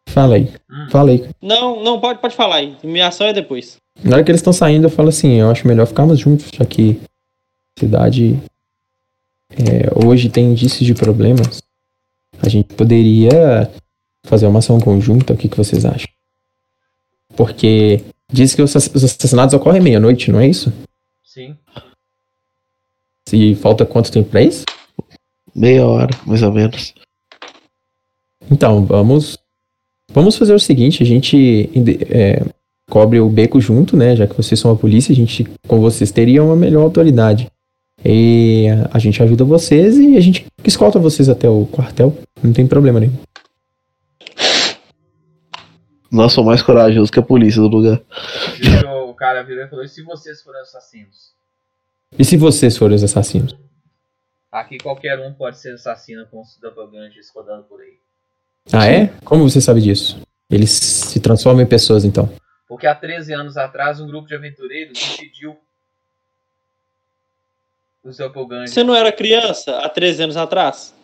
Fala aí. Hum. Fala aí. Não, não, pode, pode falar aí. Minha ação é depois. Na hora que eles estão saindo, eu falo assim, eu acho melhor ficarmos juntos, já que a cidade é, hoje tem indícios de problemas. A gente poderia fazer uma ação conjunta, o que, que vocês acham? Porque diz que os ass- os assassinatos ocorrem meia-noite, não é isso? Sim. Se falta quanto tempo pra isso? Meia hora, mais ou menos. Então, vamos. Vamos fazer o seguinte, a gente é, cobre o beco junto, né? Já que vocês são a polícia, a gente, com vocês, teria uma melhor autoridade. E a gente ajuda vocês e a gente escolta vocês até o quartel. Não tem problema nenhum. Nós somos mais corajosos que a polícia do lugar. O cara virou e falou: E se vocês forem assassinos? E se vocês forem os assassinos? Aqui qualquer um pode ser assassino com os doppelgangers rodando por aí. Ah, é? Como você sabe disso? Eles se transformam em pessoas, então. Porque há 13 anos atrás um grupo de aventureiros impediu os doppelgangers. Você não era criança há 13 anos atrás?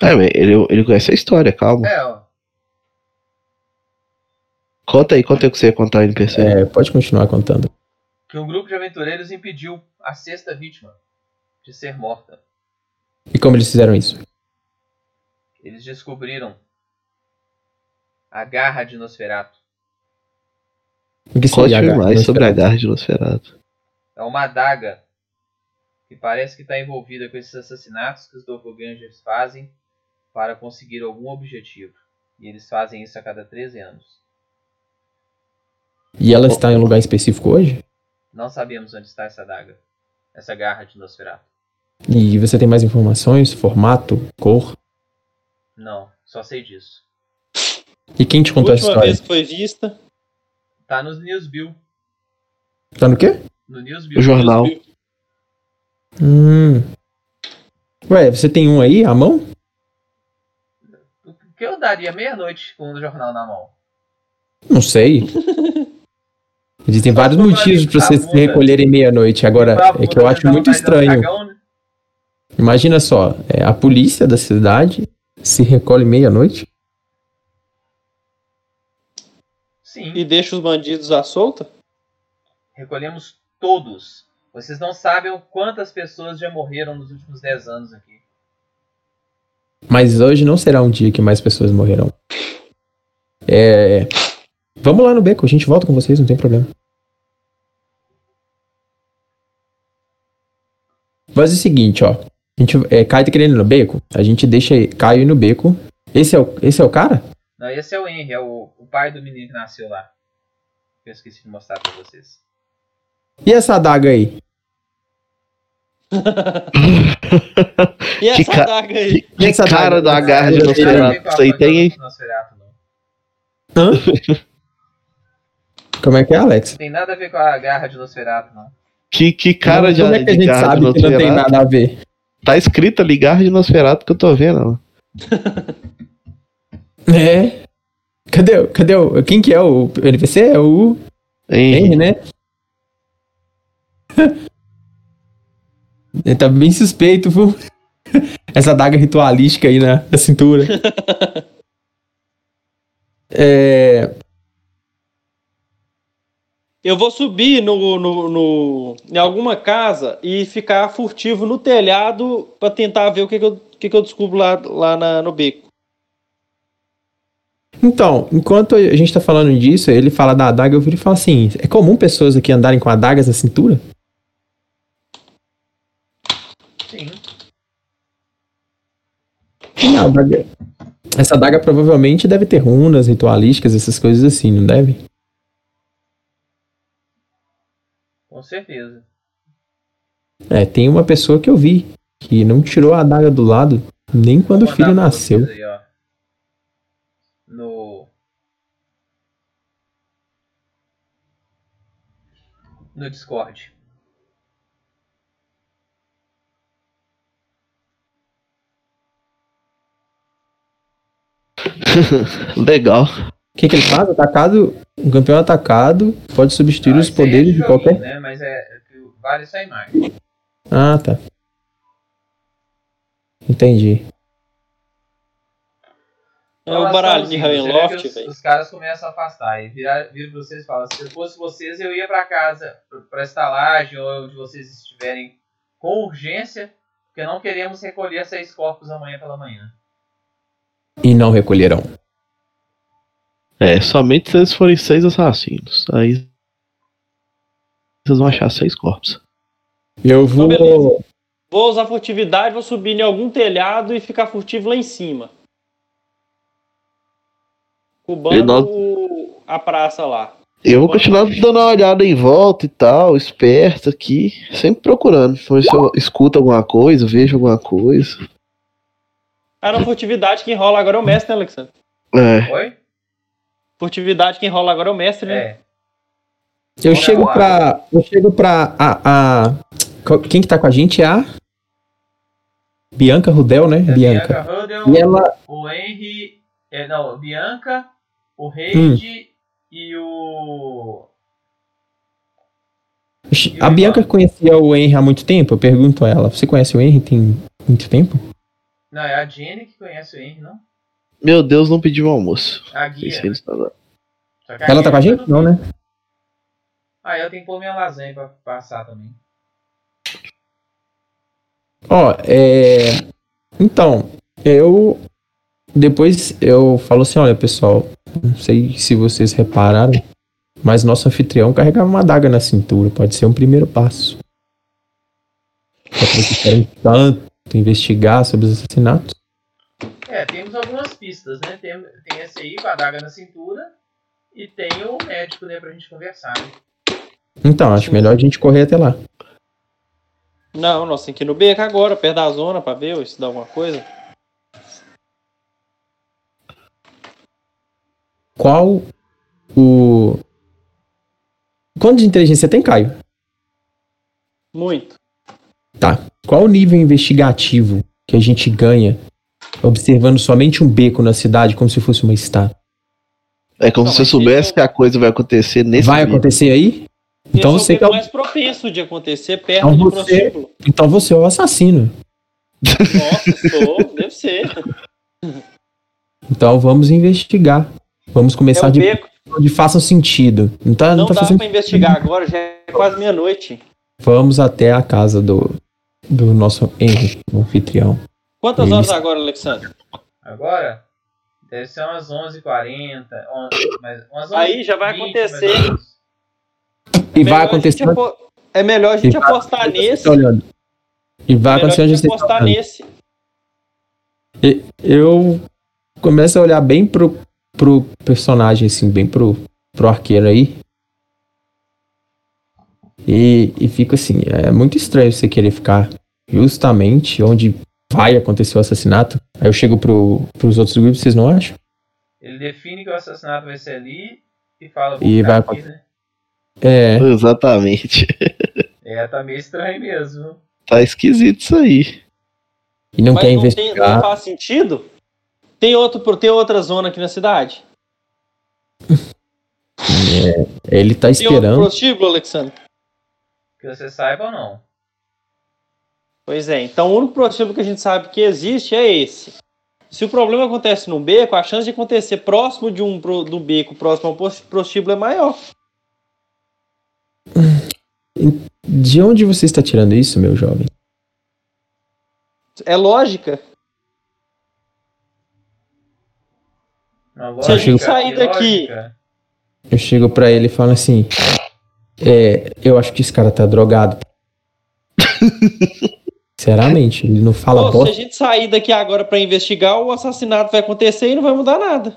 É, mas ele, ele conhece a história, calma. É, ó. Conta aí, conta aí o que você ia contar aí no PC. É, pode continuar contando. Que um grupo de aventureiros impediu a sexta vítima de ser morta. E como eles fizeram isso? Eles descobriram a garra de Nosferatu. O que Conte mais Não sobre a garra de Nosferatu. É uma adaga que parece que está envolvida com esses assassinatos que os doppelgangers fazem para conseguir algum objetivo. E eles fazem isso a cada 13 anos. E ela está em um lugar específico hoje? Não sabemos onde está essa adaga. Essa garra de Nosferatu. E você tem mais informações? Formato? Cor? Não, só sei disso. E quem te contou essa última história? vez que foi vista. Tá nos Newsbill. Tá no quê? No Newsbill. O jornal. Hum. Ué, você tem um aí, à mão? O que eu daria meia-noite com o jornal na mão? Não sei. Existem vários motivos pra pra vocês se bunda. recolherem meia-noite. Agora, é que eu acho muito estranho. Né? Imagina só, é, a polícia da cidade se recolhe meia-noite? Sim, E deixa os bandidos à solta? recolhemos todos. Vocês não sabem o quantas pessoas já morreram nos últimos 10 anos aqui. Mas hoje não será um dia que mais pessoas morrerão. É. Vamos lá no beco, a gente volta com vocês, não tem problema. Faz o seguinte, ó. A gente, é, Caio tá querendo ir no beco? A gente deixa Caio ir no beco. Esse é o, esse é o cara? Não, esse é o Henry, é o, o pai do menino que nasceu lá. Eu esqueci de mostrar pra vocês. E essa adaga aí? E essa Que ca- adaga aí? Que Essa cara daga- da garra de Nosferatu isso aí tem, hein? Hã? Como é que é, Alex? Não tem nada a ver com a garra de Nosferatu, não. Que, que cara Como de, é que a gente sabe que não tem nada a ver? Tá escrito ali garra de Nosferatu que eu tô vendo. ó. É. Cadê, o- cadê o. Quem que é o NPC? É o? Henry, né? Ele tá bem suspeito, viu? Essa daga ritualística aí na, na cintura. É. Eu vou subir no, no, no- em alguma casa e ficar furtivo no telhado pra tentar ver o que, que, eu, que, que eu descubro lá, lá na- no beco. Então, enquanto a gente tá falando disso, ele fala da adaga, eu viro e falo assim: é comum pessoas aqui andarem com adagas na cintura? Sim. Não, adaga- Essa adaga provavelmente deve ter runas ritualísticas, essas coisas assim, não deve? Com certeza. É, tem uma pessoa que eu vi que não tirou a adaga do lado nem quando o filho nasceu. aí, ó. No. No Discord. Legal. O que, que ele faz? Atacado, um campeão atacado pode substituir Ah, os aí é poderes de joguinho, qualquer. Né? Mas é, é vale só a imagem. Ah, tá. Entendi. É o baralho de Você vê que Ravenloft, os, velho. os caras começam a afastar e viram pra vocês e falam: se eu fosse vocês, eu ia pra casa, pra- pra estalagem ou onde vocês estiverem com urgência, porque não queremos recolher seis corpos amanhã pela manhã. E não recolherão. É, somente se eles forem seis assassinos. Aí vocês vão achar seis corpos. Eu vou. Então. Vou usar furtividade, vou subir em algum telhado e ficar furtivo lá em cima. Cubando nós- a praça lá. Eu vou continuar dando uma olhada em volta e tal, esperto aqui, sempre procurando. Pra ver se eu escuto alguma coisa, vejo alguma coisa. Ah, não, furtividade quem rola agora é o mestre, né, Alexandre? É. Oi? Furtividade quem rola agora é o mestre, né? É. Eu chego pra. Eu chego pra. A, a- quem que tá com a gente é a. Bianca Rudel, né? É Bianca. Bianca Rudel, E ela. o Henry. É, não, Bianca, o Hum. Reid e o. A Bianca conhecia o Henry há muito tempo? Eu pergunto a ela. Você conhece o Henry tem muito tempo? Não, é a Jenny que conhece o Henry, não? Meu Deus, não pediu almoço. A guia. se lá. Só Ela tá com a gente? Não, né? Ah, eu tenho que pôr minha lasanha pra passar também. Ó, é. Então, eu. Depois eu falo assim: olha, pessoal, não sei se vocês repararam, mas nosso anfitrião carregava uma adaga na cintura. Pode ser um primeiro passo. Já que vocês querem tanto investigar sobre os assassinatos. É, temos algumas pistas, né? Tem, tem esse aí com a daga na cintura e tem o médico, né, pra gente conversar. Né? Então, acho melhor a gente correr até lá. Não, nós temos que ir no beco agora, perto da zona, pra ver se dá alguma coisa. Qual o. Quanto de inteligência tem, Caio? Muito. Tá. Qual o nível investigativo que a gente ganha observando somente um beco na cidade como se fosse uma estátua? É como Não, se você mas soubesse isso- que a coisa vai acontecer nesse Vai acontecer aí? Então Esse você é o que é beco o, mais propenso de acontecer perto Então do você- prostíbulo. então você é o assassino. Nossa, sou, deve ser. Então vamos investigar. Vamos É começar o de beco. onde façam sentido. Não tá, não Não tá dá fazendo. pra investigar agora, já é quase meia-noite. Vamos até a casa do, do nosso Henry, anfitrião. Quantas Isso. horas agora, Alexandre? Agora, deve ser umas 11h40, 11, mas umas Aí já vai 11h20, acontecer. menos. E vai acontecer. apo- É melhor a gente E vai- apostar nesse. Tá olhando. E vai Melhor acontecer a gente tá apostar olhando. nesse. E- Eu começo a olhar bem pro, pro personagem, assim, bem pro, pro arqueiro aí. E, e fica assim, é muito estranho você querer ficar justamente onde vai acontecer o assassinato. Aí eu chego pro, pros outros grupos, vocês não acham? Ele define que o assassinato vai ser ali e fala. "Vou E vai aqui, né? É, Exatamente. É, tá meio estranho mesmo. Tá esquisito isso aí. e não Mas quer não, tem, não investigar. faz sentido? Tem, outro, tem outra zona aqui na cidade? Ele tá Tem outro esperando. prostíbulo, Alexandre? Que você saiba ou não. Pois é, então o único prostíbulo que a gente sabe que existe é esse. Se o problema acontece num beco, a chance de acontecer próximo de um do beco, próximo ao pros- prostíbulo é maior. De onde você está tirando isso, meu jovem? É lógica. Na Se a gente lógica sair daqui- lógica, Eu chego pra ele e falo assim: é, eu acho que esse cara tá drogado. Sinceramente, ele não fala Pô, se a gente sair daqui agora pra investigar, o assassinato vai acontecer e não vai mudar nada.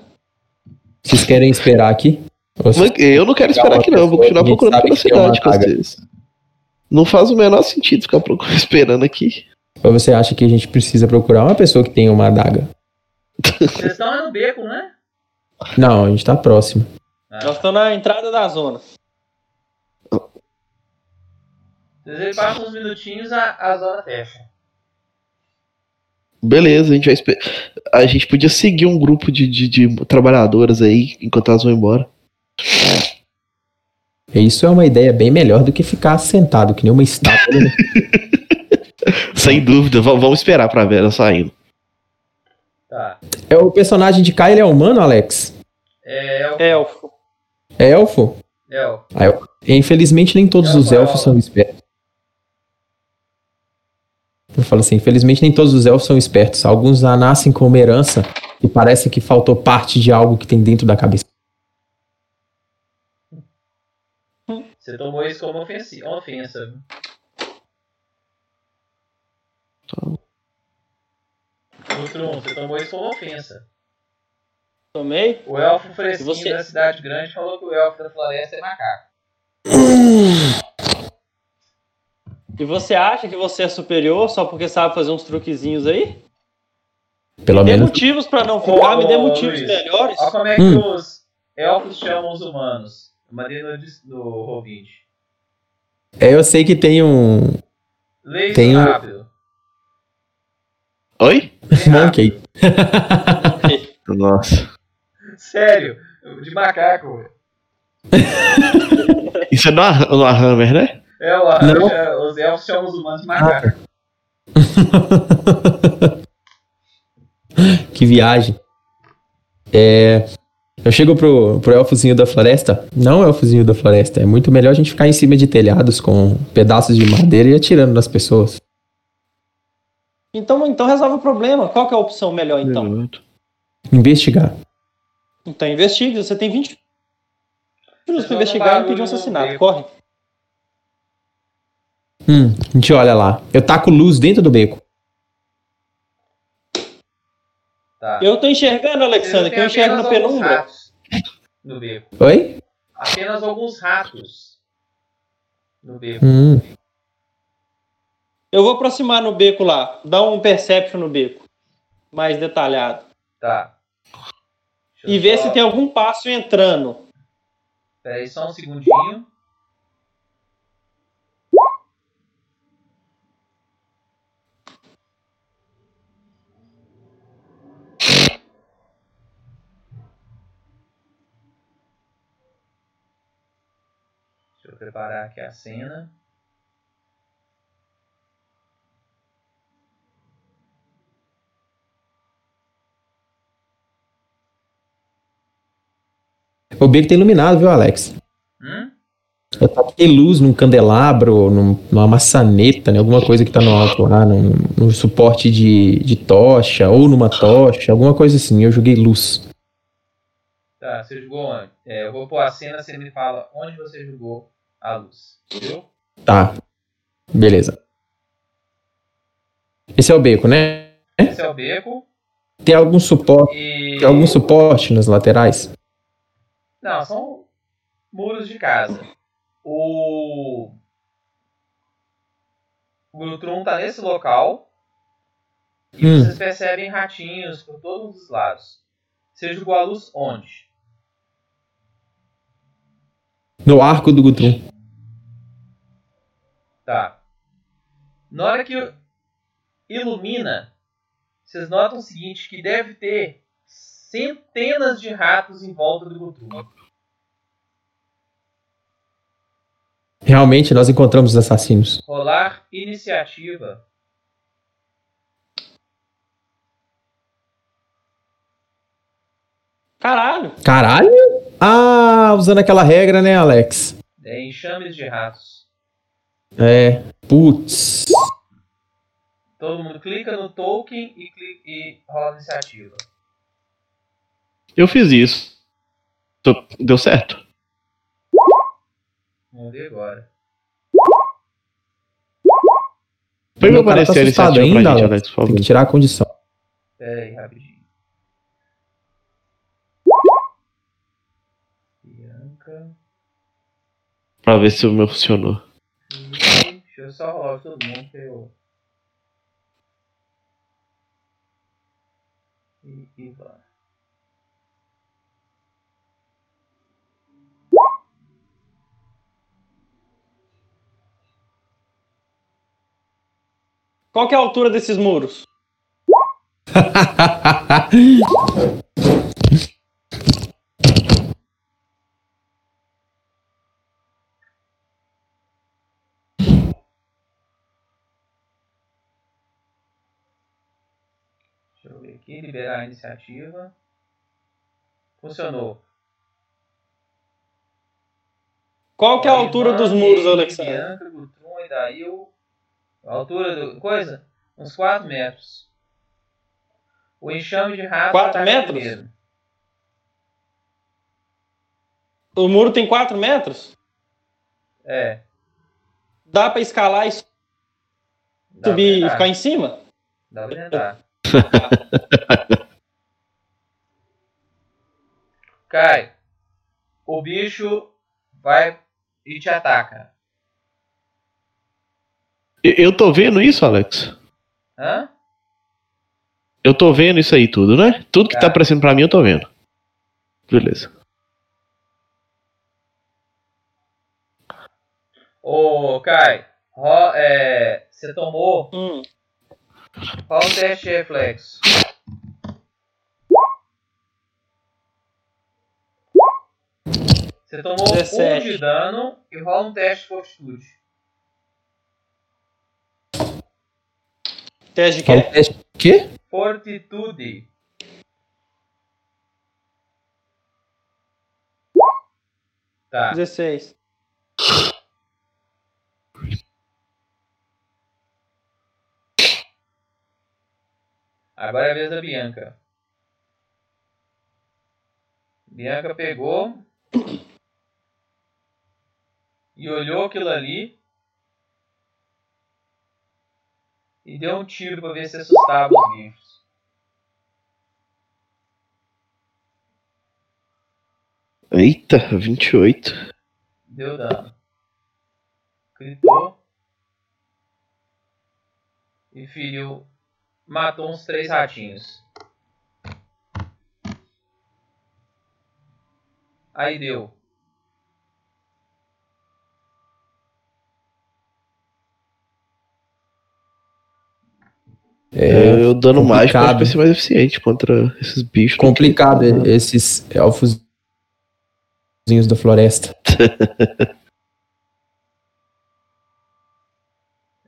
Vocês querem esperar aqui? Vocês- Mas Eu não quero esperar aqui não, eu vou continuar procurando pela cidade com vocês. Não faz o menor sentido ficar procurando, esperando aqui. Ou você acha que a gente precisa procurar uma pessoa que tenha uma adaga? Vocês estão no beco, né? Não, a gente tá próximo. Ah, Nós estamos na entrada da zona. Vocês passam uns minutinhos, a, a zona fecha. Beleza, a gente vai esperar. A gente podia seguir um grupo de, de, de trabalhadoras aí enquanto elas vão embora. Isso é uma ideia bem melhor do que ficar sentado que nem uma estátua. né? Sem dúvida, v- vamos esperar pra ver ela saindo. Tá. é o personagem de Kai, ele é humano, Alex? É, é. Elfo. É elfo? É o. Ah, eu- Infelizmente, nem todos É os elfos aula. são espertos. Eu falo assim, infelizmente nem todos os elfos são espertos. Alguns já nascem com uma herança e parece que faltou parte de algo que tem dentro da cabeça. Você tomou isso como ofensa. Outro um, você tomou isso como ofensa. Tomei? O elfo fresquinho você- da cidade grande falou que o elfo da floresta é macaco. E você acha que você é superior só porque sabe fazer uns truquezinhos aí? Pelo Dê menos. motivos pra não ficar, me dê motivos Luiz. melhores. Olha como é que Hum. os elfos chamam os humanos. Eu mandei no, no Roll20. É, eu sei que tem um Lê isso Tem um- rápido. Oi? Lê rápido. Monkey. Nossa. Sério, de macaco. Isso é no, no Hammer, né? É, o, Não. é, os elfos chamam os humanos de macaco. que viagem. É, eu chego pro, pro elfozinho da floresta. Não elfozinho da floresta. É muito melhor a gente ficar em cima de telhados com pedaços de madeira e atirando nas pessoas. Então, então resolve o problema. Qual que é a opção melhor, então? Investigar. Então investigue. Você tem 20 minutos pra investigar e impedir um assassinato. Corre. Hum, a gente olha lá. Eu taco luz dentro do beco. Tá. Eu tô enxergando, Alexandre, que eu enxergo na penumbra. ratos No beco. Oi? Apenas alguns ratos no beco. Hum, Eu vou aproximar no beco lá. Dar um perception no beco. Mais detalhado. Tá. Deixa E ver só- se tem algum passo entrando. Pera aí, só um segundinho. Preparar aqui a cena. o beco tá iluminado, viu, Alex? Hum? Eu taquei luz num candelabro, num- numa maçaneta, né? Alguma coisa que tá no alto lá, num, num suporte de, de tocha, ou numa tocha, alguma coisa assim. Eu joguei luz. Tá, você jogou onde? É, eu vou pôr a cena, você me fala onde você jogou a luz. Viu? Tá. Beleza. Esse é o beco, né? Esse é o beco. Tem algum suporte, E. tem algum suporte nas laterais? Não, são muros de casa. O... O Grutrum tá nesse local. E Hum. vocês percebem ratinhos por todos os lados. Você jogou a luz onde? No arco do Gutrum. Tá. Na hora que ilumina, vocês notam o seguinte, que deve ter centenas de ratos em volta do Gutrum. Realmente, nós encontramos os assassinos. Rolar iniciativa. Caralho! Caralho! Ah, usando aquela regra, né, Alex? É, enxames de ratos. É. Putz. Todo mundo clica no token e, cli- e rola iniciativa. Eu fiz isso. Tô- Deu certo? Vamos ver agora. Põe Meu tá parecer a assustado ainda, gente, Alex. Tem que tirar a condição. Pera aí, rapidinho. Bianca. Pra ver se o meu funcionou. Deixa eu só rolar todo mundo que eu. E Ivan. Qual que é a altura desses muros? liberar a iniciativa. Funcionou. Qual que é a altura Ivan, dos muros, Alexandre? Bianca, Gutrum Dail. A altura do. coisa? Uns 4 metros. O enxame de rato. Quatro ataca metros? primeiro. O muro tem 4 metros? É. Dá pra escalar e Dá subir e ficar em cima? Dá pra tentar. Cai. O bicho vai e te ataca. Eu, tô vendo isso, Alex? Hã? Eu tô vendo isso aí tudo, né? Tudo que tá Tá. aparecendo pra mim eu tô vendo. Beleza. Ô, Kai. ro- é, você tomou. Hum. Rola um teste de reflexo. Você tomou 17. um de dano e rola um teste de fortitude. Teste de quê? o teste. Quê? Fortitude. Tá. 16. Agora é a vez da Bianca. Bianca pegou e olhou aquilo ali e deu um tiro pra ver se assustava os bichos. Eita, 28. Deu dano. Gritou. E feriu. Matou uns três ratinhos. Aí deu. É eu dando complicado. vai ser mais eficiente contra esses bichos. do que- complicado esses elfos da floresta.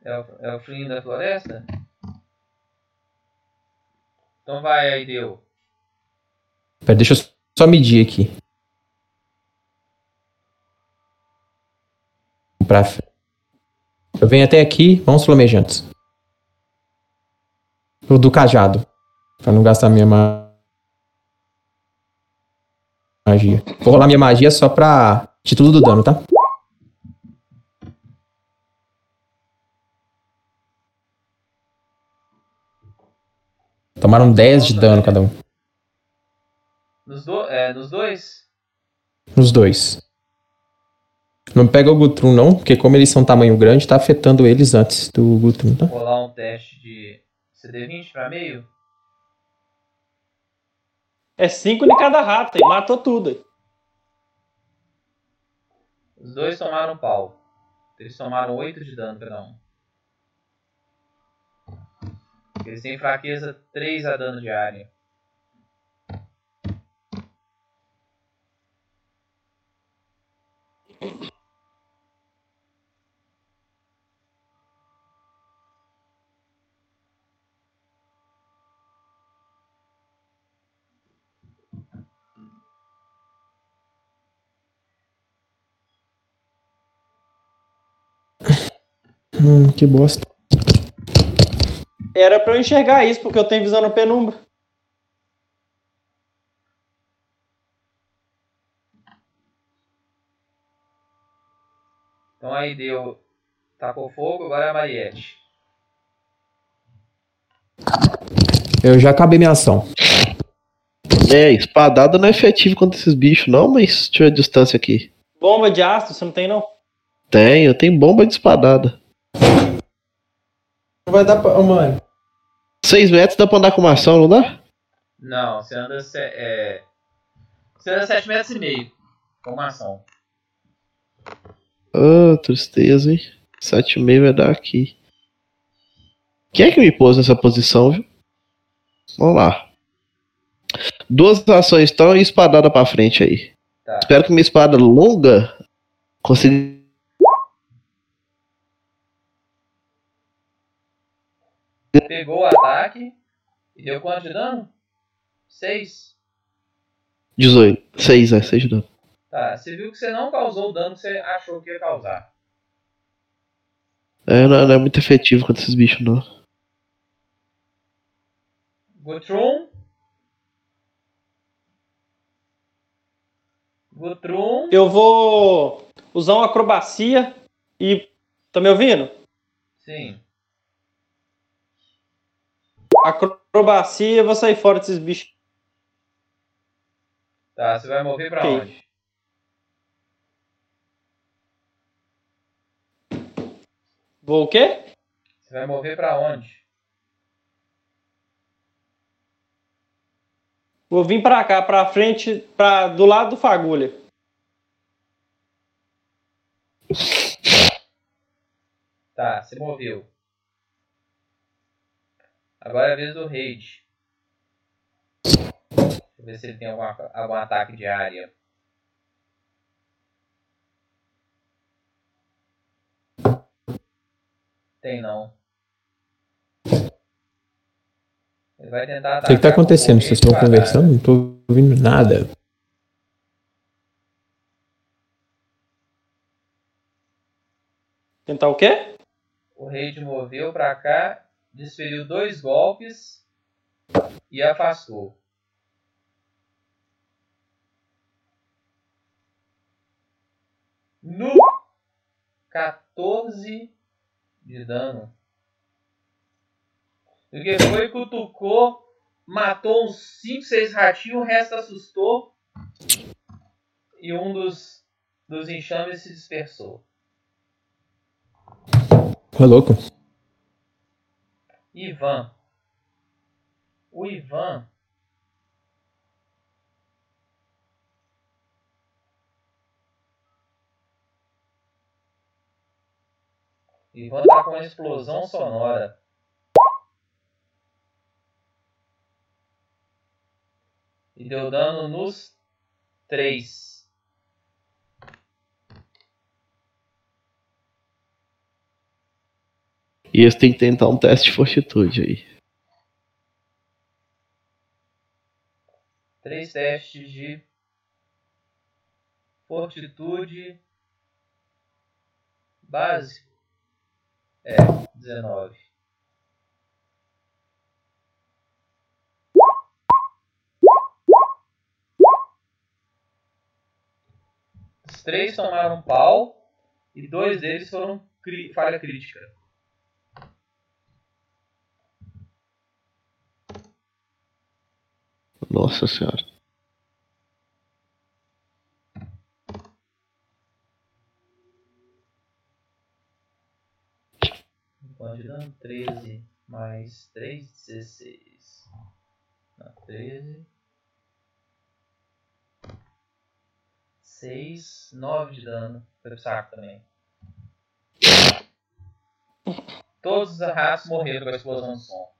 É o, é fim da floresta? Então vai aí, deu. Pera, deixa eu só medir aqui. Pra... Eu venho até aqui, vamos flamejantes. O do cajado. Pra não gastar minha ma- magia. Vou rolar minha magia só pra título do dano, tá? Tomaram 10 de dano cada um. Nos, do, é, nos dois? Os dois. Não pega o Gutrum, não, porque como eles são tamanho grande, tá afetando eles antes do Gutrum, tá? Vou rolar um teste de CD20 pra meio. É cinco de cada rato, e matou tudo. Os dois tomaram pau. Eles tomaram 8 de dano cada um. Eles têm fraqueza 3 a dano diário. Hum, que bosta. Era pra eu enxergar isso, porque eu tenho visão no penumbra. Então aí deu. Tacou fogo, agora é a Mariette. Eu já acabei minha ação. É, espadada não é efetivo contra esses bichos, não, mas deixa eu ver a distância aqui. Bomba de ácido, você não tem não? Tenho, tem bomba de espadada. Não vai dar pra. Ô, mano. 6 metros dá pra andar com uma ação, não dá? Não, você anda. se- É... Você anda 7 metros e meio. Com uma ação. Ah, tristeza, hein? 7,5 vai dar aqui. Quem é que me pôs nessa posição, viu? Vamos lá. Duas ações então e espadada pra frente aí. Tá. Espero que minha espada longa consiga. Pegou o ataque. E deu quanto de dano? 6. 18. 6, é, 6 de dano. Tá, você viu que você não causou o dano que você achou que ia causar. É, não, não é muito efetivo contra esses bichos, não. Gutrum. Gutrum. Eu vou usar uma acrobacia e. Tá me ouvindo? Sim. Acrobacia, eu vou sair fora desses bichos. Tá, você vai mover pra onde? Vou o quê? Você vai mover pra onde? Vou vir pra cá, pra frente, pra, do lado do fagulha. Tá, você moveu. Agora é a vez do Raid. Deixa eu ver se ele tem alguma, algum ataque de área. Tem não. Ele vai tentar O que, tá com acontecendo? o Vocês estão conversando? Não tô ouvindo nada. Tentar o quê? O Raid moveu pra cá, desferiu dois golpes e afastou. No 14 de dano. O que foi, cutucou, matou uns 5, 6 ratinhos, o resto assustou. E um dos, dos enxames se dispersou. Ô, louco. Ivan. O Ivan. Ivan tá com uma explosão sonora. E deu dano nos três. E eles têm que tentar um teste de fortitude aí. Três testes de fortitude básico. É, 19. Os três tomaram pau e dois deles foram falha crítica. Nossa senhora. Pode dar 13 mais 3, 16. Dá 13. 6, 9 de dano. Foi pro saco também. Todos os arrastos morreram com a explosão do som.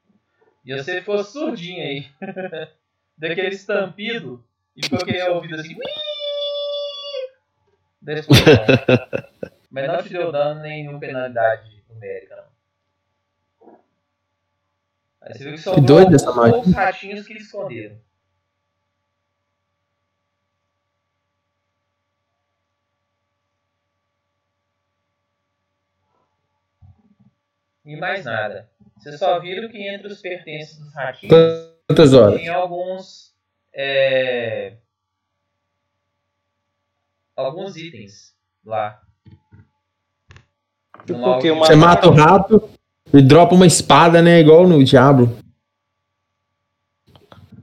E você ficou surdinho aí. Daquele estampido. E ficou aquele ouvido assim. Da explosão. Mas não te deu dano nem nenhuma penalidade numérica, não. Aí você viu que sobrou doido essa poucos ratinhos que esconderam. E mais nada. Vocês só viram que entre os pertences dos ratinhos Quantas horas? tem alguns. é, alguns itens lá. Tipo? Uma- Você mata o rato e dropa uma espada, né? Igual no Diablo.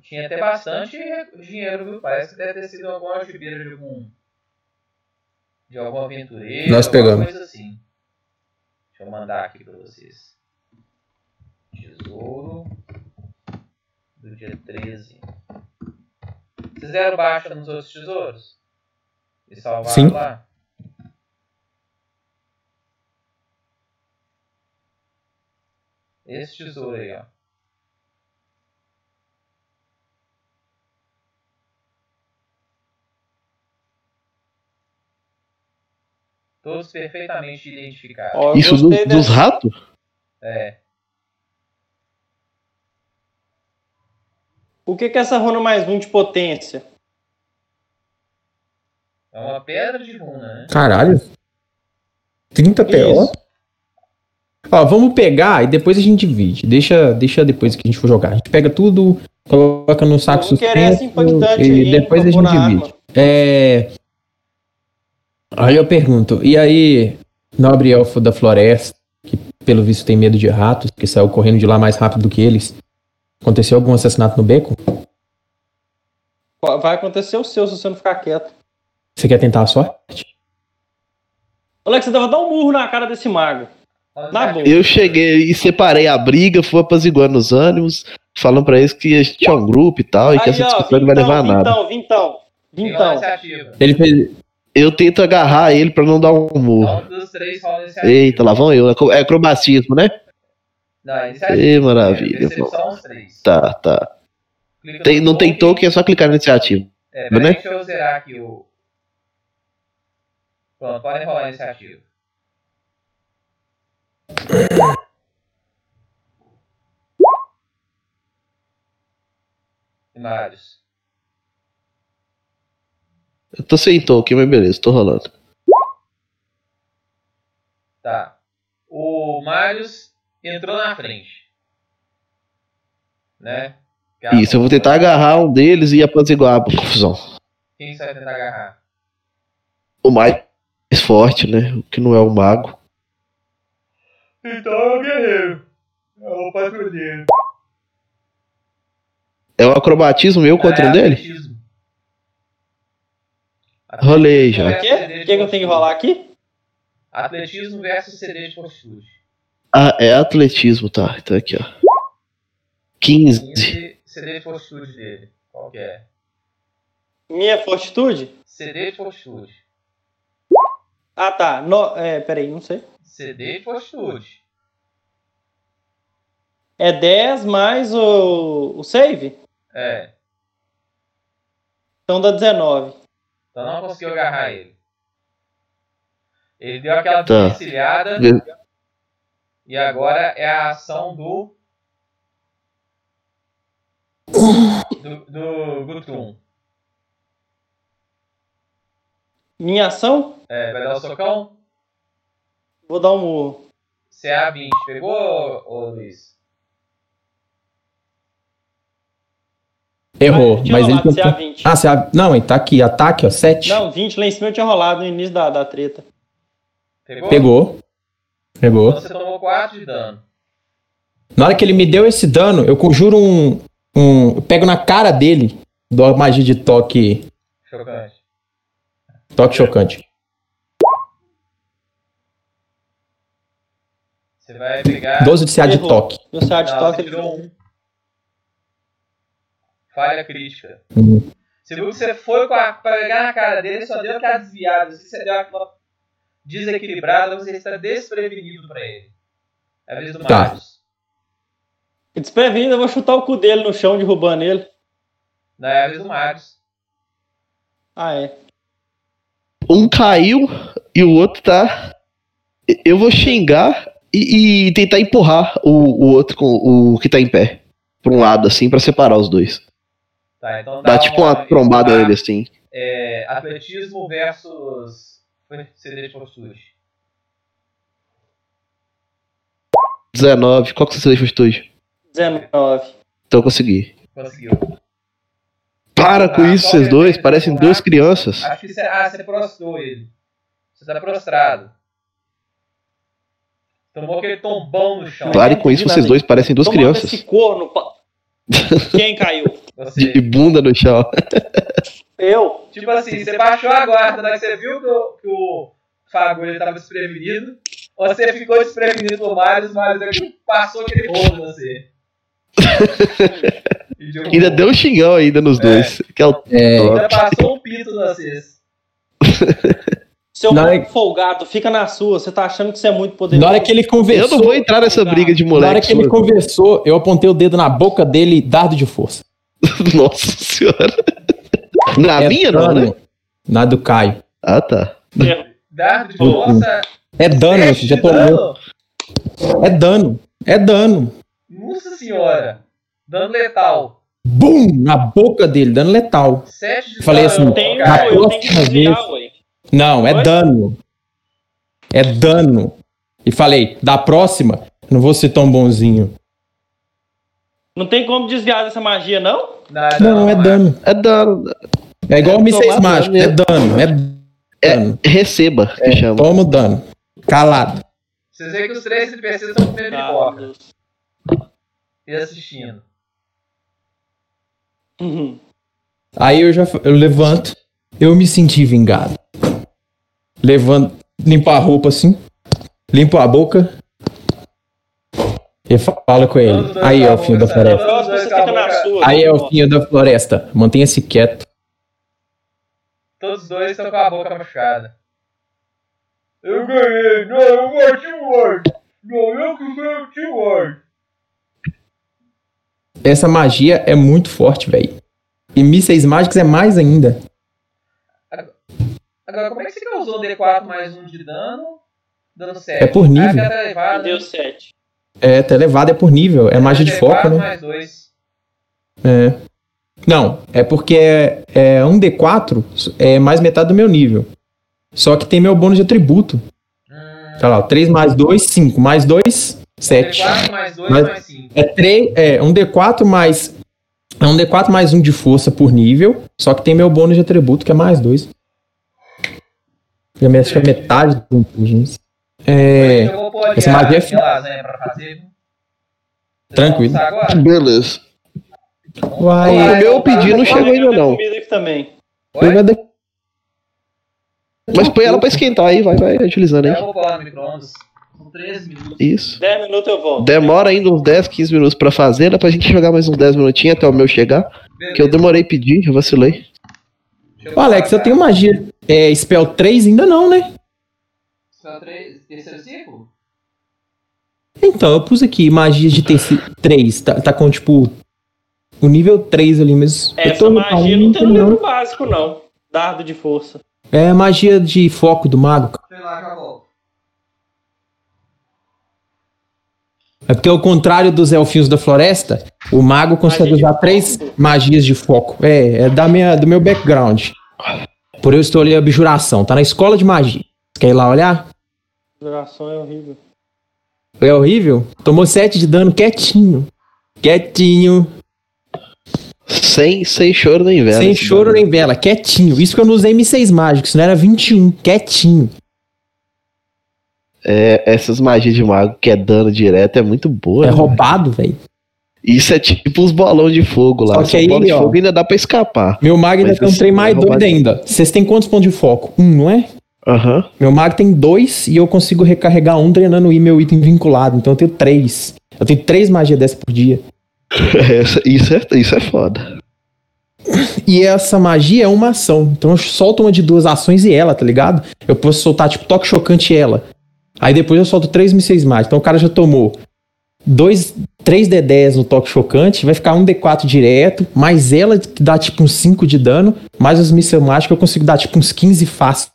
Tinha até bastante dinheiro, viu? Parece que deve ter sido alguma algibeira de algum. De algum aventureiro. Nós alguma pegamos. coisa assim. Deixa eu mandar aqui pra vocês. Tesouro. Do dia 13. Vocês deram baixa nos outros tesouros? E salvaram Sim. lá? Esse tesouro aí, ó. Todos perfeitamente identificados. Eu Isso do- dos ratos? É. O que que é essa runa mais um de potência? É uma pedra de runa, né? Caralho. 30 PO? Ó, vamos pegar e depois a gente divide. Deixa, deixa depois que a gente for jogar. A gente pega tudo, coloca no saco suspenso e depois a gente divide. arma. É... Aí eu pergunto, e aí, nobre elfo da floresta, que pelo visto tem medo de ratos, que saiu correndo de lá mais rápido do que eles, aconteceu algum assassinato no beco? Vai acontecer o seu se você não ficar quieto. Você quer tentar a sorte? Alex, você deve dar um murro na cara desse mago. Na boa. Eu cheguei e separei a briga, fui apaziguando os ânimos, falando pra eles que a gente tinha um grupo e tal, e que essa ó, discussão não vai levar a nada. Uma vintão. iniciativa. Ele fez... Eu tento agarrar ele pra não dar um murro. Um dos três rola. Eita, lá vão eu. É acrobatismo, né? Não, iniciativa. Ê, maravilha. É, Decepção os três. Tá, tá. Tem, não tem token. é só clicar na iniciativa. É, né? deixa eu zerar aqui o. Pronto, podem rolar a iniciativa. E Marius. Eu tô sem token, mas beleza, tô rolando. Tá. O Marius entrou na frente. Né? Isso, eu vou tentar agarrar um deles e apaziguar a confusão. Quem você vai tentar agarrar? O mais forte, né? O que não é o mago. Então é o guerreiro. É o patrulheiro. É o acrobatismo meu contra é um dele? atletismo. Rolei já. O? CD O que, que eu tenho que rolar aqui? Atletismo versus CD de fortitude. Ah, é atletismo, tá. Então aqui, ó. 15. 15 CD de fortitude dele. Qual que é? Minha fortitude? CD de fortitude. Ah, tá. No, é, peraí, não sei. CD de fortitude. É 10 mais o, o save? É. Então dá 19. Então não conseguiu agarrar ele. Ele deu aquela Tá. E agora é a ação do. Do, do Gutum. Minha ação? É, vai dar o socão? Vou dar um murro. CA20. Pegou, ô, Luiz? Errou, tinha mas ele rolado tentou... CA20. Ah, você... Não, ele tá aqui, ataque, ó, 7. Não, 20 lá em cima eu tinha rolado no início da, da treta. Pegou? Pegou. Pegou. Então você tomou 4 de dano. Na hora que ele me deu esse dano, eu conjuro um. um eu pego na cara dele, dou a magia de toque. Chocante. Toque chocante. Você vai pegar. 12 de CA de toque. No site Não, toque ele tirou um. Falha crítica. Uhum. Você viu que você foi com a, pra pegar na cara dele, só deu aquela desviada. Se você deu aquela desequilibrada, você está desprevenido pra ele. É a vez do Tá. Marius. Desprevenido, eu vou chutar o cu dele no chão, derrubando ele. Não, é a vez do Marius. Ah, é. Um caiu e o outro tá. Eu vou xingar e, e tentar empurrar o, o outro com o que tá em pé. Pra um lado, assim, pra separar os dois. Tá, então dá Dá tipo uma trombada nele, assim. É, atletismo versus CD de fortitude. 19. Qual que você deixou de estúdio? 19. Então eu consegui. Conseguiu. Para com Ah, isso, qual vocês dois. Parecem Vamos duas lá. crianças. Acho que você. Ah, você prostrou ele. Você tá prostrado. Tomou aquele tombão no chão. Pare com isso, vocês dois parecem duas Toma crianças. Esse corno. pa- Quem caiu? Você. De bunda no chão. Eu? Tipo assim, você baixou a guarda, né? Você viu que o, que o Fagulho estava desprevenido. Você ficou desprevenido por Marius, Marius passou aquele rolo em você. Derrubou. Ainda deu um xingão ainda nos É. dois. Que é o É, Ainda passou um pito em vocês. Seu Na hora folgado, fica na sua. Você tá achando que você é muito poderoso. na hora que ele Eu conversou, não vou entrar nessa briga de na hora moleque. que ele conversou, eu apontei o dedo na boca dele, dardo de força. Nossa senhora. Na É minha, não, dano. né? Na do Caio. Ah, tá. Dardo de força. É dano, sete filho, já tomou. dano. É dano. É dano. Nossa senhora. Dano letal. Bum! Na boca dele, dano letal. 7 de Falei dano. assim, Eu tenho, que próxima vez- ué. Não, é Oi? dano. É dano. E falei, da próxima, não vou ser tão bonzinho. Não tem como desviar dessa magia, não? Nada, Não, é Marius. dano. É dano. É igual É o mísseis tomar mágico. dano É dano. É dano. Receba, que É, chama. toma o dano. Calado. Vocês veem que os três NPCs estão comendo pipoca e assistindo. Uhum. Aí eu já eu levanto. Eu me senti vingado. Levanto, limpo a roupa assim. Limpo a boca. Falo com ele. Aí, elfinho da floresta. Sua. Aí, elfinho da floresta. Mantenha-se quieto. Todos os dois estão com a boca machucada. Eu ganhei! Não, eu bati o Word! Não, eu que bati o Word! Essa magia é muito forte, velho. E mísseis mágicos é mais ainda. Agora, como é que você causou D4 mais 1 de dano? Dano 7. É por nível. Ah, tá Deu né? 7. É, tá elevado, é por nível. É magia de D4 foco, né? mais 2. É. Não, é porque é, é um D4 é mais metade do meu nível. Só que tem meu bônus de atributo. Hum, Tá lá, 3 mais 2, 5. Mais 2, 7. D4 mais 2 Mas- mais 5. É, 3, é um D4 mais. É um D4 mais 1 de força por nível. Só que tem meu bônus de atributo, que é mais 2. Acho que é metade do inteligência. É. Eu vou pôr essa magia é pra fazer. Tranquilo. Beleza. Uai. O meu pedido não chegou ainda, não. também. Eu vou Mas põe ela pra esquentar aí, vai, vai, utilizando Eu aí. vou pôr lá no micro-ondas. São 13 minutos. Isso. 10 minutos eu volto. Demora ainda uns 10, 15 minutos pra fazer, dá pra gente jogar mais uns 10 minutinhos até o meu chegar. Que eu demorei a pedir, eu vacilei. Ô, Alex, eu tenho magia. É, Spell 3 ainda não, né? Três- terceiro ciclo? Então, eu pus aqui magia de terceiro 3. Tá, tá com, tipo, o nível 3 ali, mas. eu Essa tô no magia não tem no livro básico, não. Dardo de força. É magia de foco do mago. cara. Sei lá, volto. É porque, ao contrário dos elfinhos da floresta, o mago consegue Magia usar foco. três magias de foco. É, é da minha, do meu background. Por eu estou ali a abjuração. Tá na escola de magia. Quer ir lá olhar? Duração é horrível. É horrível? Tomou 7 de dano quietinho. Quietinho. Sem, sem choro nem vela. sem choro nem vela. Quietinho. Isso que eu não usei M6 mágicos. Não era 21. Quietinho. É, essas magias de mago que é dano direto é muito boa. É né? roubado, velho. Isso é tipo os balões de fogo lá. Só que aí, bola de ó. fogo ainda dá pra escapar. Meu mago ainda tem um trem mais vai roubar doido ainda. Vocês têm quantos pontos de foco? Um, não é? Aham. Meu mago tem dois e eu consigo recarregar um drenando o meu item vinculado. Então eu tenho três. Eu tenho três magias dessa por dia. Essa- Isso, é, isso é foda. E essa magia é uma ação. Então eu solto uma de duas ações e ela, tá ligado? Eu posso soltar, tipo, toque chocante e ela. Aí depois eu solto três mísseis mágicos. Então o cara já tomou dois, 3 D10 no toque chocante, vai ficar um D4 direto, mais ela que dá tipo uns 5 de dano, mais os mísseis mágicos eu consigo dar tipo uns 15 fácil.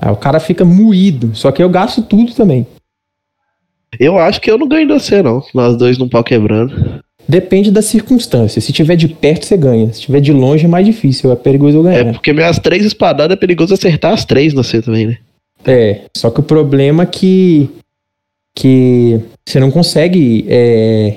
Aí o cara fica moído. Só que eu gasto tudo também. Eu acho que eu não ganho de você, não. Nós dois num pau quebrando. Depende da circunstância. Se tiver de perto, você ganha. Se tiver de longe, é mais difícil. É perigoso eu É ganhar. porque minhas três espadadas é perigoso acertar as três no você também, né? É, só que o problema é que. que você não consegue. é,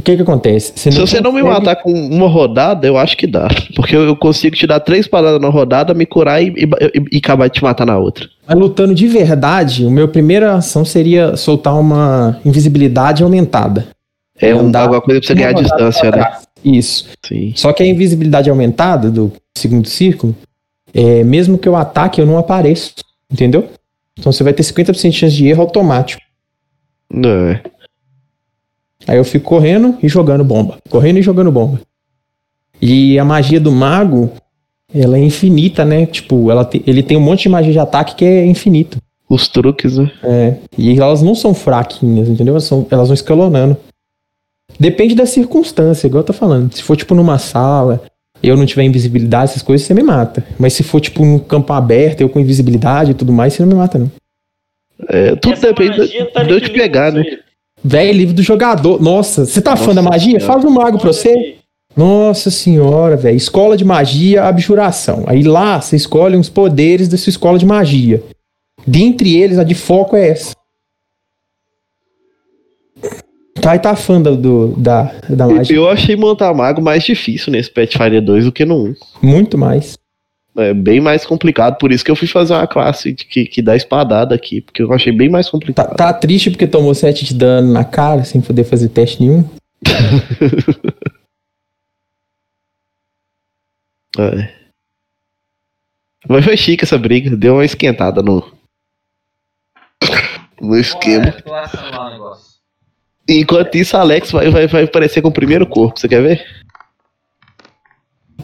O que que acontece? Se você não me consegue- matar com uma rodada, eu acho que dá. Porque eu, consigo te dar três espadadas na rodada, me curar e, e, e- acabar de te matar na outra. Mas lutando de verdade, o meu primeira ação seria soltar uma invisibilidade aumentada. É um, Andar alguma coisa pra você ganhar distância, né? Isso. Sim. Só que a invisibilidade aumentada do segundo círculo, é, mesmo que eu ataque, eu não apareço. Entendeu? Então você vai ter 50% de chance de erro automático. Não, é. Aí eu fico correndo e jogando bomba. Correndo e jogando bomba. E a magia do mago, ela é infinita, né? Tipo, ela te- ele tem um monte de magia de ataque que é infinito. Os truques, né? É. E elas não são fraquinhas, entendeu? Elas, são, elas vão escalonando. Depende da circunstância, igual eu tô falando. Se for tipo numa sala, eu não tiver invisibilidade, essas coisas, você me mata. Mas se for tipo num campo aberto, eu com invisibilidade e tudo mais, você não me mata, não. É, tudo Essa depende tá de eu te liquidando pegar, né? Você. Véi, livro do jogador. Nossa, você tá fã da Nossa magia? Senhora. Faz um mago pra você. Nossa senhora, velho. Escola de magia, abjuração. Aí lá você escolhe uns poderes da sua escola de magia. Dentre eles, a de foco é essa. Tá, e tá fã do, do- da, da magia. Eu achei montar mago mais difícil nesse Pathfinder 2 do que no 1. Muito mais. É bem mais complicado, por isso que eu fui fazer uma classe de- que, que dá espadada aqui, porque eu achei bem mais Tá, complicado. tá triste porque tomou 7 de dano na cara, sem poder fazer teste nenhum. É. Mas foi chique essa briga, deu uma esquentada no, no esquema. Enquanto isso, Alex vai, vai, vai aparecer com o primeiro corpo, você quer ver?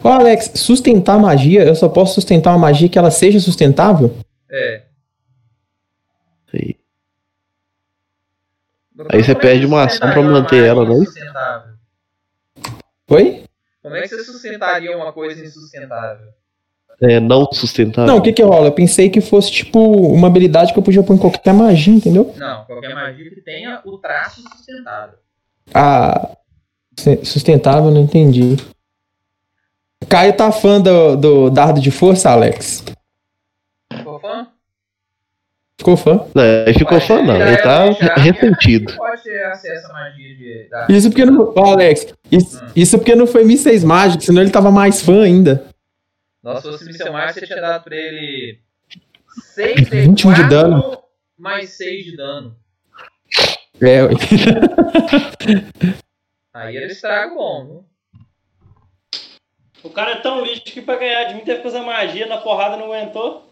Ô, Alex, sustentar magia, eu só posso sustentar uma magia que ela seja sustentável? É. Aí. Aí você é perde uma ação pra manter ela, né? insustentável? Oi? Como é que você sustentaria uma coisa insustentável? É não sustentável. Não, o que que rola? Eu pensei que fosse, tipo, uma habilidade que eu podia pôr em qualquer magia, entendeu? Não, qualquer magia que tenha o traço sustentável. Ah, su- sustentável, não entendi. Caio tá fã do, do dardo de força, Alex? Ficou fã? Ficou fã? É, ele ficou fã, não. Ele tá ressentido. Pode ter acesso à magia de. Da... Isso porque não. Ó, Alex, isso, isso porque não foi mísseis mágicos, senão ele tava mais fã ainda. Nossa, se fosse Missão Mars, você tinha dado pra ele 6 de 21 de dano. mais 6 de dano. É, ué. Aí era estrago bom, viu? O cara é tão lixo que pra ganhar de mim teve que fazer magia, na porrada não aguentou.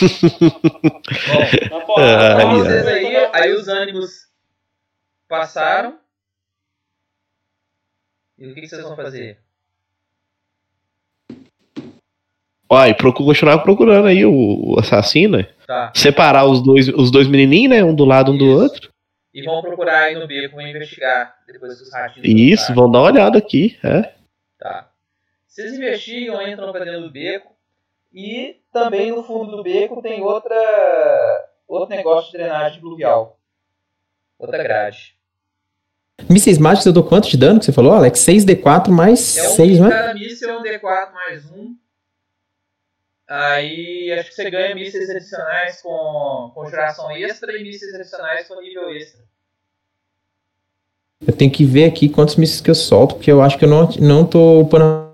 Bom, Na porrada. Vocês aguentou, aí, aí os ânimos passaram. E o que, que vocês vão fazer? Ó, e procura, continuar procurando aí o, o assassino, né? Tá. Separar os dois, os dois menininhos, né? Um do lado, um do Isso. outro. E vão procurar aí no beco, vão investigar depois que os ratinhos. Isso, vão dar uma olhada aqui, é. Tá. Vocês investigam, entram pra dentro do beco. E também no fundo do beco tem outra outro negócio de drenagem pluvial. Outra grade. Mísseis mágicos eu dou quanto de dano que você falou, Alex? 6d4 mais É um 6, né? cada míssil é um D4 mais um. Aí acho que você ganha mísseis adicionais com conjuração extra e mísseis adicionais com nível extra. Eu tenho que ver aqui quantos mísseis que eu solto, porque eu acho que eu não, não tô upando.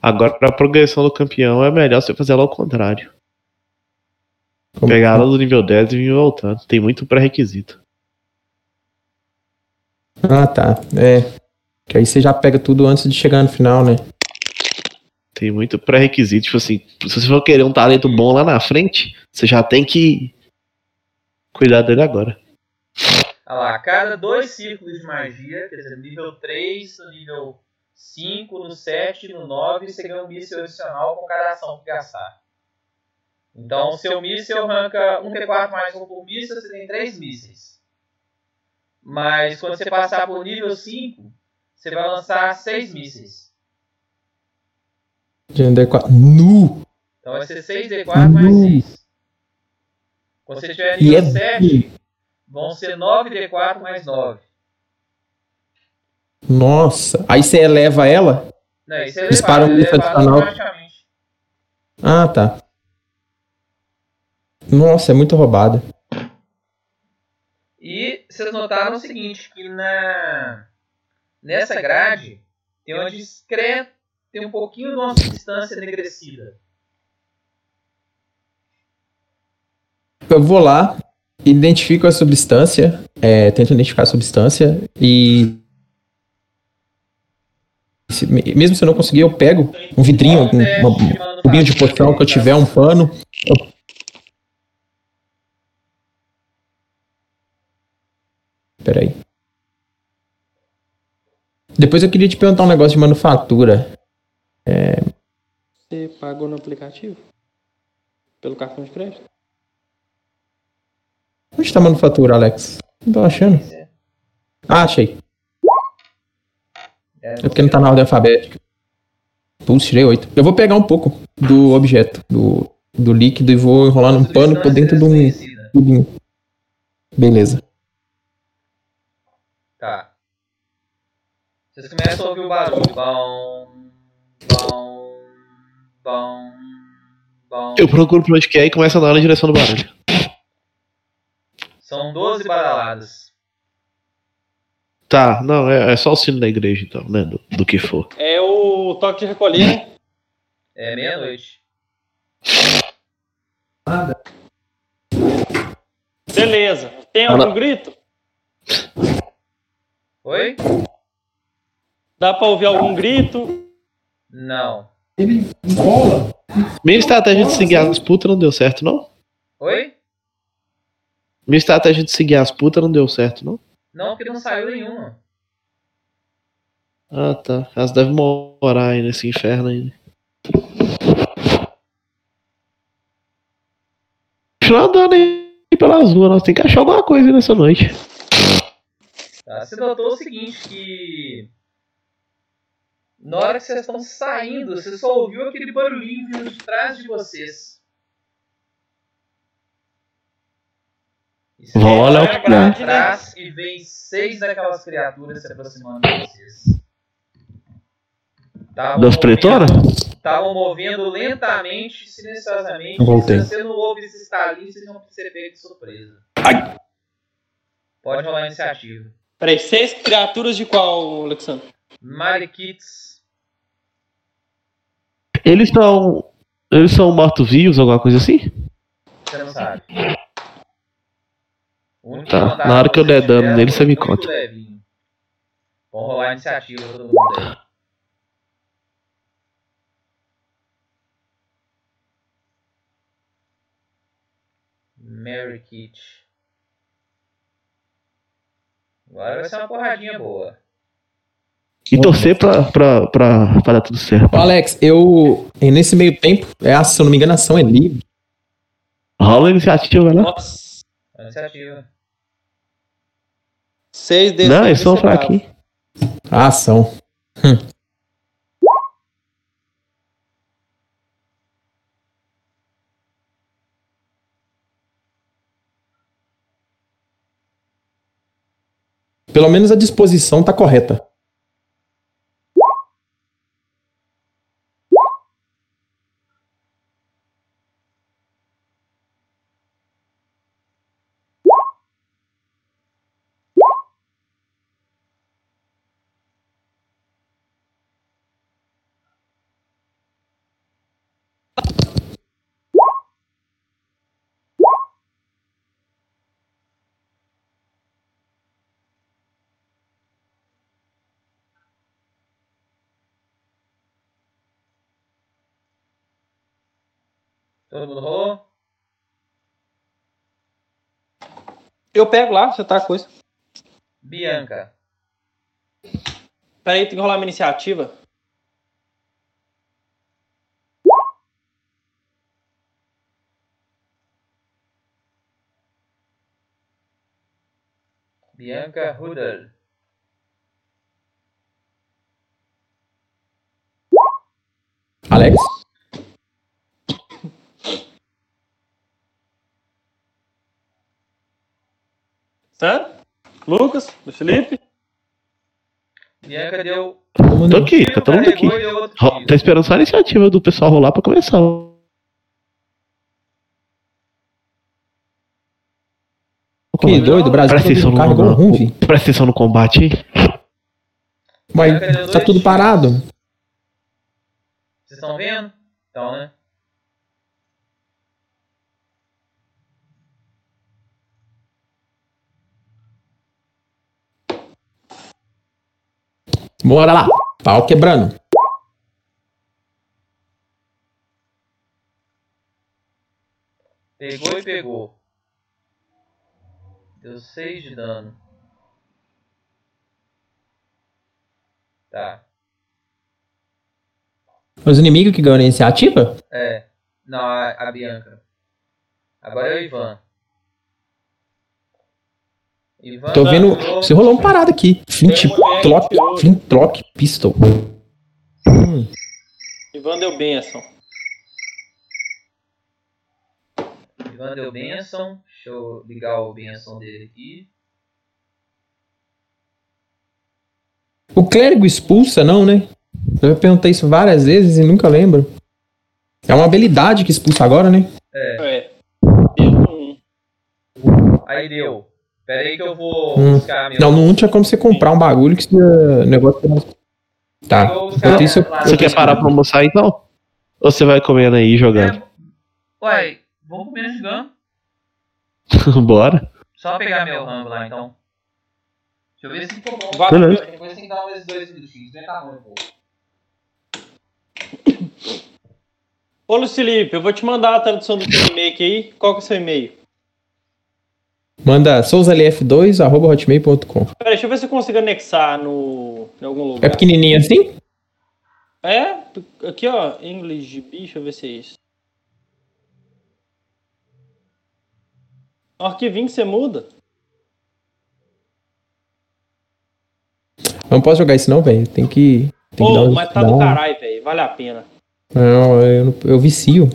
Agora a progressão do campeão é melhor você fazer ela ao contrário. Como- Pegar ela do nível 10 e vir voltando. Tem muito pré-requisito. Ah, tá. É. Que aí você já pega tudo antes de chegar no final, né? Tem muito pré-requisito. Tipo assim, se você for querer um talento bom lá na frente, você já tem que cuidar dele agora. Olha lá, a cada dois círculos de magia, quer dizer, nível 3, no nível 5, no 7 no 9, você ganha um míssil adicional com cada ação que gastar. Então, seu míssil arranca 1 T4 mais 1 por míssil, você tem 3 mísseis. Mas quando você passar por nível 5, você vai lançar 6 mísseis. De D4. Nu! Então vai ser 6D4 mais 6. Quando você tiver E nível é 7, vão ser 9D4 mais 9. Nossa. Aí você eleva ela? Não, isso é Dispara um elevado, elevado adicional. Ah, tá. Nossa, é muito roubado. E vocês notaram o seguinte, que na nessa grade tem uma discreta, tem um pouquinho de uma substância enegrecida. Eu vou lá, identifico a substância, é, tento identificar a substância e. se- mesmo se eu não conseguir, eu pego um vidrinho, um, um cubinho de poção que eu tiver, um pano. eu- Peraí. Depois eu queria te perguntar um negócio de manufatura. Você pagou no aplicativo? Pelo cartão de crédito? Onde tá a manufatura, Alex? Não tô achando. Ah, achei. É, porque não tá na ordem alfabética. Putz, tirei 8. Eu vou pegar um pouco do objeto, do, do líquido, e vou enrolar num pano por dentro de um tubinho. Beleza. Tá. Vocês começam a ouvir o barulho. Bom, bom, bom, bom. Eu procuro por onde que é e começo a andar na direção do barulho. São 12 badaladas. Tá, não, é, é só o sino da igreja então, né? Do, do que for. É o toque de recolher, né? É meia-noite. Beleza. Tem algum não. grito? Oi? Dá pra ouvir algum grito? Não. Minha estratégia de seguir as putas não deu certo, não? Oi? Minha estratégia de seguir as putas não deu certo, não? Não, porque não saiu nenhuma. Ah, tá. Elas devem morar aí nesse inferno ainda. Continua andando aí pelas ruas, nós temos que achar alguma coisa aí nessa noite. Tá? Você notou o seguinte, que... Na hora que vocês estão saindo, você só ouviu aquele barulhinho vindo de trás de vocês. E você Vou olhar o olha que pra é. trás e vem seis daquelas criaturas se aproximando de vocês. Tavam Das movendo- pretoras? Estavam movendo lentamente, silenciosamente. Voltei. Se você não ouve esse estalinho, vocês vão ser pegos de surpresa. Pode rolar a iniciativa. Peraí, seis criaturas de qual, Alexandre? Malekiths. Eles são. Eles são mortos-vivos, alguma coisa assim? Você não sabe. Tá, contato na hora que eu der dano tiver nele, você me conta. levinho. Vamos rolar a iniciativa todo mundo aí. Mary Kit. Agora vai ser uma porradinha boa. E torcer pra, pra, pra, pra dar tudo certo. Ô, Alex, eu. Nesse meio tempo, é, se eu não me engano, a ação é livre. Rola a iniciativa, né? Nossa. A iniciativa. Seis desses. Não, eles são fraquinhos. A ação. Hum. Pelo menos a disposição tá correta. Todo mundo rolou? Eu pego lá, você tá a coisa. Bianca. Peraí, tem que rolar uma iniciativa. Bianca Rudel. Alex? Hã? Lucas? Do Felipe? Deu. Todo mundo- Tô aqui, tá todo mundo aqui. Tá esperando só a iniciativa do pessoal rolar pra começar. Que doido, o Brasil Presta atenção no, presta atenção no combate aí. Mas tá tudo parado. Vocês estão vendo? Então, né? Bora lá. Pau quebrando. Pegou e pegou. Deu 6 de dano. Tá. Os inimigos que ganham a iniciativa? É. Não, a, a Bianca. Agora é o Ivan. Ivan Tô vendo. Você rolou uma parada aqui. Flint, tirou. Flint, Flock, Pistol. Hum, Ivan deu benção. Ivan deu benção. Deixa eu ligar o benção dele aqui. O clérigo expulsa, não, né? Eu já perguntei isso várias vezes e nunca lembro. É uma habilidade que expulsa agora, né? É. Um. Aí deu. Pera aí que eu vou Hum. buscar meu. Não, no 1 tinha como você comprar um bagulho que o negócio. Tá. Eu vou buscar Enquanto isso, Você quer parar pra almoçar então? Ou você vai comendo aí e jogando? É. Ué, vamos comer jogando. Bora. Só pegar meu rango lá então. Deixa eu ver se ficou bom. Beleza. Depois tem que dar uns dois minutinhos. Não tá ruim, pô. Ô, Luiz Felipe, eu vou te mandar a tradução do teu e-mail aí. Qual que é o seu e-mail? Manda sousalf2.hotmail.com. Pera, deixa eu ver se eu consigo anexar no, em algum lugar. É pequenininho assim? É? Aqui, ó. English B, deixa eu ver se é isso. O arquivinho que você muda. Eu não posso jogar isso não, velho. Tem que. Tem que dar Ô, um- mas tá do caralho, velho. Vale a pena. Não, eu, não- eu vicio.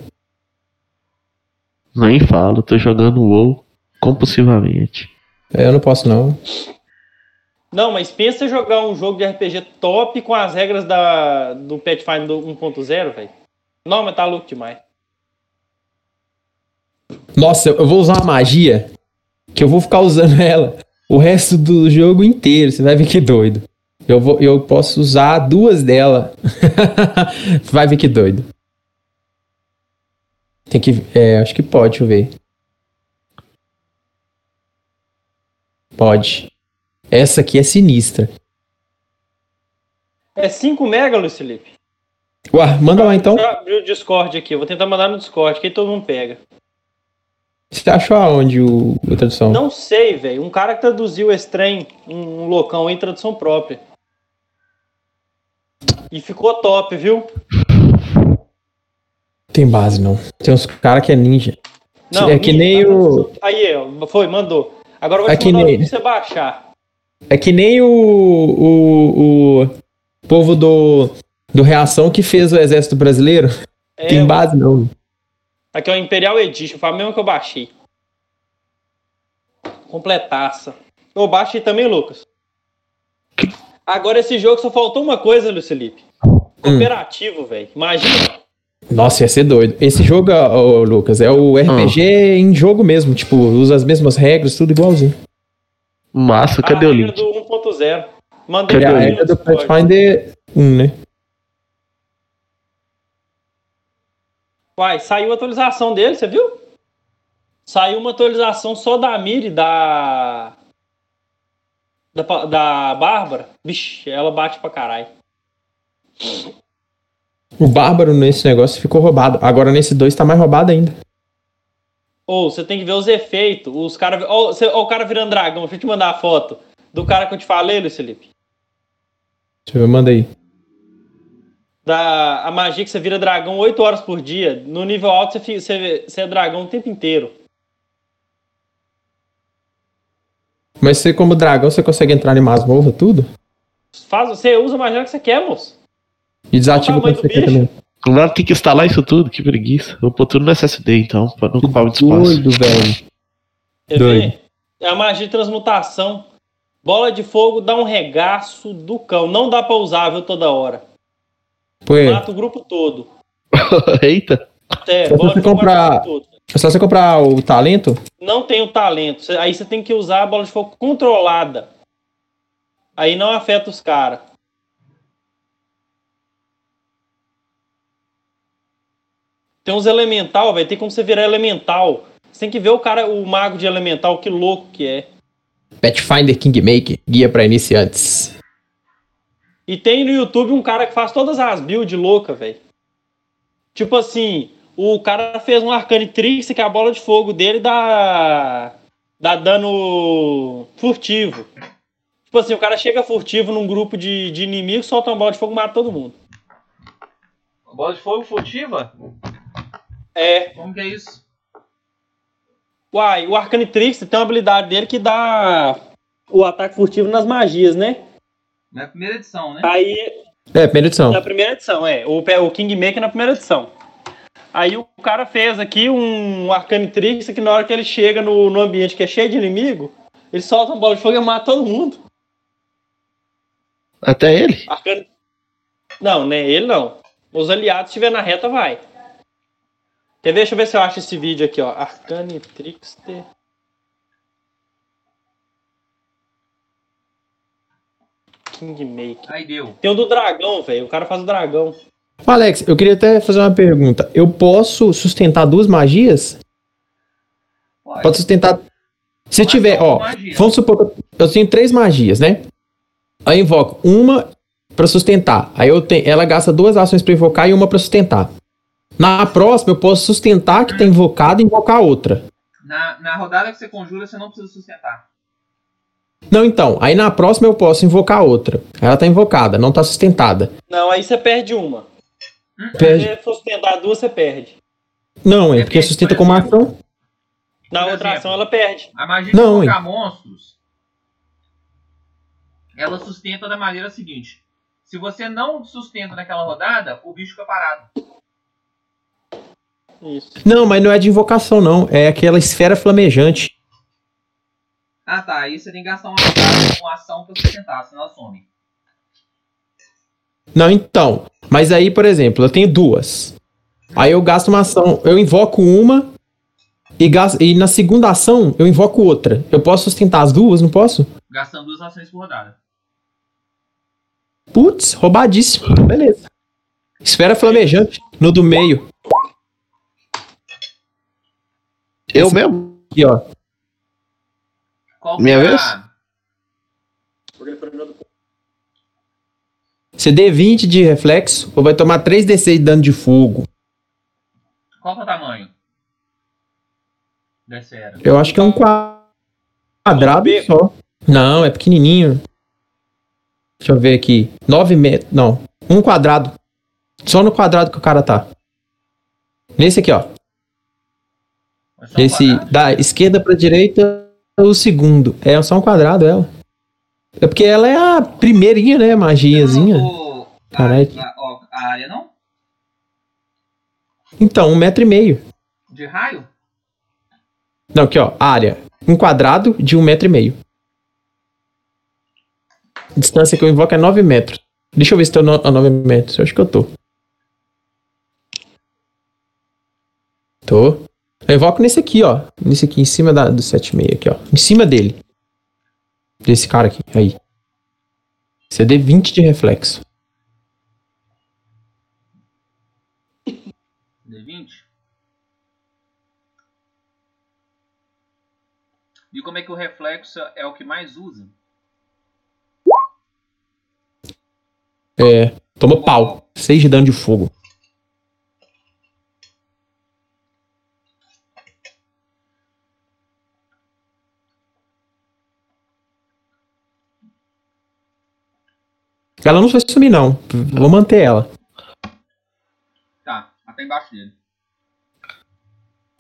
Nem falo, tô jogando WoW compulsivamente. É, Eu não posso não. Não, mas pensa jogar um jogo de RPG top com as regras da, do Pathfinder 1.0, velho. Não, mas tá louco demais. Nossa, eu vou usar uma magia que eu vou ficar usando ela o resto do jogo inteiro. Você vai ver que doido. Eu, vou, eu posso usar duas dela. vai ver que doido. Tem que. É, acho que pode, deixa eu ver. Pode. Essa aqui é sinistra. É 5 mega, Luiz Felipe. Ué, manda lá então. Deixa eu abrir o Discord aqui. Eu vou tentar mandar no Discord, que aí todo mundo pega. Você achou aonde o, a tradução? Não sei, velho. Um cara que traduziu esse trem, um, um loucão em tradução própria. E ficou top, viu? Tem base, não. Tem uns caras que é ninja. Não, é que nem o. Aí, foi, mandou. Agora eu vou É te que mandar nem- pra você baixar. É que nem o, o, o povo do, do Reação que fez o Exército Brasileiro. É, Tem base, não. Aqui é o Imperial Edition, foi a mesma que eu baixei. Completaça. Eu baixei também, Lucas. Agora esse jogo só faltou uma coisa, Luiz Felipe. Hum. Cooperativo, velho. Imagina. Nossa, ia ser doido. Esse jogo, ô, Lucas, é o RPG em jogo mesmo. Tipo, usa as mesmas regras, tudo igualzinho. Massa, cadê a o regra link? do 1.0. Mandei É a regra do. Pathfinder 1, né? Uai, saiu a atualização dele, você viu? Saiu uma atualização só da Miri, da. Da, da Bárbara. Vixe, ela bate pra caralho. O Bárbaro nesse negócio ficou roubado. Agora nesse 2 tá mais roubado ainda. Ou você tem que ver os efeitos. Os cara, ó, você- ó, o cara virando dragão. Deixa eu te mandar a foto do cara que eu te falei, Luiz Felipe. Deixa eu ver, manda aí. Da a magia que você vira dragão 8 horas por dia. No nível alto você, você, você é dragão o tempo inteiro. Mas você, como dragão, você consegue entrar em masmorra, tudo? Faz, você usa a magia que você quer, moço. E desativa O bicho. também. Agora tem que instalar isso tudo, que preguiça. Vou pôr tudo no SSD então, pra não ocupar muito espaço. Doido, velho. Quer Doido. ver? É a magia de transmutação. Bola de fogo dá um regaço do cão. Não dá pra usar, viu, toda hora. Pô, é. Mata o grupo todo. Eita. É, Só bola você de fogo comprar- todo. É só você comprar o talento? Não tem o talento. Aí você tem que usar a bola de fogo controlada. Aí não afeta os caras. Tem uns elemental, velho. Tem como você virar elemental. Você tem que ver o cara, o mago de elemental, que louco que é. Pathfinder Kingmaker, guia pra iniciantes. E tem no YouTube um cara que faz todas as builds loucas, velho. Tipo assim, o cara fez um Arcanitrix que a bola de fogo dele dá. dá dano furtivo. Tipo assim, o cara chega furtivo num grupo de, de inimigos, solta uma bola de fogo e mata todo mundo. Bola de fogo furtiva? É. Como que é isso? Uai, o Arcanitrix tem uma habilidade dele que dá o ataque furtivo nas magias, né? Na primeira edição, né? Aí É, primeira edição. Na primeira edição, é. O, o Kingmaker na primeira edição. Aí o cara fez aqui um Arcanitrix que na hora que ele chega no, no ambiente que é cheio de inimigo, ele solta uma bola de fogo e mata todo mundo. Até ele? Arcan... Não, né? Ele não. Os aliados, se estiver na reta, vai. Quer ver? Deixa eu ver se eu acho esse vídeo aqui, ó. Arcanitrixter. Kingmaker. Aí deu. Tem o do dragão, velho. O cara faz o dragão. Alex, eu queria até fazer uma pergunta. Eu posso sustentar duas magias? Pode. Pode sustentar. Se Mas tiver, ó, magia. vamos supor que eu tenho três magias, né? Aí eu invoco uma pra sustentar. Aí eu tenho, ela gasta duas ações pra invocar e uma pra sustentar. Na próxima eu posso sustentar que tá invocada e invocar outra. Na, na rodada que você conjura, você não precisa sustentar. Não, então, aí na próxima eu posso invocar outra. Ela tá invocada, não tá sustentada. Não, aí você perde uma. Se Perde. você for sustentar duas, você perde. Não, é É porque sustenta por como exemplo, ação. Na outra exemplo. ação ela perde. A magia de Não, invocar monstros, ela sustenta da maneira seguinte. Se você não sustenta naquela rodada, o bicho fica parado. Isso. Não, mas não é de invocação, não. É aquela esfera flamejante. Ah tá, aí você tem que gastar uma com ação pra sustentar, senão ela some. Não, então. Mas aí, por exemplo, eu tenho duas. Aí eu gasto uma ação, eu invoco uma e, gasto, e na segunda ação eu invoco outra. Eu posso sustentar as duas, não posso? Gastando duas ações por rodada. Putz, roubadíssimo. Beleza. Esfera flamejante no do meio. Eu mesmo? Aqui, ó. Qual Minha é vez? a- CD20 de reflexo ou vai tomar 3d6 de dano de fogo. Qual que é o tamanho? Eu acho que é um qua- quadrado só. Não, é pequenininho. Deixa eu ver aqui. 9 metros. Não. Um quadrado. Só no quadrado que o cara tá. Nesse aqui, ó. É um Esse quadrado? da esquerda pra direita, o segundo. É só um quadrado ela. É porque ela é a primeirinha, né? Magiazinha. Não, a- a- a área não? Então, um metro e meio. De raio? Não, aqui, ó. Área. Um quadrado de um metro e meio. A distância que eu invoco é 9 metros. Deixa eu ver se tô a 9 metros. Eu acho que eu tô. Tô. Eu invoco nesse aqui, ó. Nesse aqui, em cima da, do 7,5 aqui, ó. Em cima dele. Desse cara aqui. Aí. CD 20 de reflexo. D20? E como é que o reflexo é o que mais usa? É. Tomou pau. 6 de dano de fogo. Ela não vai sumir, não. Vou manter ela. Tá, tá embaixo dele.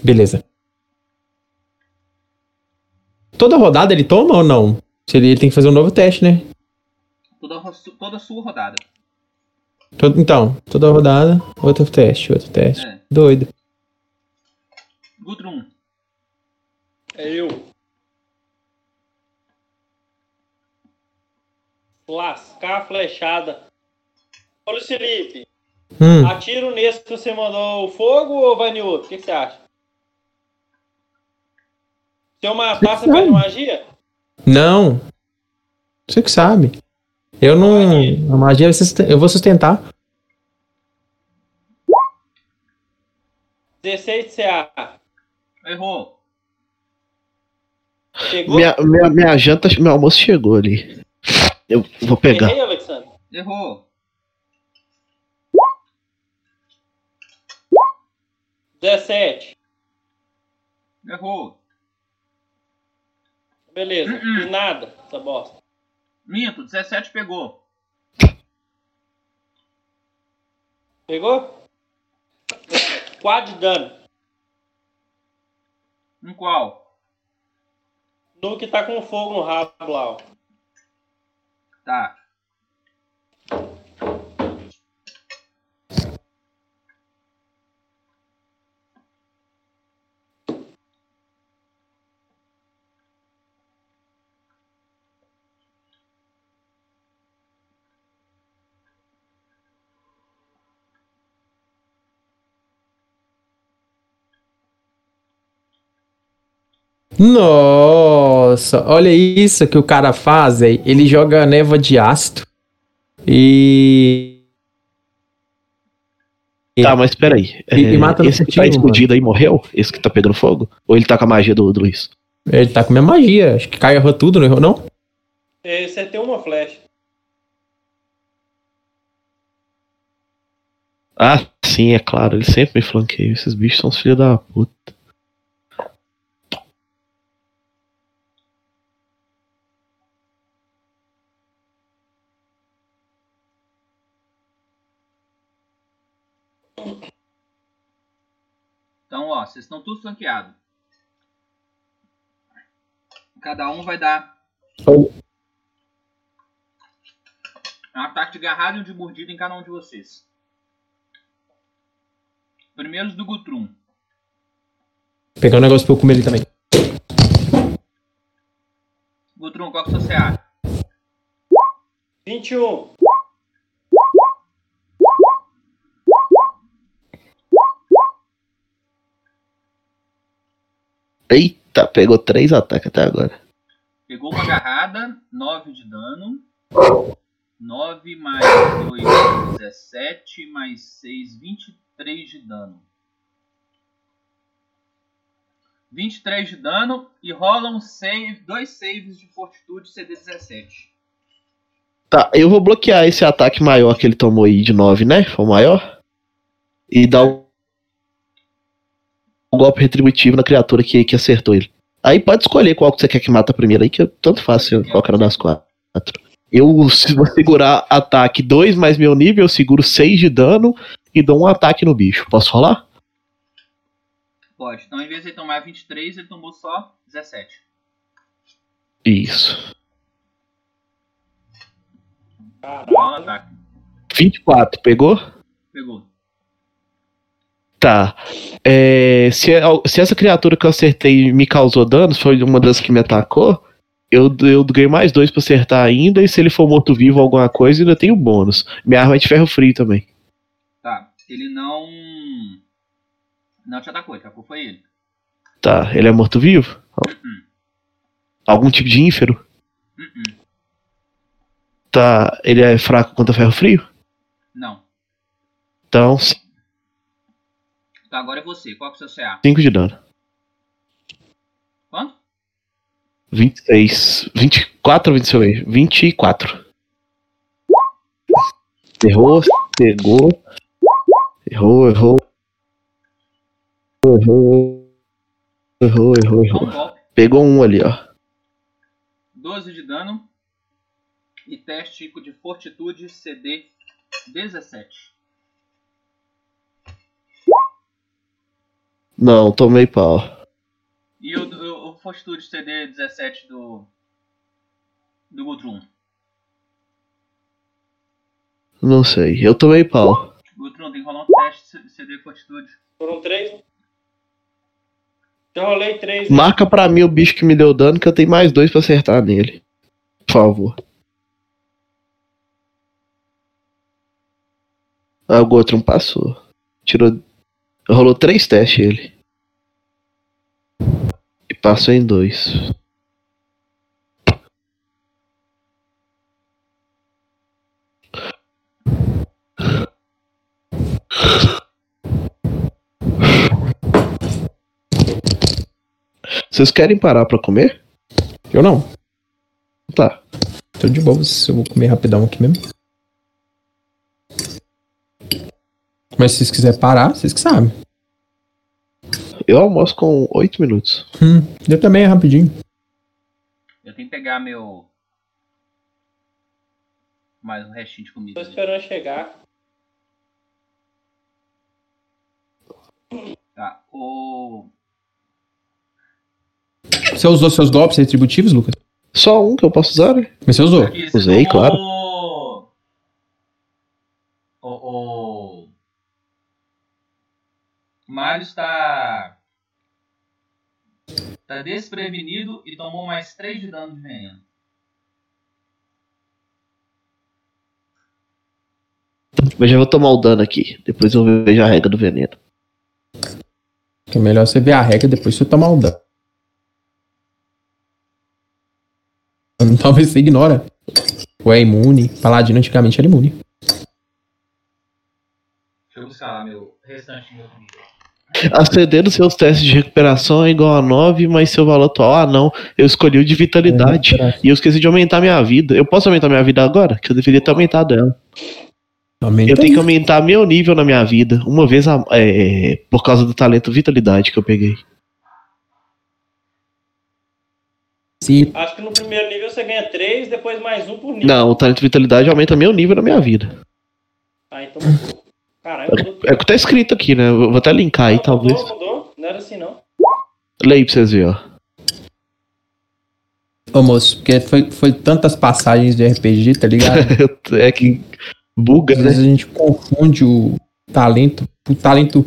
Beleza. Toda rodada ele toma ou não? Se ele, ele tem que fazer um novo teste, né? Toda, toda sua rodada. To- Então, toda rodada, outro teste, outro teste. É. Doido. Gudrun, É eu. Lascar a flechada. Olha o Felipe. Hum, Atiro nesse que você mandou o fogo ou vai em outro? O que, que você acha? Se eu matar, você faz magia? não. Você que sabe. Eu não. A magia vai susten- eu vou sustentar. 16 CA. errou. Chegou? Minha, minha, minha janta, meu almoço chegou ali. Eu vou pegar. Errei, Alexandre? Errou. Dezessete. Errou. Beleza. Uhum. Fiz nada, essa bosta. Minto, 17 pegou. Pegou? 4 de dano. Em qual? No que tá com fogo no rabo lá, ó. Tá. Nossa, olha isso que o cara faz, aí. Ele joga névoa de ácido. E. Tá, mas peraí. E- e É, mata no esse que tá escondido aí morreu? Esse que tá pegando fogo? Ou ele tá com a magia do, do Luiz? Ele tá com minha magia. Acho que errou tudo, não errou, não? É, Você tem uma flecha. Ah, sim, é claro. Ele sempre me flanqueia. Esses bichos são os filhos da puta. Então, ó, vocês estão todos flanqueados. Cada um vai dar um ataque de garrada e um de mordida em cada um de vocês. Primeiros do Gutrum. Pegar um negócio pra eu comer ele também. Gutrum, qual que é seu CA? 21. Eita, pegou três ataques até agora. Pegou uma agarrada, 9 de dano. 9 mais 2, 17, mais 6, 23 de dano. 23 de dano e rola um save, dois saves de fortitude CD17. Tá, eu vou bloquear esse ataque maior que ele tomou aí de 9, né? Foi o maior. E dar o golpe retributivo na criatura que, que acertou ele. Aí pode escolher qual que você quer que mata primeiro aí, que eu tanto faço qualquer uma das quatro. Eu, se vou segurar ataque 2 mais meu nível, eu seguro 6 de dano e dou um ataque no bicho. Posso rolar? Pode. Então, em vez de ele tomar 23, ele tomou só 17. Isso. Caralho. ataque. 24, pegou? Pegou. Tá. É, se, se essa criatura que eu acertei me causou danos, foi uma das que me atacou, eu, eu ganho mais dois pra acertar ainda, e se ele for morto-vivo ou alguma coisa, ainda tenho bônus. Minha arma é de ferro frio também. Tá. Ele não. Não te atacou, atacou foi ele. Tá, ele é morto-vivo? Uh-uh. Algum tipo de ínfero? Uh-uh. Tá, ele é fraco contra ferro frio? Não. Então, Tá, agora é você. Qual que é o seu CA? 5 de dano. Quanto? 26. 24 ou 26? 24. Errou, pegou. Errou, errou. Errou. Errou, errou, errou. um. Pegou um ali, ó. 12 de dano. E teste de fortitude CD 17. Não, tomei pau. E o, o, o fortitude CD 17 do. Do Gutrum. Não sei. Eu tomei pau. Gutrum tem que rolar um teste CD fortitude. Foram três, né? Já rolei três. Marca pra mim o bicho que me deu dano, que eu tenho mais dois pra acertar nele. Por favor. Ah, o Gotron passou. Tirou. Rolou três testes ele. E passou em dois. Vocês querem parar pra comer? Eu não. Tá. Tô de boa, eu vou comer rapidão aqui mesmo. Mas se vocês quiserem parar, vocês que sabem. Eu almoço com oito minutos. Hum, eu também é rapidinho. Eu tenho que pegar meu. Mais um restinho de comida. Tô ali. esperando chegar. Tá. O. Você usou seus golpes retributivos, Lucas? Só um que eu posso usar, né? Mas você usou. Usei, tomou claro. O. O. o... Marius tá. Tá desprevenido e tomou mais 3 de dano de veneno. Mas já vou tomar o dano aqui. Depois eu vejo a regra do veneno. É melhor você ver a regra depois você tomar o dano. Talvez você ignora. Ou é imune. Paladino antigamente era imune. Deixa eu buscar lá meu restante do meu. Acendendo seus testes de recuperação é igual a 9, mas seu valor atual, ah não, eu escolhi o de vitalidade. E eu esqueci de aumentar minha vida. Eu posso aumentar minha vida agora? Que eu deveria ter aumentado ela. Aumenta Eu tenho que aumentar meu nível na minha vida. Uma vez a- é, por causa do talento vitalidade que eu peguei. Se Acho que no primeiro nível você ganha três, depois mais um por nível. Não, o talento vitalidade aumenta meu nível na minha vida. Ah, então. Caralho, mudou. É o que tá escrito aqui, né? Eu Vou até linkar aí, Não, talvez. Mudou, mudou. Não era assim, não. Leia aí pra vocês verem, ó. Ô moço, porque foi, foi tantas passagens de RPG, tá ligado? É que buga, Às né? vezes a gente confunde o talento. O talento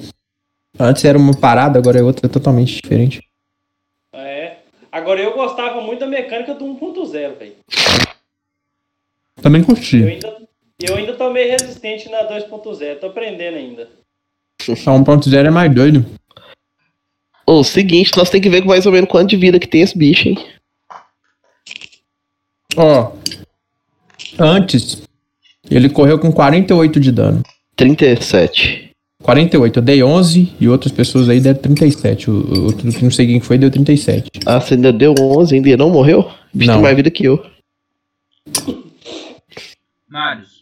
antes era uma parada, agora é outra totalmente diferente. É. Agora eu gostava muito da mecânica do 1.0, velho. Também Eu curti. ainda, eu ainda tomei resistente na 2.0, tô aprendendo ainda. A 1.0 é mais doido. Ô, seguinte, nós tem que ver mais ou menos quanto de vida que tem esse bicho, hein? Ó. Antes, ele correu com 48 de dano. 37. 48, eu dei 11 e outras pessoas aí deram 37. O, o outro que não sei quem foi deu 37. Ah, você ainda deu 11, ainda não morreu? O bicho Não. tem mais vida que eu. Marius,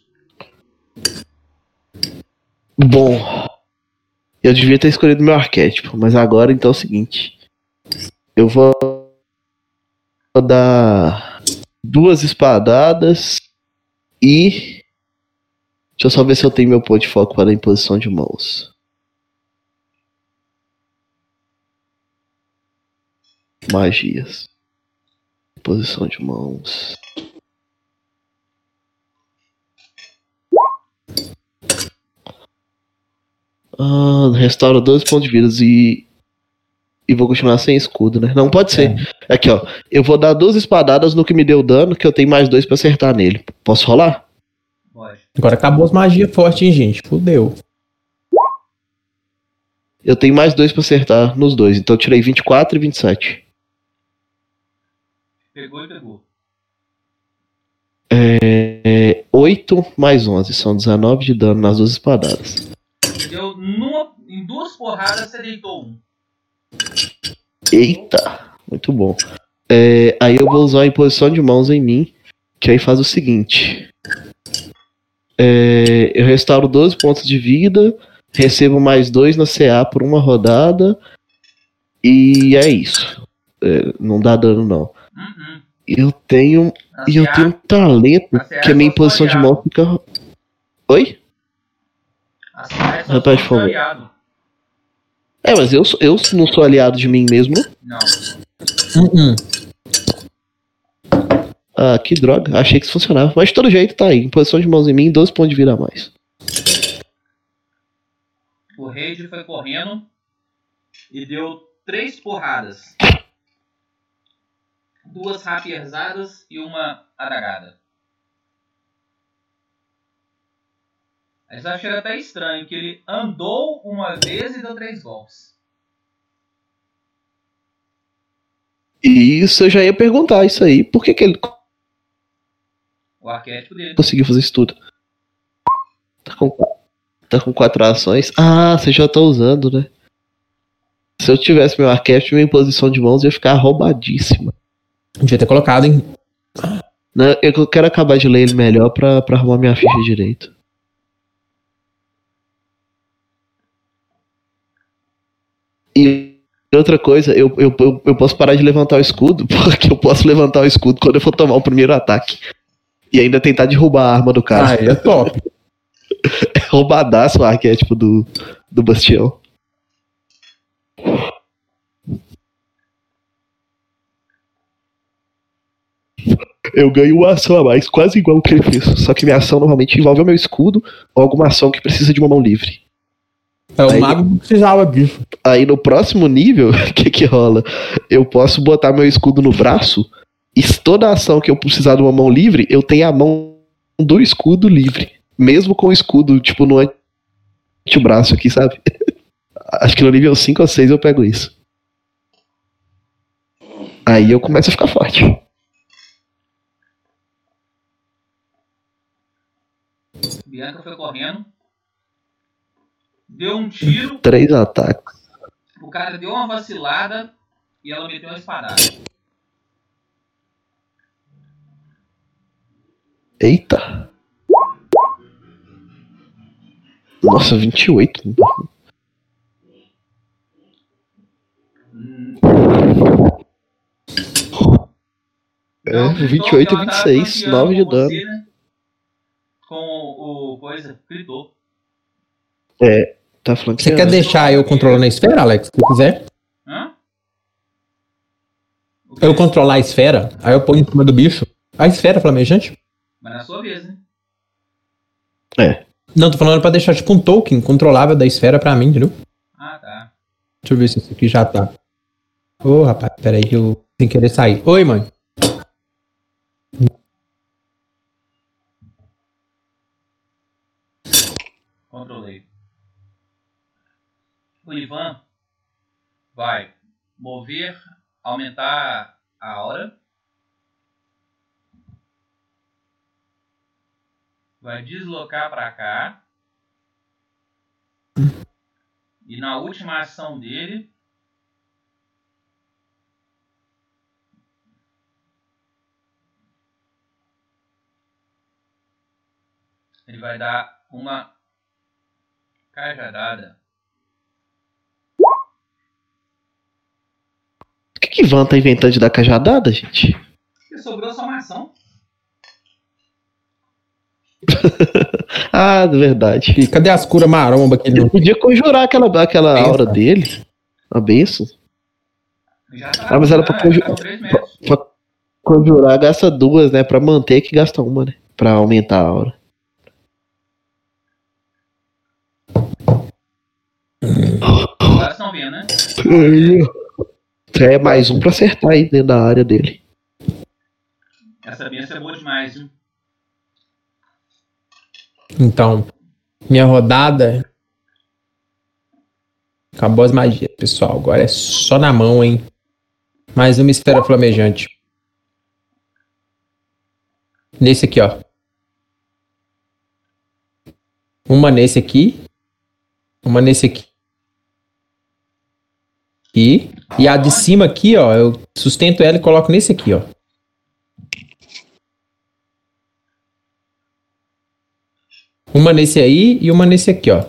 Bom, eu devia ter escolhido meu arquétipo, mas agora então é o seguinte. Eu vou dar duas espadadas e. Deixa eu só ver se eu tenho meu ponto de foco para a imposição de mãos. Magias. Posição de mãos. Ah, restaura 12 pontos de vida e. E vou continuar sem escudo, né? Não pode ser. Aqui, ó. Eu vou dar duas espadadas no que me deu dano, que eu tenho mais dois pra acertar nele. Posso rolar? pode. Agora acabou as magias fortes, hein, gente? Fudeu. Eu tenho mais dois pra acertar nos dois. Então eu tirei 24 e 27. Pegou e pegou. É, 8 mais 11. São 19 de dano nas duas espadadas. Em duas porradas você deitou um. Eita, muito bom. É, aí eu vou usar a imposição de mãos em mim, que aí faz o seguinte. É, eu restauro 12 pontos de vida, recebo mais 2 na CA por uma rodada. E é isso. É, não dá dano, não. Uhum. Eu tenho. E eu tenho um talento que a minha é só posição de mão fica. Oi? A CA é só Rapaz, se por for favor. aliado. É, mas eu, sou- eu não sou aliado de mim mesmo. não? Hum, hum. Ah, que droga. Achei que isso funcionava. Mas de todo jeito tá aí. Em posição de mãos em mim, 12 pontos de vida a mais. O Rage foi correndo e deu três porradas. Duas rapierzadas e uma adagada. Eles acharam até estranho que ele andou uma vez e deu três golpes. E isso eu já ia perguntar isso aí. Por que, que ele O arquétipo dele. conseguiu fazer isso tudo? Tá com, tá com quatro ações. Ah, você já tá usando, né? Se eu tivesse meu arquétipo, minha posição de mãos ia ficar roubadíssima. Devia ter colocado, hein? Né? Eu quero acabar de ler ele melhor pra, pra arrumar minha ficha direito. E outra coisa, eu, eu, eu, posso parar de levantar o escudo, porque eu posso levantar o escudo quando eu for tomar o primeiro ataque. E ainda tentar derrubar a arma do cara. Ah, é top. É roubadaço o arquétipo do, do Bastião. Eu ganho uma ação a mais, quase igual o que ele fez. Só que minha ação normalmente envolve o meu escudo ou alguma ação que precisa de uma mão livre. É, o Aí- mago não precisava disso. Aí no próximo nível, o que que rola? Eu posso botar meu escudo no braço e toda ação que eu precisar de uma mão livre, eu tenho a mão do escudo livre. Mesmo com o escudo, tipo, no antebraço aqui, sabe? Acho que no nível 5 ou 6 eu pego isso. Aí eu começo a ficar forte. Bianca foi correndo. Deu um tiro. Três ataques. O cara deu uma vacilada e ela meteu uma espadada. Eita. Nossa, 28. Hum, É, Não, gritou 28 que e ela tava 26, campeando 9 de com dano. você, né? Com o, coisa, gritou. Tá falando Você que quer é- deixar eu controlando a esfera, Alex? Se quiser. Hã? Eu controlar a esfera, aí eu ponho em cima do bicho. A esfera flamejante? Mas na sua vez, né? É. Não, tô falando pra deixar tipo um token controlável da esfera pra mim, entendeu? Ah, tá. Deixa eu ver se isso aqui já tá. Ô, rapaz, peraí que eu sem querer sair. Oi, mãe. O Ivan vai mover, aumentar a aura. Vai deslocar para cá. E na última ação dele, ele vai dar uma cajadada. O que que Van tá inventando de dar cajadada, gente? E sobrou só uma ação. Ah, verdade. E cadê as curas maromba que ele não. podia conjurar aquela, aquela Benção. aura dele. A benção. Já tá Ah, mas era pra três metros. Pra conjurar, gasta duas, né? Pra manter que gasta uma, né? Pra aumentar a aura. Agora estão vendo, né? É mais um pra acertar aí dentro da área dele. Essa benção é boa demais, viu? Então, minha rodada. Acabou as magias, pessoal. Agora é só na mão, hein? Mais uma esfera flamejante. Nesse aqui, ó. Uma nesse aqui. Uma nesse aqui. E, e a de cima aqui, ó. Eu sustento ela e coloco nesse aqui, ó. Uma nesse aí e uma nesse aqui, ó.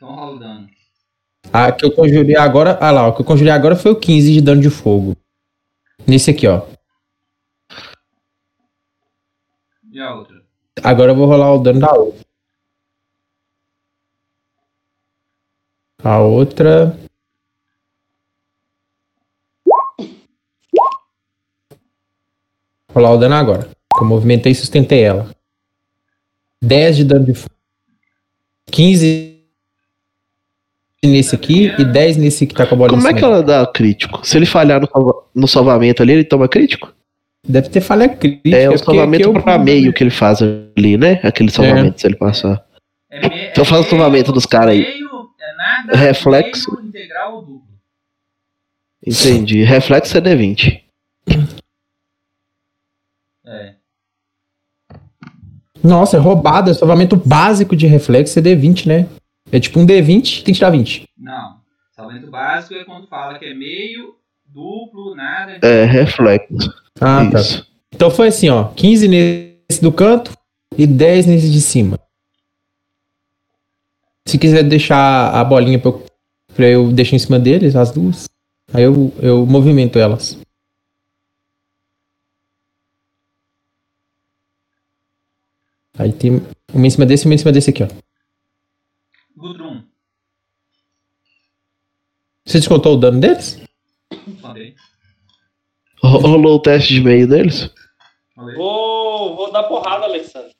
Rola o dano. A que eu conjurei agora. Ah lá, o que eu conjurei agora foi o 15 de dano de fogo. Nesse aqui, ó. E a outra? Agora eu vou rolar o dano da outra. A outra. Rolar o dano agora. Eu movimentei e sustentei ela. 10 de dano de fogo. 15 nesse aqui e 10 nesse que tá com a bola Como é que ela dá crítico? Se ele falhar no, no salvamento ali, ele toma crítico? Deve ter falha crítica. É o salvamento aqui eu- pra meio que ele faz ali, né? Aquele salvamento, se ele passar. É me... Então faz o salvamento dos caras aí. Meio, é nada, Reflexo. meio, integral ou duplo. Entendi. Reflexo é D20. É. Nossa, é roubado. É salvamento básico de reflexo é D20, né? É tipo um D20, tem que tirar 20. Não. Salvamento básico é quando fala que é meio, duplo, nada. É, reflexo. Ah, tá. Isso. Então foi assim, ó. 15 nesse do canto e 10 nesse de cima. Se quiser deixar a bolinha pra eu, pra eu deixar em cima deles, as duas, aí eu, eu movimento elas. Aí tem uma em cima desse e uma em cima desse aqui, ó. Gudrun. Você descontou o dano deles? Falei. Ro- Rolou o teste de meio deles? Falei. Vou, vou dar porrada, Alexandre.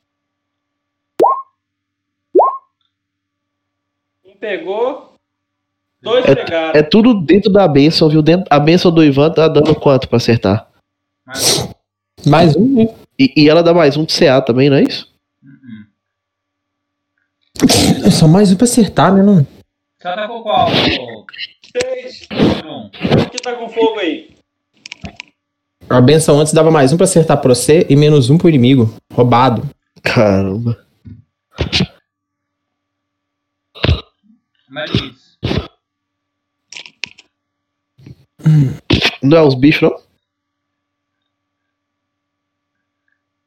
Um pegou, dois pegaram. É tudo dentro da benção, viu? Dentro, a benção do Ivan tá dando quanto pra acertar? Mas, uh, Mais um, né? E, e ela dá mais um de CA também, não é isso? É só mais um pra acertar, né? Não? Você atacou qual, Seis. Gudrun? O que tá com fogo aí? A benção antes dava mais um pra acertar pra você e menos um pro inimigo. Roubado. Caramba. Mas isso. Não é os bichos, não?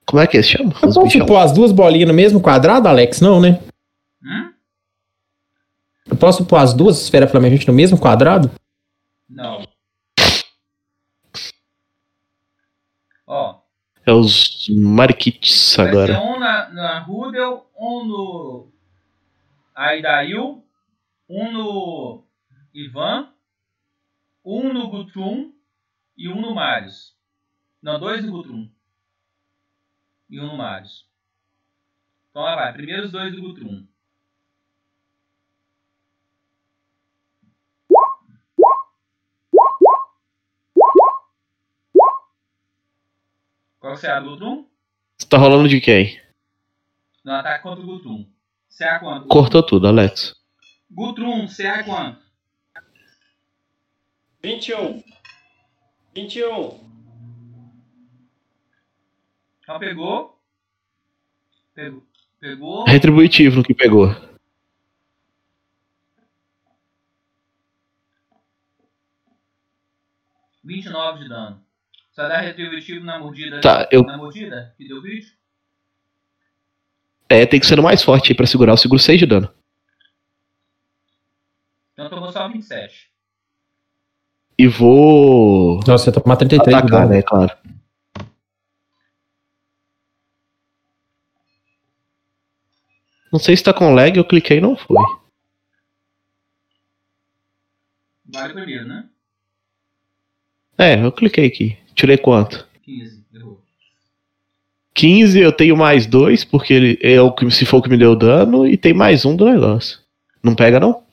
Como é que eles chamam? Os bichos. pôr as duas bolinhas no mesmo quadrado, Alex? Não, né? Posso pôr as duas esferas flamejantes no mesmo quadrado? Não. Ó. É os Vai agora. ser um na, na Rudel, um no Aidail, um no Ivan, um no Gutrum e um no Marius. Não, dois no Gutrum. E um no Marius. Então lá vai. Primeiro os dois do Gutrum. Qual que é a do Gutrum? Você tá rolando de quem? No ataque contra o Gutrum. CA quanto? Cortou tudo, Alex. Gutrum, CA quanto? 21. 21. Então pegou. Pegou. Pegou. Retributivo no que pegou. vinte e nove de dano. Só dá retributivo na mordida. Tá, eu- Na mordida? Que deu crítico? É, tem que ser no mais forte aí pra segurar. Eu seguro 6 de dano. Então tomou só 27. E vou. Nossa, você tomar 33 de atacar, dano. né? Claro. Não sei se tá com lag, eu cliquei e não foi. Vale primeiro, né? É, eu cliquei aqui. Tirei quanto? 15. Errou. 15, eu tenho mais 2, porque ele é o que se for o que me deu dano, e tem mais um do negócio. Não pega, não?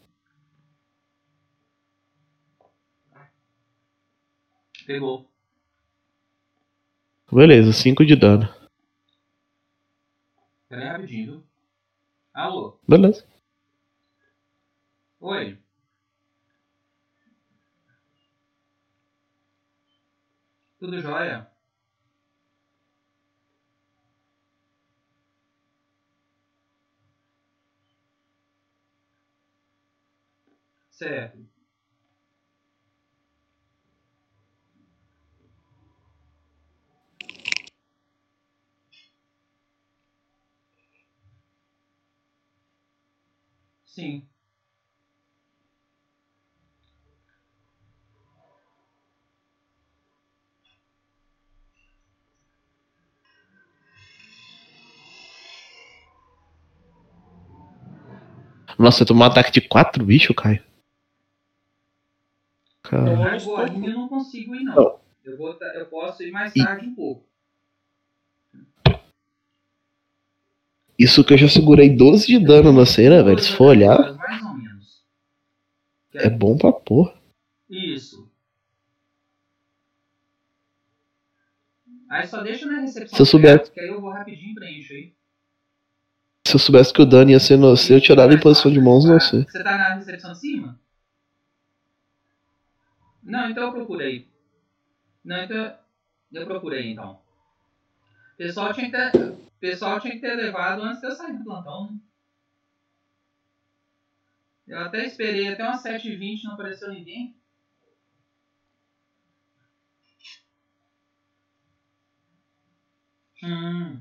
Pegou. Beleza, 5 de dano. Pera aí rapidinho, viu? Alô? Beleza. Oi? Tudo jóia? Certo. Sim. Nossa, eu tomou um ataque de quatro bichos, Caio. Cara, um Agora estouro. eu não consigo ir, não. Não. Eu, vou, eu posso ir mais E- tarde um pouco. isso que eu já segurei 12 de dano na cena, velho. Se for olhar, Mais ou menos. é bom pra porra. Isso. Aí só deixa na recepção. Se eu souber- Que aí eu vou rapidinho e preencho aí. Se eu soubesse que o dano ia ser no você, eu tirava em posição de mãos no você. Você tá na recepção de cima? Não, então eu procurei. Não, então eu procurei então. O pessoal tinha que ter, pessoal tinha que ter levado antes de eu sair do plantão, né? Eu até esperei até umas 7h20, não apareceu ninguém. Hum.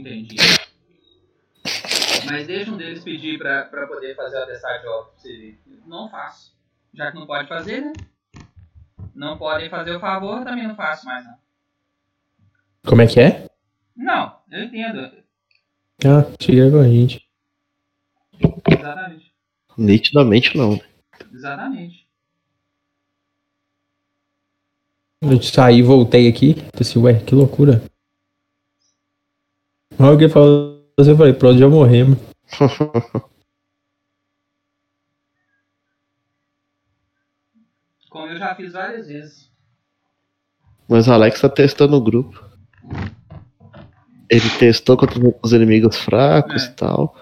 Entendi. Mas deixa um deles pedir pra, pra poder fazer o atestado de óbito. pra você ver. Não faço. Já que não pode fazer, né? Não podem fazer o favor, também não faço mais não. Como é que é? Não, eu entendo. Ah, chega com a gente. Exatamente. Nitidamente não. né? Exatamente. Eu saí e voltei aqui. Falei assim, ué, que loucura. Alguém falou assim, eu falei, pronto, já morremos. Como eu já fiz várias vezes. Mas o Alex tá testando o grupo. Ele testou contra os inimigos fracos É. e tal.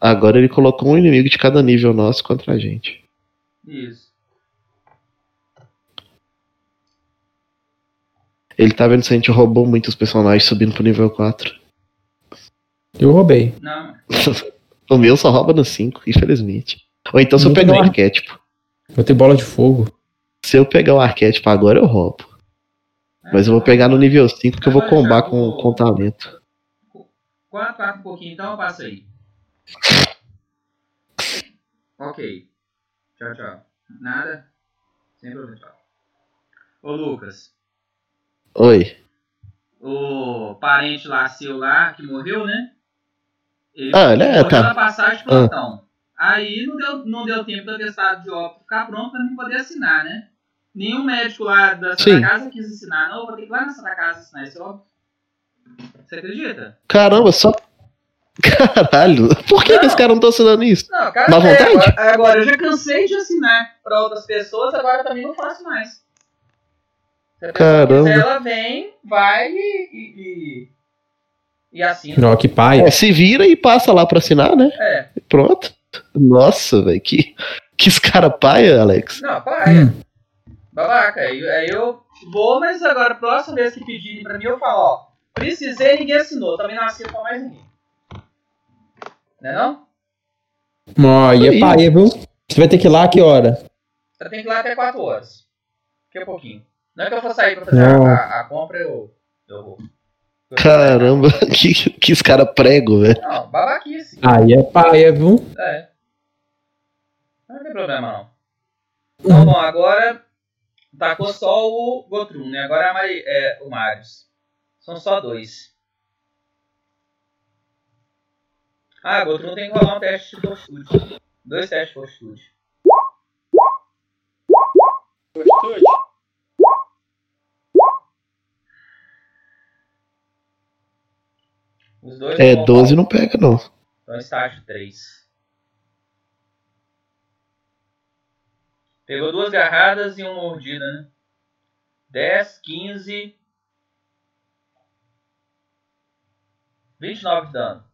Agora ele colocou um inimigo de cada nível nosso contra a gente. Isso. Ele tá vendo se a gente roubou muitos personagens subindo pro nível 4. Eu roubei. Não, O meu só rouba no 5, infelizmente. Ou então se eu Nunca pegar o deu. arquétipo. Vou ter bola de fogo. Se eu pegar o arquétipo agora, eu roubo. Mas eu vou pegar no nível 5 que eu vou combar com, com talento. Quatro, quatro um pouquinho, então eu passo aí. Ok. Tchau, tchau. Nada? Sem problema, tchau. Ô Lucas, Oi. o parente lá seu lá, que morreu, né? Ele Ah, ele é, tá. na passagem de plantão. Aí não deu, não deu tempo do atestado de óbito ficar pronto pra mim poder assinar, né? Nenhum médico lá da Santa Sim. Casa quis assinar. Não, eu vou ter que ir lá na Santa Casa assinar esse óbito. Você acredita? Caramba, só. Caralho, por que, que os caras não estão assinando isso? Não, cara, Dá é, vontade? agora, agora eu já cansei de assinar pra outras pessoas, agora também não faço mais. Caramba. ela vem, vai e. e, e, assina. Não, que pai. É, se vira e passa lá pra assinar, né? É. Pronto. Nossa, velho, que, que escara paia, Alex. Não, paia. Babaca. Aí, aí eu vou, mas agora, a próxima vez que pedirem pra mim, eu falo, ó. Precisei, ninguém assinou. Também não assino pra mais ninguém. Não é não? Ó, e Aí. é pai, viu? Você vai ter que ir lá a que hora? Você tem que ir lá até 4 horas. Daqui a pouquinho. Não é que eu for sair pra fazer a, a- a compra, eu, eu vou. Caramba, que, que escara prego, velho. Não, babaquice. Aí é pai, viu? É. Não tem problema não. Então, bom, agora tacou só o Gotrum, né? Agora é, a Mari, é o Marius. São só dois. Ah, Gotrum tem que rolar um teste de fortitude. Dois testes de fortitude. Fortitude. Os dois É, vão 12 rolar. não pega, não. Então, estágio 3. Pegou duas garradas e uma mordida, né? 10, 15. 29 de dano.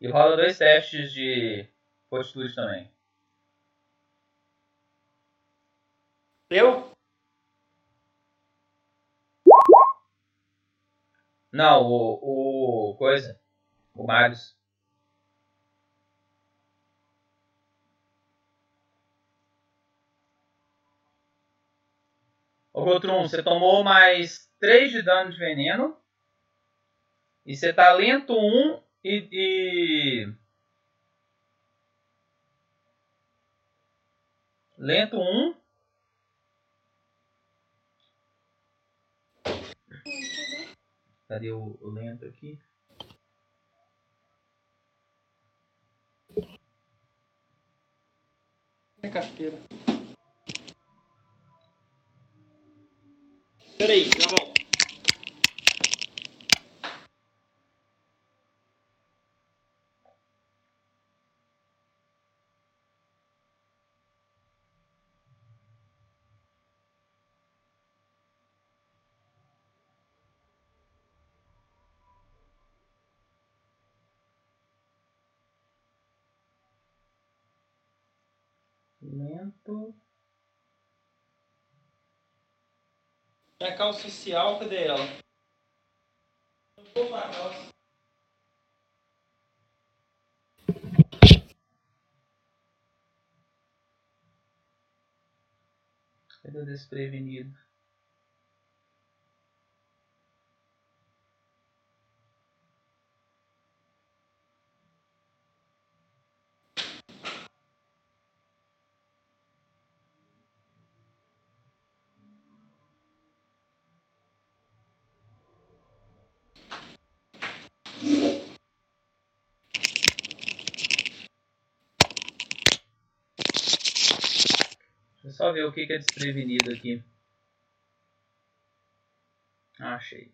E rola dois testes de fortitude também. Eu? Não, o. o. coisa. O Marius. Ô Gotrum, você tomou mais 3 de dano de veneno. E você tá lento 1 e, e. Lento 1. Cadê o, lento aqui? Minha carteira. Peraí, já volto. Minha calça social, cadê ela? Eu vou calça. Cadê o desprevenido? Só ver o que é desprevenido aqui. Ah, Achei.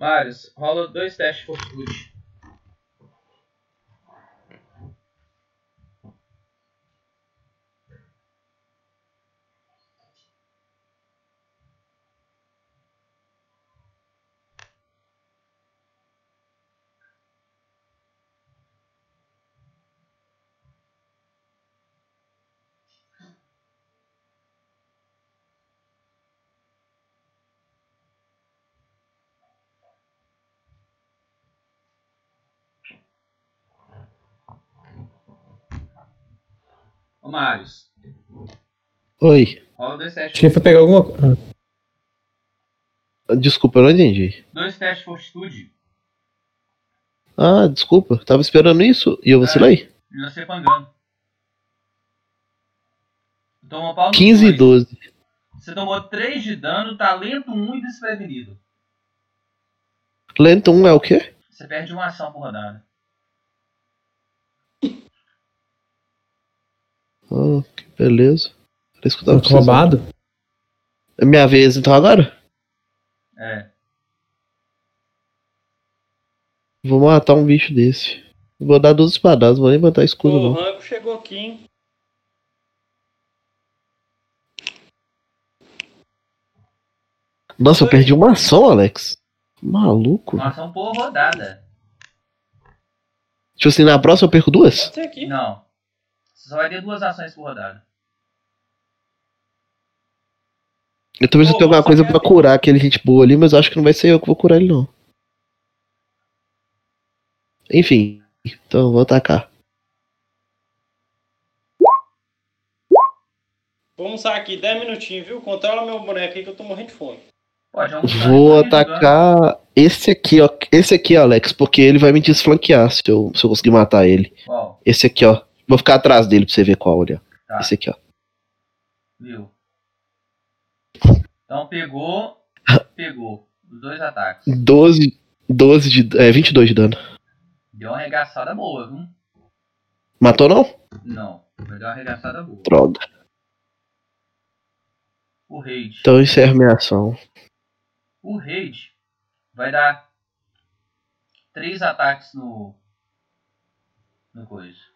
Marius, rola dois testes de fortitude. Ô Marius, Oi. rola dois testes. Ele foi pegar alguma coisa. Desculpa, eu não entendi. Dois testes de fortitude. Ah, desculpa. Tava esperando isso e eu vacilei. E você pangando. Toma pau no 15 e dois. 12. Você tomou 3 de dano, talento 1 e desprevenido. Lento 1 é o quê? Você perde uma ação por rodada. Ah, que beleza. Era isso que eu tava. Roubado? É minha vez então agora? É. Vou matar um bicho desse. Vou dar duas espadadas, vou nem botar escudo O não. Ranco chegou aqui, hein? Nossa, eu perdi uma ação, Alex. Maluco. Uma ação por rodada. Tipo assim, na próxima eu perco duas? Pode ser aqui. Não. Você só vai ter duas ações por rodada. Eu tô pensando em pegar uma você coisa pra curar aquele gente boa ali, mas eu acho que não vai ser eu que vou curar ele não. Enfim, então vou atacar. Vamos sair aqui 10 minutinhos, viu? Controla meu boneco aí que eu tô morrendo de fome. Pode, Vou jogando. atacar esse aqui, ó. Esse aqui, Alex, porque ele vai me desflanquear se eu, se eu conseguir matar ele. Qual? Esse aqui, ó. Vou ficar atrás dele pra você ver qual, olha. Tá. Esse aqui, ó. Viu? Então pegou. Pegou. Os dois ataques. 12, 12 de. É, 22 de dano. Deu uma arregaçada boa, viu? Matou não? Não. Vai dar uma arregaçada boa. Droga. O raid. Então encerra minha ação. O raid vai dar três ataques no. No coisa.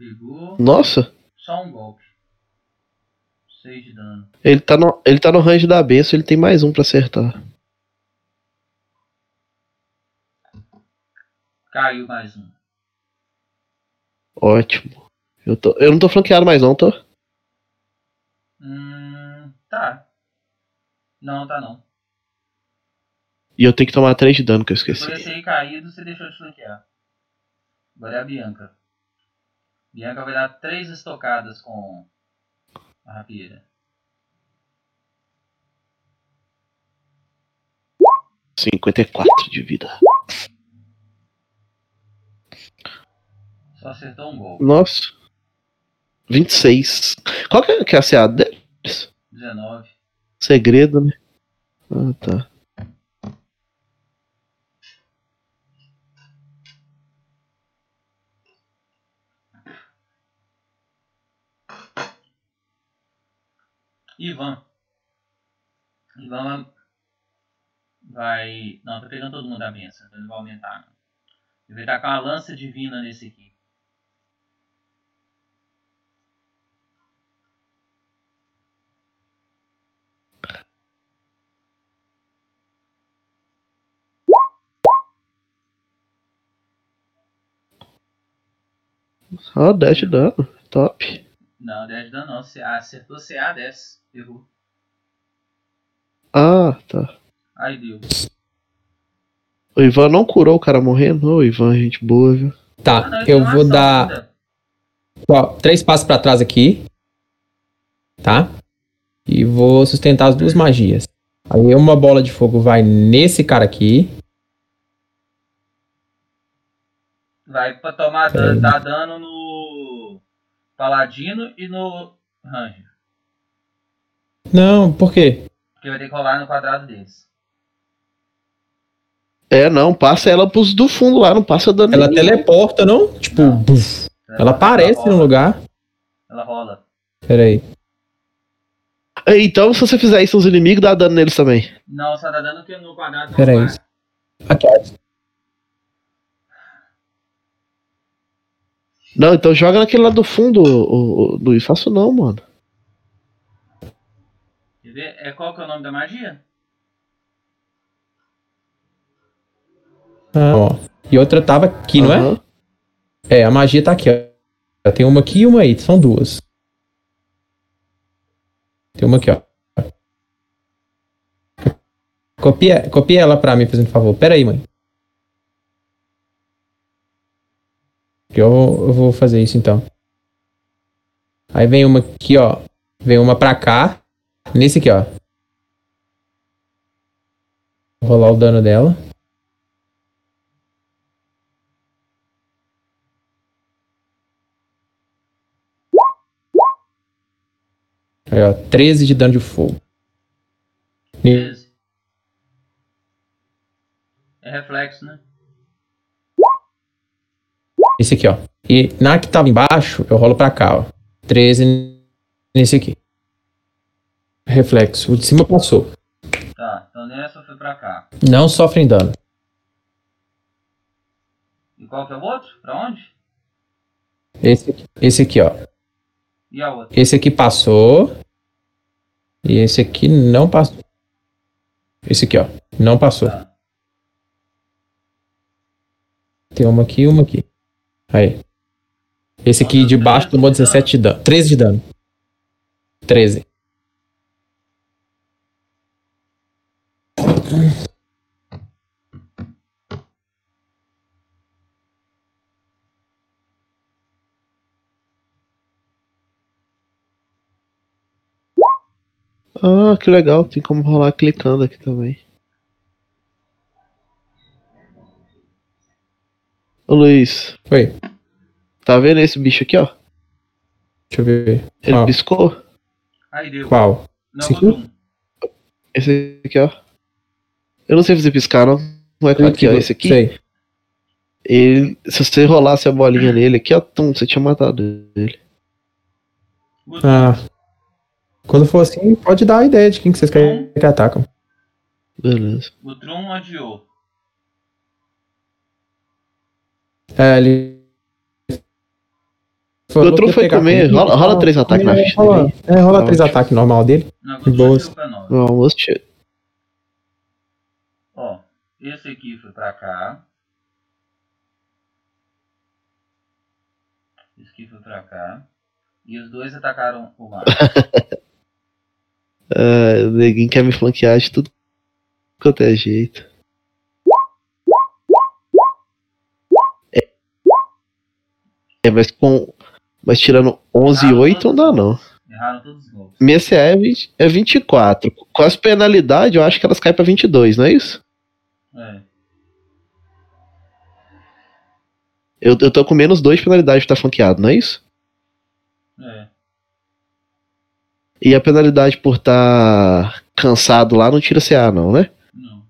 Pegou Nossa, só um golpe. 6 de dano. ele tá no, ele tá no range da benção, ele tem mais um pra acertar. Caiu mais um. Ótimo. Eu, tô, eu não tô flanqueado mais não, tô? Hum. Tá. Não, tá não. E eu tenho que tomar 3 de dano que eu esqueci. Por esse aí caído, você deixou de flanquear. Agora é a Bianca. Bianca vai dar três estocadas com a rapieira. 54 de vida. Só acertou um golpe. Nossa. 26. Qual que é, que é a CA deles? 19. Segredo, né? Ah, tá. Ivan. Ivan vai. Não, tá pegando todo mundo a benção. Então ele vai aumentar. Não. Ele vai tacar uma lança divina nesse aqui. Ó, 10 de dano. Top. Não, 10 de dano não. CA, acertou CA 10. Errou. Ah, tá. Aí deu. O Ivan não curou o cara morrendo? Ô, Ivan, gente boa, viu? Tá, Ah, não, ele eu vou dar ainda. ó, três passos pra trás aqui. Tá? E vou sustentar as duas magias. Aí uma bola de fogo vai nesse cara aqui. Vai pra tomar dano, dar dano no Paladino e no Ranger. Não, por quê? Porque vai ter que rolar no quadrado deles. É, não, passa ela pros do fundo lá, não passa dano Ela nenhum. teleporta, não? Tipo, Não. buf. Ela aparece rola, no lugar. Ela rola. Pera aí. Então, se você fizer isso nos inimigos, dá dano neles também. Não, só dá dano que no quadrado Pera aí. Aqui, Não, então joga naquele lá do fundo, o, o, Luiz. Faço não, mano. Quer ver? É, qual que é o nome da magia? Ah, ó. E outra tava aqui, não é? É, a magia tá aqui, ó. Tem uma aqui e uma aí, são duas. Tem uma aqui, ó. Copia, copia ela pra mim, fazendo favor. Pera aí, mãe. Eu, eu vou fazer isso então. Aí vem uma aqui, ó. Vem uma pra cá. Nesse aqui, ó. Vou rolar o dano dela. Aí, ó, 13 de dano de fogo. E 13. É reflexo, né? Esse aqui, ó. E na que tava embaixo, eu rolo pra cá, ó. 13 nesse aqui. Reflexo. O de cima passou. Tá, então nessa foi pra cá. Não sofrem dano. E qual que é o outro? Pra onde? Esse aqui, esse aqui, ó. E a outra? Esse aqui passou. E esse aqui não passou. Esse aqui, ó. Não passou. Tá. Tem uma aqui e uma aqui. Aí. Esse aqui de baixo tomou 17 de dano. 13 de dano. 13. Ah, que legal. Tem como rolar clicando aqui também. Ô Luiz, Oi. tá vendo esse bicho aqui, ó? Deixa eu ver. Ele Qual? piscou? Aí deu. Qual? Não, outro um. Esse aqui, ó. Eu não sei fazer piscar, não. Não é aqui, ó. Esse aqui. Sei. Ele, se você rolasse a bolinha nele aqui, ó, tum, você tinha matado ele. Ah. Quando for assim, pode dar a ideia de quem que vocês querem que atacam. Beleza. O Trum adiou. É, ele. O outro foi comer. Rola, rola três ataques na ficha rola, dele. É, rola Tá três ataques normal dele. Não, boas. No almoço. Ó, esse aqui foi pra cá. Esse aqui foi pra cá. E os dois atacaram o mar. Ah, o neguinho quer me flanquear de tudo quanto é jeito. É, mas com. Mas tirando 11 e 8 não dá não. Erraram todos os golpes. Minha CA é, 20, é 24. Com as penalidades, eu acho que elas caem pra 22, não é isso? É. Eu, eu tô com menos 2 penalidades de estar flanqueado, não é isso? É. E a penalidade por estar cansado lá não tira CA, não, né? Não.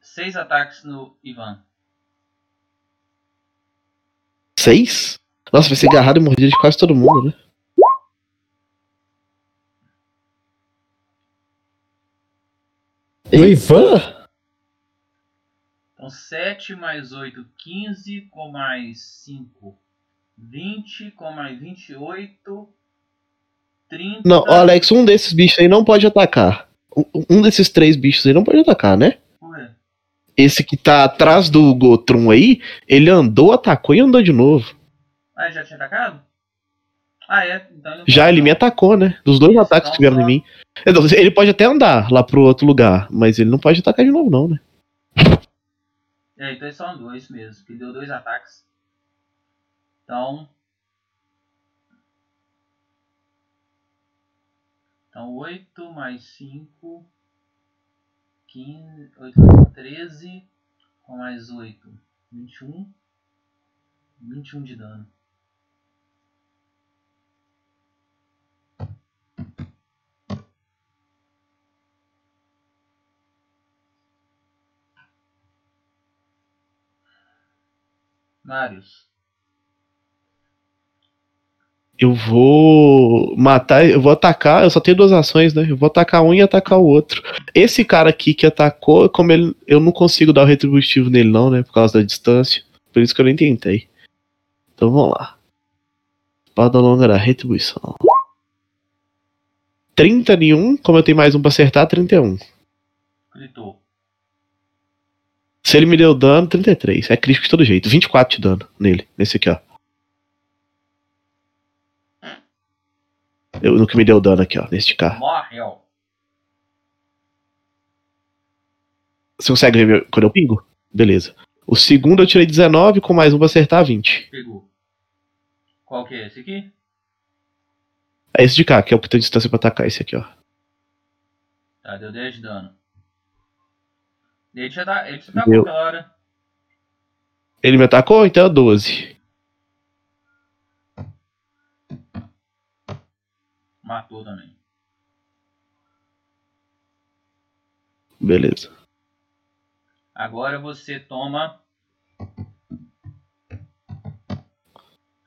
Seis ataques no Ivan. 6? Nossa, vai ser agarrado e mordido de quase todo mundo, né? Do Ivan? Então 7 mais 8, 15, com mais 5, 20, com mais 28, 30. Não, Alex, um desses bichos aí não pode atacar. Um- Um desses três bichos aí não pode atacar, né? Esse que tá atrás do Gotrum aí, ele andou, atacou e andou de novo. Ah, já tinha atacado? Ah, é. Então ele Já ele me atacou, né? Dos dois Isso, ataques que então vieram em só- mim. Então, Ele pode até andar lá pro outro lugar, mas ele não pode atacar de novo, não, né? É, então ele só andou, é isso mesmo. Porque deu dois ataques. Então. Então 8 mais 5. 15. 8 mais 13. Com mais 8. 21. 21 de dano. Marius. Eu vou matar, eu vou atacar, eu só tenho duas ações, né? Eu vou atacar um e atacar o outro. Esse cara aqui que atacou, como ele, eu não consigo dar o retributivo nele não, né? Por causa da distância. Por isso que eu nem tentei. Então vamos lá. Espada longa da retribuição. 30 em um, como eu tenho mais um pra acertar, 31. Gritou. Se ele me deu dano, 33. É crítico de todo jeito. 24 de dano nele, nesse aqui, ó. Eu, no que me deu dano aqui, ó, neste carro. Morreu. Você consegue ver quando eu pingo? Beleza. O segundo eu tirei 19, com mais um pra acertar 20. Pegou. Qual que é esse aqui? É esse de cá, que é o que tem distância pra atacar, esse aqui, ó. Tá, deu 10 de dano. Ele te, ata- ele te atacou Deu. hora. Ele me atacou, então é 12. Matou também. Beleza. Agora você toma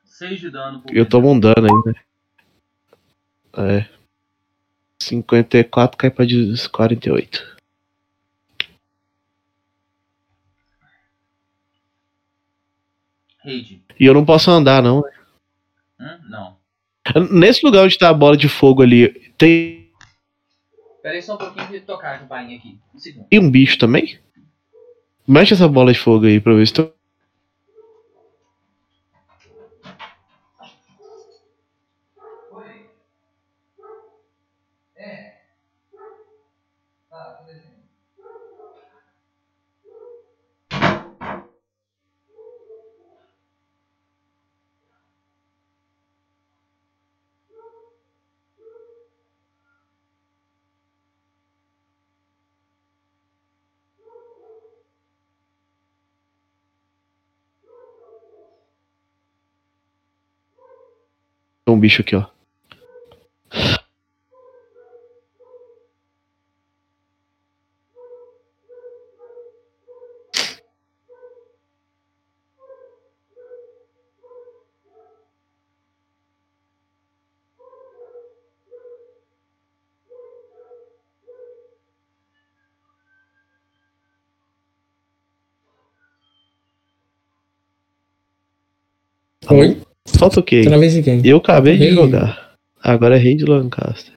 6 de dano por Eu tomo um dano ainda. É. 54 cai pra 48. Raid. E eu não posso andar, não. Hum? Não. Nesse lugar onde tá a bola de fogo ali, tem Pera aí só um pouquinho de tocar a campainha aqui. Um segundo. um bicho também? Mexe essa bola de fogo aí pra ver se tô... um bicho aqui, ó. Oi? Falta o quê? Na vez de quem? Eu acabei de Rei. jogar. Agora é rei de Lancaster.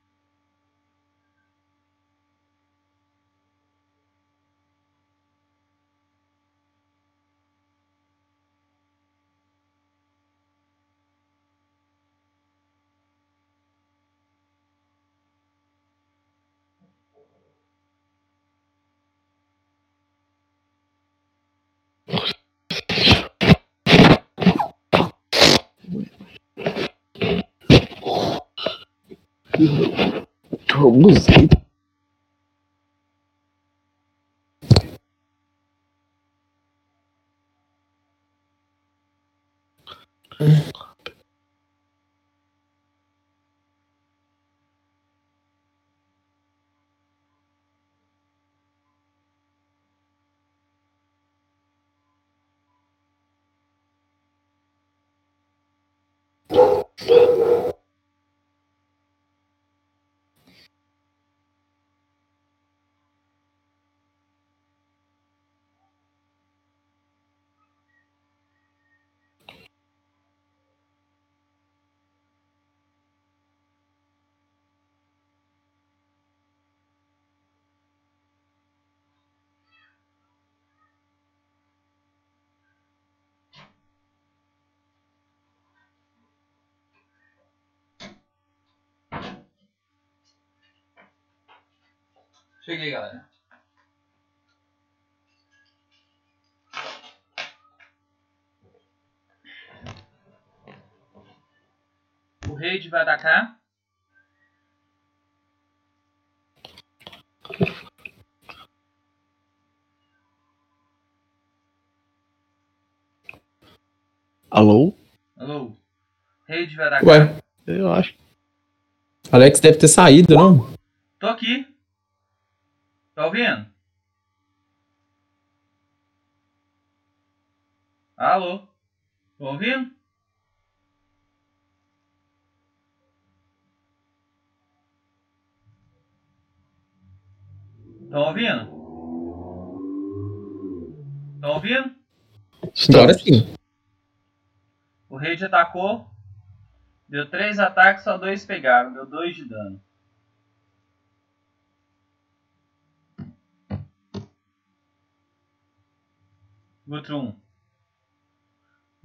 Ué, Eu acho. Alex deve ter saído, não? Tô aqui. Tá ouvindo? Alô? Tô ouvindo? Estão ouvindo? Estão ouvindo? Agora sim. O raid atacou. Deu três ataques, só dois pegaram. Deu dois de dano. Gutrum.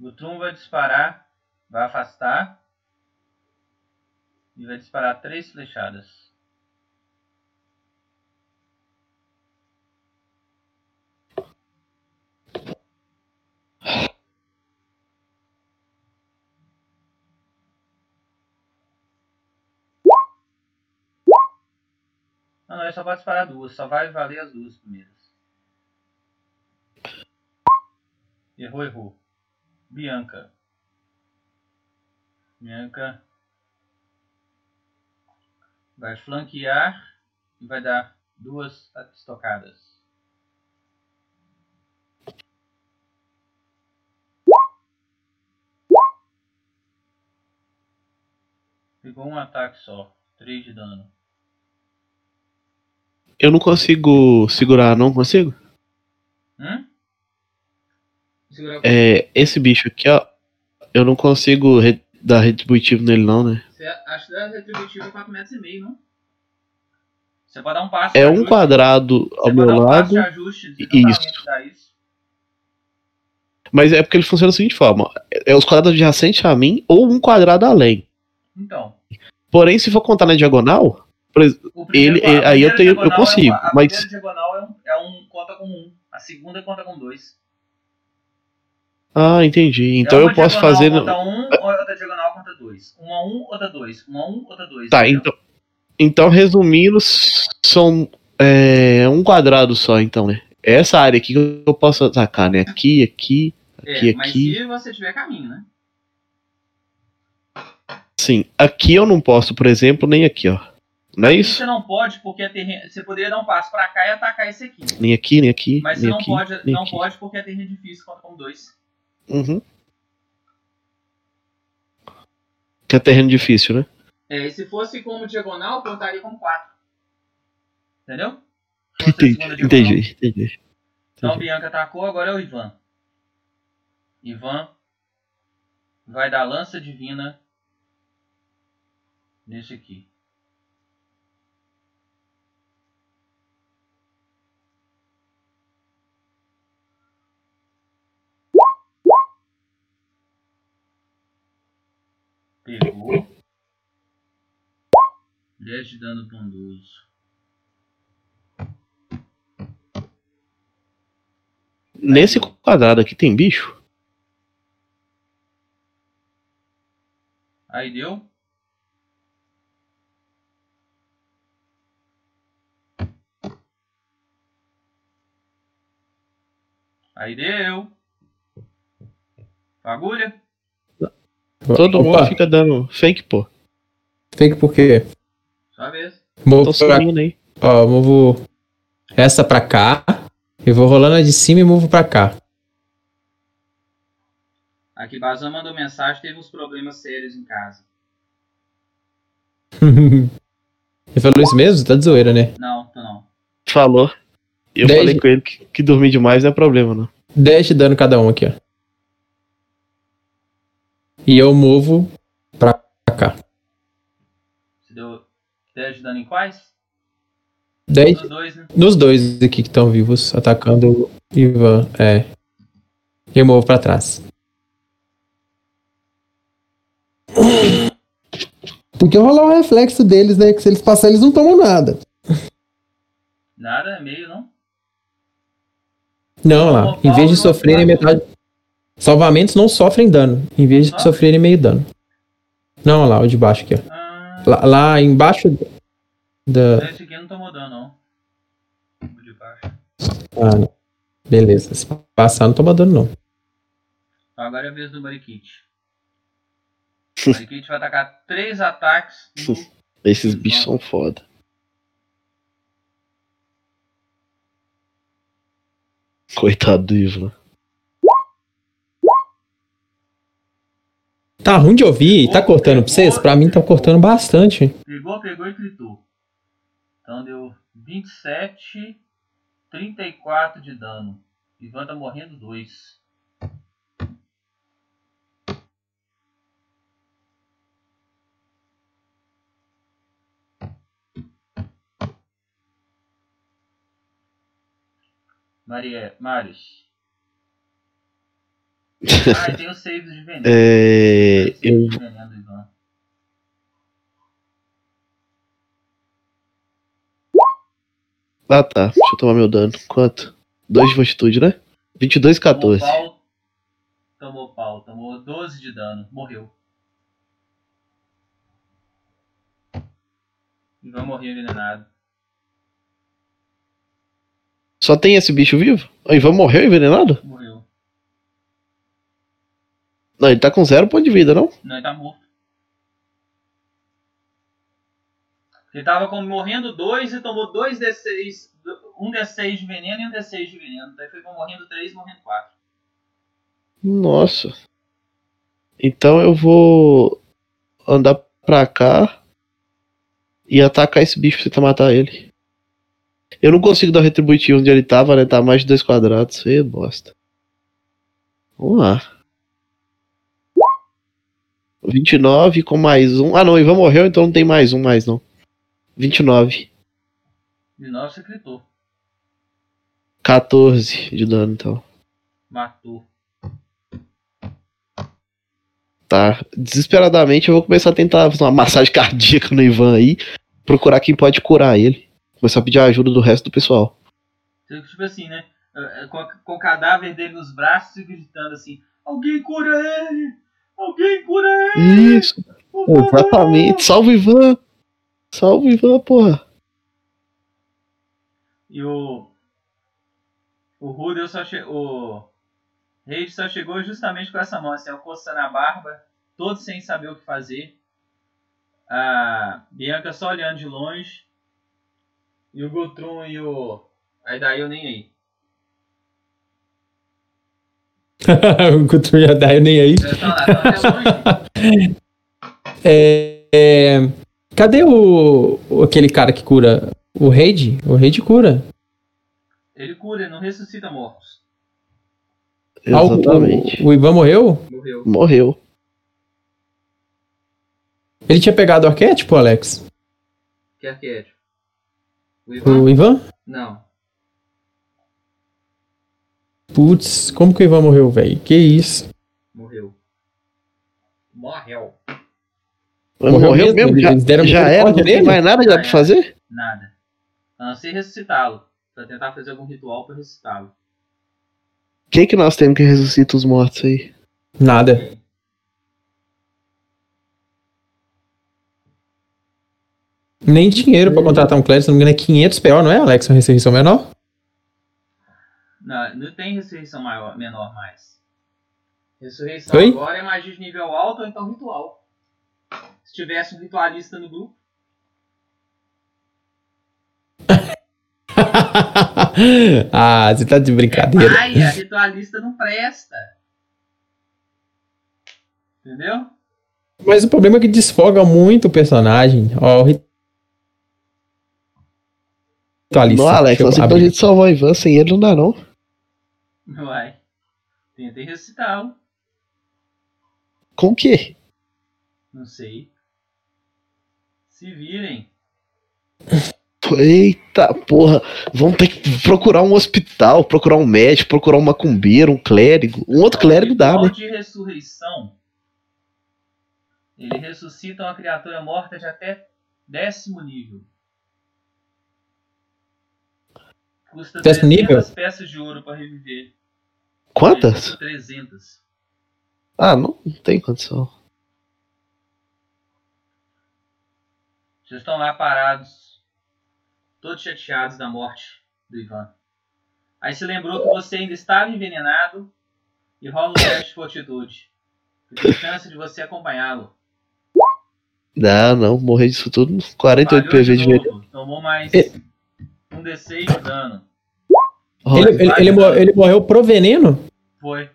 Gutrum vai disparar. Vai afastar. E vai disparar três flechadas. Não, não, ele só pode disparar duas. Só vai valer as duas primeiras. Errou, errou. Bianca. Bianca. Vai flanquear e vai dar duas estocadas. Pegou um ataque só. 3 de dano. Eu não consigo segurar, não consigo? Segura É, esse bicho aqui, ó. Eu não consigo re- dar retributivo nele, não, né? Você acha que dá retributivo 4 metros e meio, não? Você pode dar um passo É um ajuste. quadrado ao Você meu um lado. ajuste, Isso. isso. Mas é porque ele funciona da seguinte forma: é os quadrados adjacentes a mim ou um quadrado além. Então, Porém, se for contar na diagonal, Ele- a ele- aí eu tenho- eu diagonal consigo, É um, a mas- primeira diagonal é um, é um conta com um. A segunda conta com dois. Ah, entendi. Então é eu uma posso fazer. Conta um, outra diagonal conta dois. Um a um, outra dois. Um a um, outra dois. Tá, então. Então, resumindo, são é, um quadrado só, então, né? Essa área aqui que eu posso atacar, né? Aqui, aqui. É, aqui, mas aqui. se você tiver caminho, né? Sim, aqui eu não posso, por exemplo, nem aqui, ó. Não é isso? Você não pode, porque é terreno. Você poderia dar um passo pra cá e atacar esse aqui. Nem aqui, nem aqui, Mas você nem não aqui, pode, não aqui. pode porque é terreno difícil contra com dois. Uhum. Que é terreno difícil, né? É, e se fosse como diagonal, contaria como 4. Entendeu? A Entendi, entendi, entendi. Então. Bianca atacou, agora é o Ivan. Ivan vai dar lança divina nesse aqui. Pegou. 10 de dano bondoso. Nesse quadrado aqui tem bicho? Aí deu. Aí deu. Fagulha. Todo Opa, mundo fica dando fake, pô. Fake por quê? Vez. Movo Tô pra, sumindo aí. ó, movo essa pra cá. Eu vou rolando a de cima e movo pra cá. Aqui Bazan mandou mensagem, teve uns problemas sérios em casa. Ele falou isso mesmo? Tá de zoeira, né? Não, tô não. Falou. Eu Dez- falei com ele que, que dormir demais não é problema, não. 10 de dano cada um aqui, ó. E eu movo pra cá. Você deu 10 de dano em quais? 10 Nos dois, né? nos dois aqui que estão vivos, atacando o Ivan. É. Eu movo pra trás. Tem que rolar o reflexo deles, né? Que se eles passarem, eles não tomam nada. Nada, é meio, não? Não, olha lá. Em vez de sofrerem metade. Salvamentos não sofrem dano. Em vez de Sofre? sofrerem meio dano. Não, olha lá, o de baixo aqui, ó. Ah, Lá, lá embaixo da. esse aqui não tomou dano, não. O de baixo. Ah, não. Beleza. Se passar, não toma dano, não. Então agora é a vez do Barikit. O Barikit vai atacar 3 ataques no Esses bichos são foda. Coitado do Ivan. Tá ruim de ouvir? Tá cortando pra vocês? Pra mim tá cortando bastante. Pegou, pegou e gritou. Então deu 27, 34 de dano. Ivan tá morrendo 2. Maria, Marius. Ah, e tem os saves de veneno. É. Eu. veneno Ivan. Ah tá. Deixa eu tomar meu dano. Quanto? 2 de fortitude, né? 22 14. Tomou pau. Tomou pau. Tomou 12 de dano. Morreu. Ivan morreu envenenado. Só tem esse bicho vivo? O Ivan morreu envenenado? Morreu. Não, ele tá com zero ponto de vida, não? Não, ele tá morto. Ele tava com, morrendo 2 e tomou 2 D6. Um D6 de veneno e um D6 de veneno. Daí foi morrendo 3 e morrendo 4. Nossa. Então eu vou andar pra cá e atacar esse bicho pra tentar matar ele. Eu não consigo dar retributivo onde ele tava, né? Tá mais de dois quadrados. Ê, bosta. Vamos lá. 29 com mais um. Ah, não, Ivan morreu, então não tem mais um mais, não. 29. De novo você gritou. 14 de dano, então. Matou. Tá. Desesperadamente eu vou começar a tentar fazer uma massagem cardíaca no Ivan aí. Procurar quem pode curar ele. Começar a pedir a ajuda do resto do pessoal. Você, Tipo assim, né? eh, Com, com o cadáver dele nos braços e gritando assim: Alguém cura ele! Alguém cura ele! Isso, por favor!" exatamente. Salve Ivan! Salve Ivan, porra! E o. O Rudel só chegou. O Reid só chegou justamente com essa mão, assim, coçando a barba, todo sem saber o que fazer. A Bianca só olhando de longe. E o Gutrum e o. Aí daí eu nem aí. o Guthrum ia dar eu nem aí. É, é, cadê o, o- aquele cara que cura? O Raid? O Raid cura. Ele cura, ele não ressuscita mortos. Ah, o- Exatamente. O, o Ivan morreu? Morreu. Morreu. Ele tinha pegado o arquétipo, Alex? Que arquétipo? O Ivan? O Ivan? Não. Putz, como que o Ivan morreu, velho? Que isso? Morreu. Morreu. Morreu Morreu, mesmo? mesmo? Já, Eles deram já era? Não tem mais nada que dá pra fazer? Nada. A não ser ressuscitá-lo. Pra tentar fazer algum ritual pra ressuscitá-lo. Quem que nós temos que ressuscita os mortos aí? Nada. Nem dinheiro pra contratar um clérigo, se não me engano, é 500 PO, não é, Alex? Uma ressurreição menor? Não, não tem ressurreição maior, menor mais. Ressurreição Oi? agora é magia de nível alto ou então ritual. Se tivesse um ritualista no grupo, ah, você tá de brincadeira. ai, a ritualista não presta. Entendeu? Mas o problema é que desfoga muito o personagem. Ó, o ritualista. Não, Alex, temos abrir. a gente salvar o Ivan, sem ele não dá não. Uai. Tentei ressuscitá-lo. Com o quê? Não sei. Se virem. Eita porra, vamos ter que procurar um hospital, procurar um médico, procurar um macumbeiro, um clérigo. Um outro clérigo dá, né? de ressurreição. Ele ressuscita uma criatura morta de até décimo nível. Custa Décimo 300 nível? peças de ouro para reviver. Quantas? Custa 300. Ah, não, não tem condição. Vocês estão lá parados, todos chateados da morte do Ivan. Aí se lembrou que você ainda estava envenenado e rola um teste de fortitude. Tem chance de você acompanhá-lo. Não, não, morrer disso tudo. 48 Falhou PV de veneno. novo, Tomou mais E- um D6 de dano. Ele, ele, ele, ele morreu pro veneno? Foi.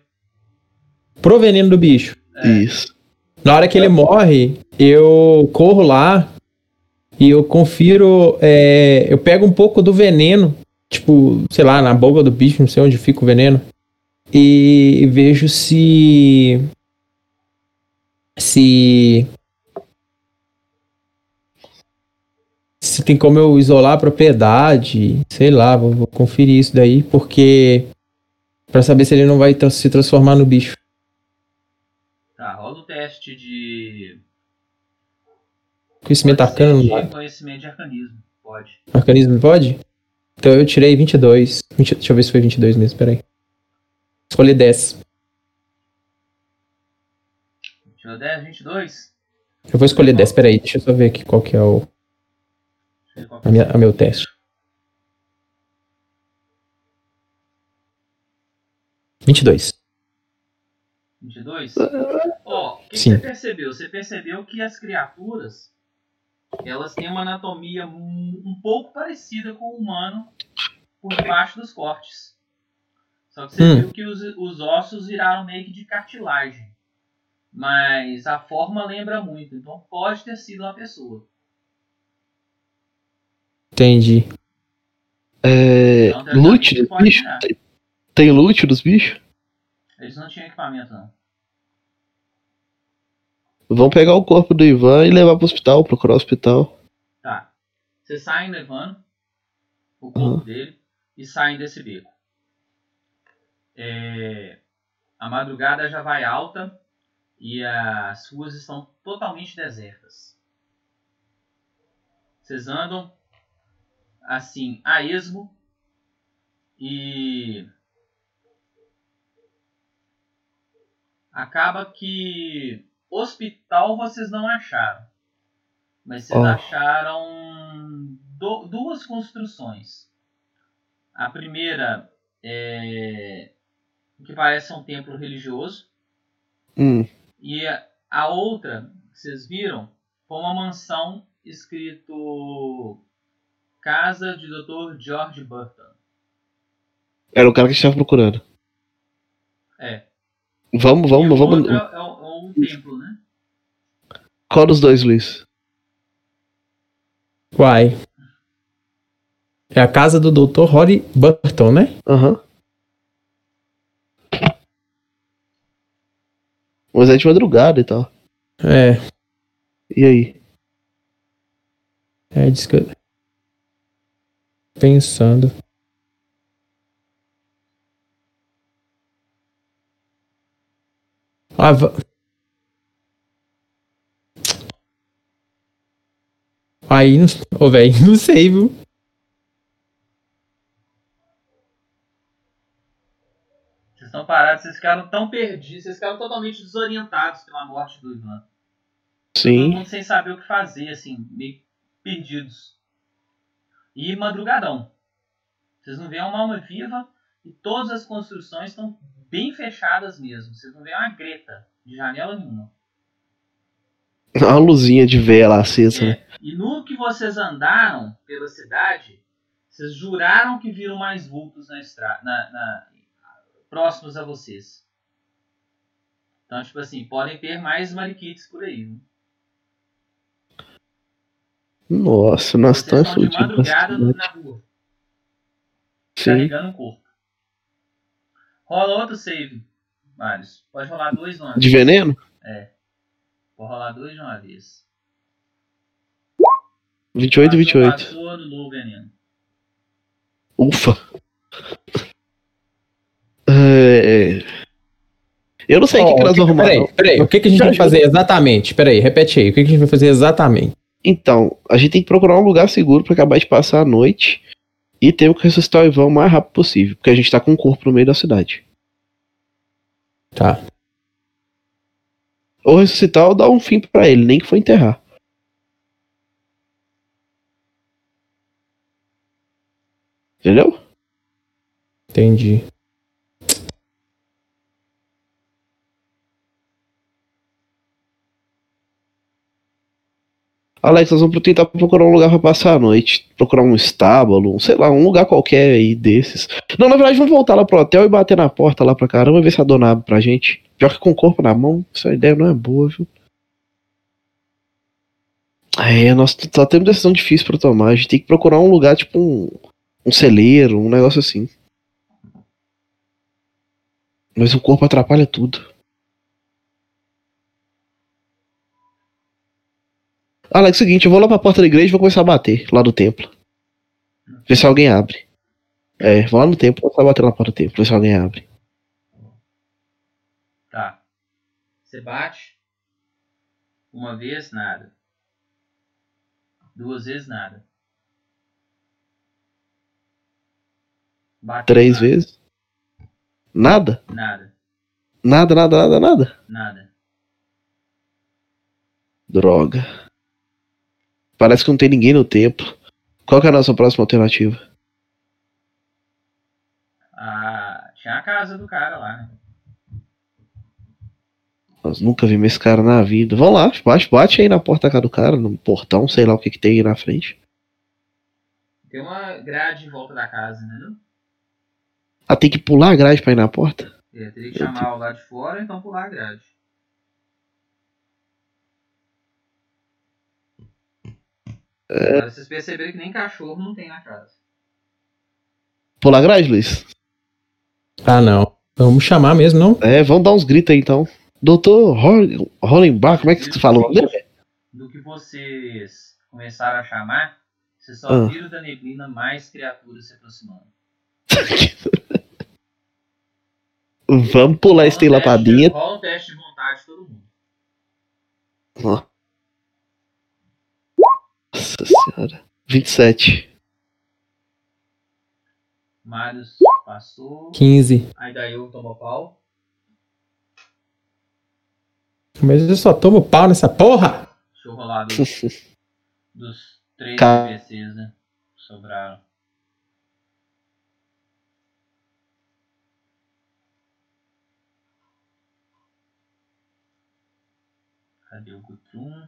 Pro veneno do bicho. É. Isso. Na hora que ele morre, eu corro lá e eu confiro. é, eu pego um pouco do veneno, tipo, sei lá, na boca do bicho, não sei onde fica o veneno. E vejo se. Se. Se tem como eu isolar a propriedade, sei lá, vou, vou conferir isso daí, porque. Pra saber se ele não vai tra- se transformar no bicho. Tá, rola o teste de. Conhecimento arcano não dá. de conhecimento de arcanismo. Pode. Arcanismo pode? Então eu tirei 22. 20 deixa eu ver se foi 22 mesmo, peraí. Escolhi 10. Tirou 10, 22? Eu vou escolher 10, peraí. Deixa eu só ver aqui qual que é o Deixa eu ver qual que a minha, a meu teste. 22. 22? Ó, o que, que Sim. você percebeu? Você percebeu que as criaturas elas têm uma anatomia um, um pouco parecida com o humano por debaixo dos cortes. Só que você Hum. viu que os, os ossos viraram meio que de cartilagem. Mas a forma lembra muito, então pode ter sido uma pessoa. Entendi. É. Então, Loot dos bichos? Tem, tem loot dos bichos? Eles não tinham equipamento, não. Vamos pegar o corpo do Ivan e levar pro hospital, procurar o hospital. Tá. Vocês saem levando o corpo dele e saem desse beco. É, a madrugada já vai alta e as ruas estão totalmente desertas. Vocês andam assim a esmo e acaba que hospital vocês não acharam. Mas vocês Oh. acharam du- duas construções. A primeira é o que parece um templo religioso Hum. e a, a outra que vocês viram foi uma mansão escrito Casa de Dr. George Burton. Era o cara que a gente tava procurando. É. Vamos, e vamos, o vamos. é, é um, é um templo, né? Qual dos dois, Luiz? Uai. É a casa do Dr. Rory Burton, né? Aham. Mas é de madrugada e tal. É. E aí? É disso que eu... Pensando. Ah, va- Aí, não... Ô, velho, não sei, viu? Vocês estão parados, vocês ficaram tão perdidos, vocês ficaram totalmente desorientados pela morte do Ivan. Todo Sim. mundo sem saber o que fazer, assim, meio perdidos. E madrugadão. Vocês não veem uma alma viva e todas as construções estão bem fechadas mesmo. Vocês não veem uma greta de janela nenhuma. Uma luzinha de vela acesa, né? É, e no que vocês andaram pela cidade, vocês juraram que viram mais vultos na estrada, na, na- próximos a vocês. Então, tipo assim, podem ter mais mariquites por aí. Né? Nossa, nós estamos estão de madrugada na rua, Sim. carregando o corpo. Rola outro save, Marius. Pode rolar dois de uma De vez. veneno? Pode rolar dois de uma vez. 28 e Passou, 28. Passou, anulou o veneno. Ufa. É... Eu não sei o que, que nós vamos arrumar. Peraí, peraí. O que, que a gente Já vai ajuda. fazer exatamente? Peraí, repete aí. O que, que a gente vai fazer exatamente? Então, a gente tem que procurar um lugar seguro pra acabar de passar a noite e ter que ressuscitar o Ivan o mais rápido possível, porque a gente tá com um corpo no meio da cidade. Tá. Ou ressuscitar ou dar um fim pra ele, nem que for enterrar. Entendeu? Entendi. Alex, nós vamos tentar procurar um lugar pra passar a noite. Procurar um estábulo, sei lá, um lugar qualquer aí desses. Não, na verdade, vamos voltar lá pro hotel e bater na porta lá pra caramba ver se a dona abre pra gente. Pior que com o corpo na mão, essa ideia não é boa, viu? É, nós só temos decisão difícil pra tomar. A gente tem que procurar um lugar, tipo um, um celeiro, um negócio assim. Mas o corpo atrapalha tudo. Alex, é o seguinte, eu vou lá pra porta da igreja e vou começar a bater lá do templo. Ver se alguém abre. É, vou lá no templo e começar a bater na porta do templo, ver se alguém abre. Tá. Você bate. Uma vez, nada. Duas vezes, nada. Bateu, Três nada. vezes. Nada? Nada. Nada, nada, nada, nada. Nada. Droga. Parece que não tem ninguém no templo. Qual é a nossa próxima alternativa? Ah, tinha a casa do cara lá, né? Nós nunca vimos esse cara na vida. Vamos lá, bate, bate aí na porta do cara, no portão, sei lá o que, que tem aí na frente. Tem uma grade em volta da casa, né? Ah, tem que pular a grade pra ir na porta? É, teria que chamar o lá de fora, então pular a grade. Agora vocês perceberam que nem cachorro não tem na casa. Pular a grade, Luiz? Ah, não. Vamos chamar mesmo, não? É, vamos dar uns gritos aí então. Doutor Hol- Hollenbach, como é que você dele? Do que vocês começaram a chamar, vocês só Ah. viram da neblina mais criaturas se aproximando. Vamos pular esse um teste- lapadinha. Rola um teste de vontade de todo mundo. Ó. Nossa senhora. 27. Marius passou. 15. Aí daí eu tomo pau. Mas eu só tomo pau nessa porra! Deixa eu rolar dos, dos três Ca- NPCs, né? que Sobraram. Cadê o Gutum?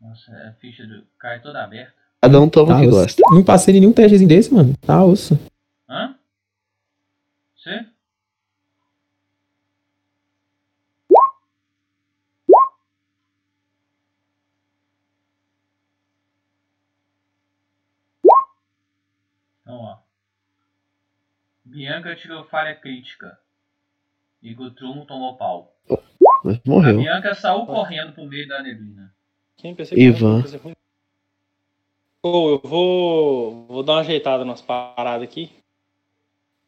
Nossa, a ficha do cai toda aberta. Cada um toma o Tá que gosta. Não passei nenhum testezinho desse, mano. Tá osso. Hã? Você? Então, ó. Bianca tirou falha crítica. E Gutrun tomou pau. Mas A morreu. Bianca saiu correndo pro meio da neblina. Quem pensei que Ivan. era coisa ruim? Ô, eu vou, vou dar uma ajeitada nas paradas aqui.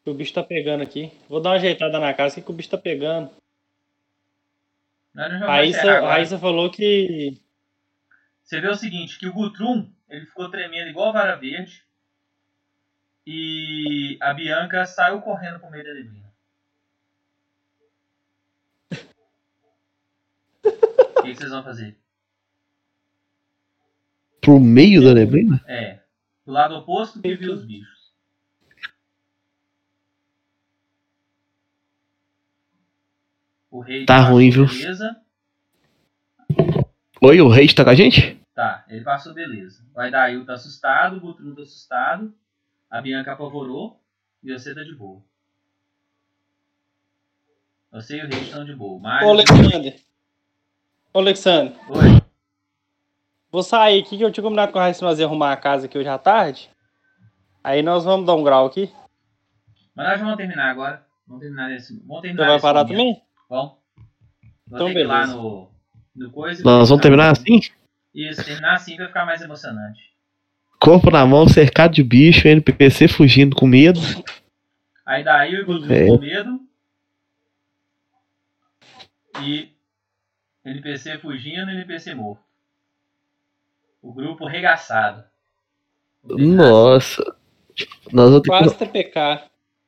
Que O bicho tá pegando aqui. Vou dar uma ajeitada na casa aqui que o bicho tá pegando. Raíssa. Raíssa falou que. Você vê o seguinte, que o Gutrum, ele ficou tremendo igual a vara verde. E a Bianca saiu correndo pro meio da neblina. O que vocês vão fazer? Pro meio da neblina? É, do lado oposto que viu os bichos. O rei Tá ruim, viu? beleza. Oi, o rei tá com a gente? Tá, ele passou beleza. O Aidail tá assustado, o Gutrum tá assustado, a Bianca apavorou e você tá de boa. Você e o rei estão de boa. Mas... Ô, Alexander. Ô, Alexander. Oi. Vou sair aqui que eu tinha combinado com a Raíssa nós ia arrumar a casa aqui hoje à tarde. Aí nós vamos dar um grau aqui. Mas nós vamos terminar agora. Vamos terminar esse. Vamos Você terminar vai esse parar momento. também? Vamos. Vou Então, ter que ir lá beleza. no, no coisa. Nós vamos terminar assim? Isso, terminar assim vai ficar mais emocionante. Corpo na mão, cercado de bicho, NPC fugindo com medo. Aí daí o Gutrum É. com medo. E NPC fugindo NPC morto. O grupo regaçado. Nossa. Nós vamos ter que Quase TPK.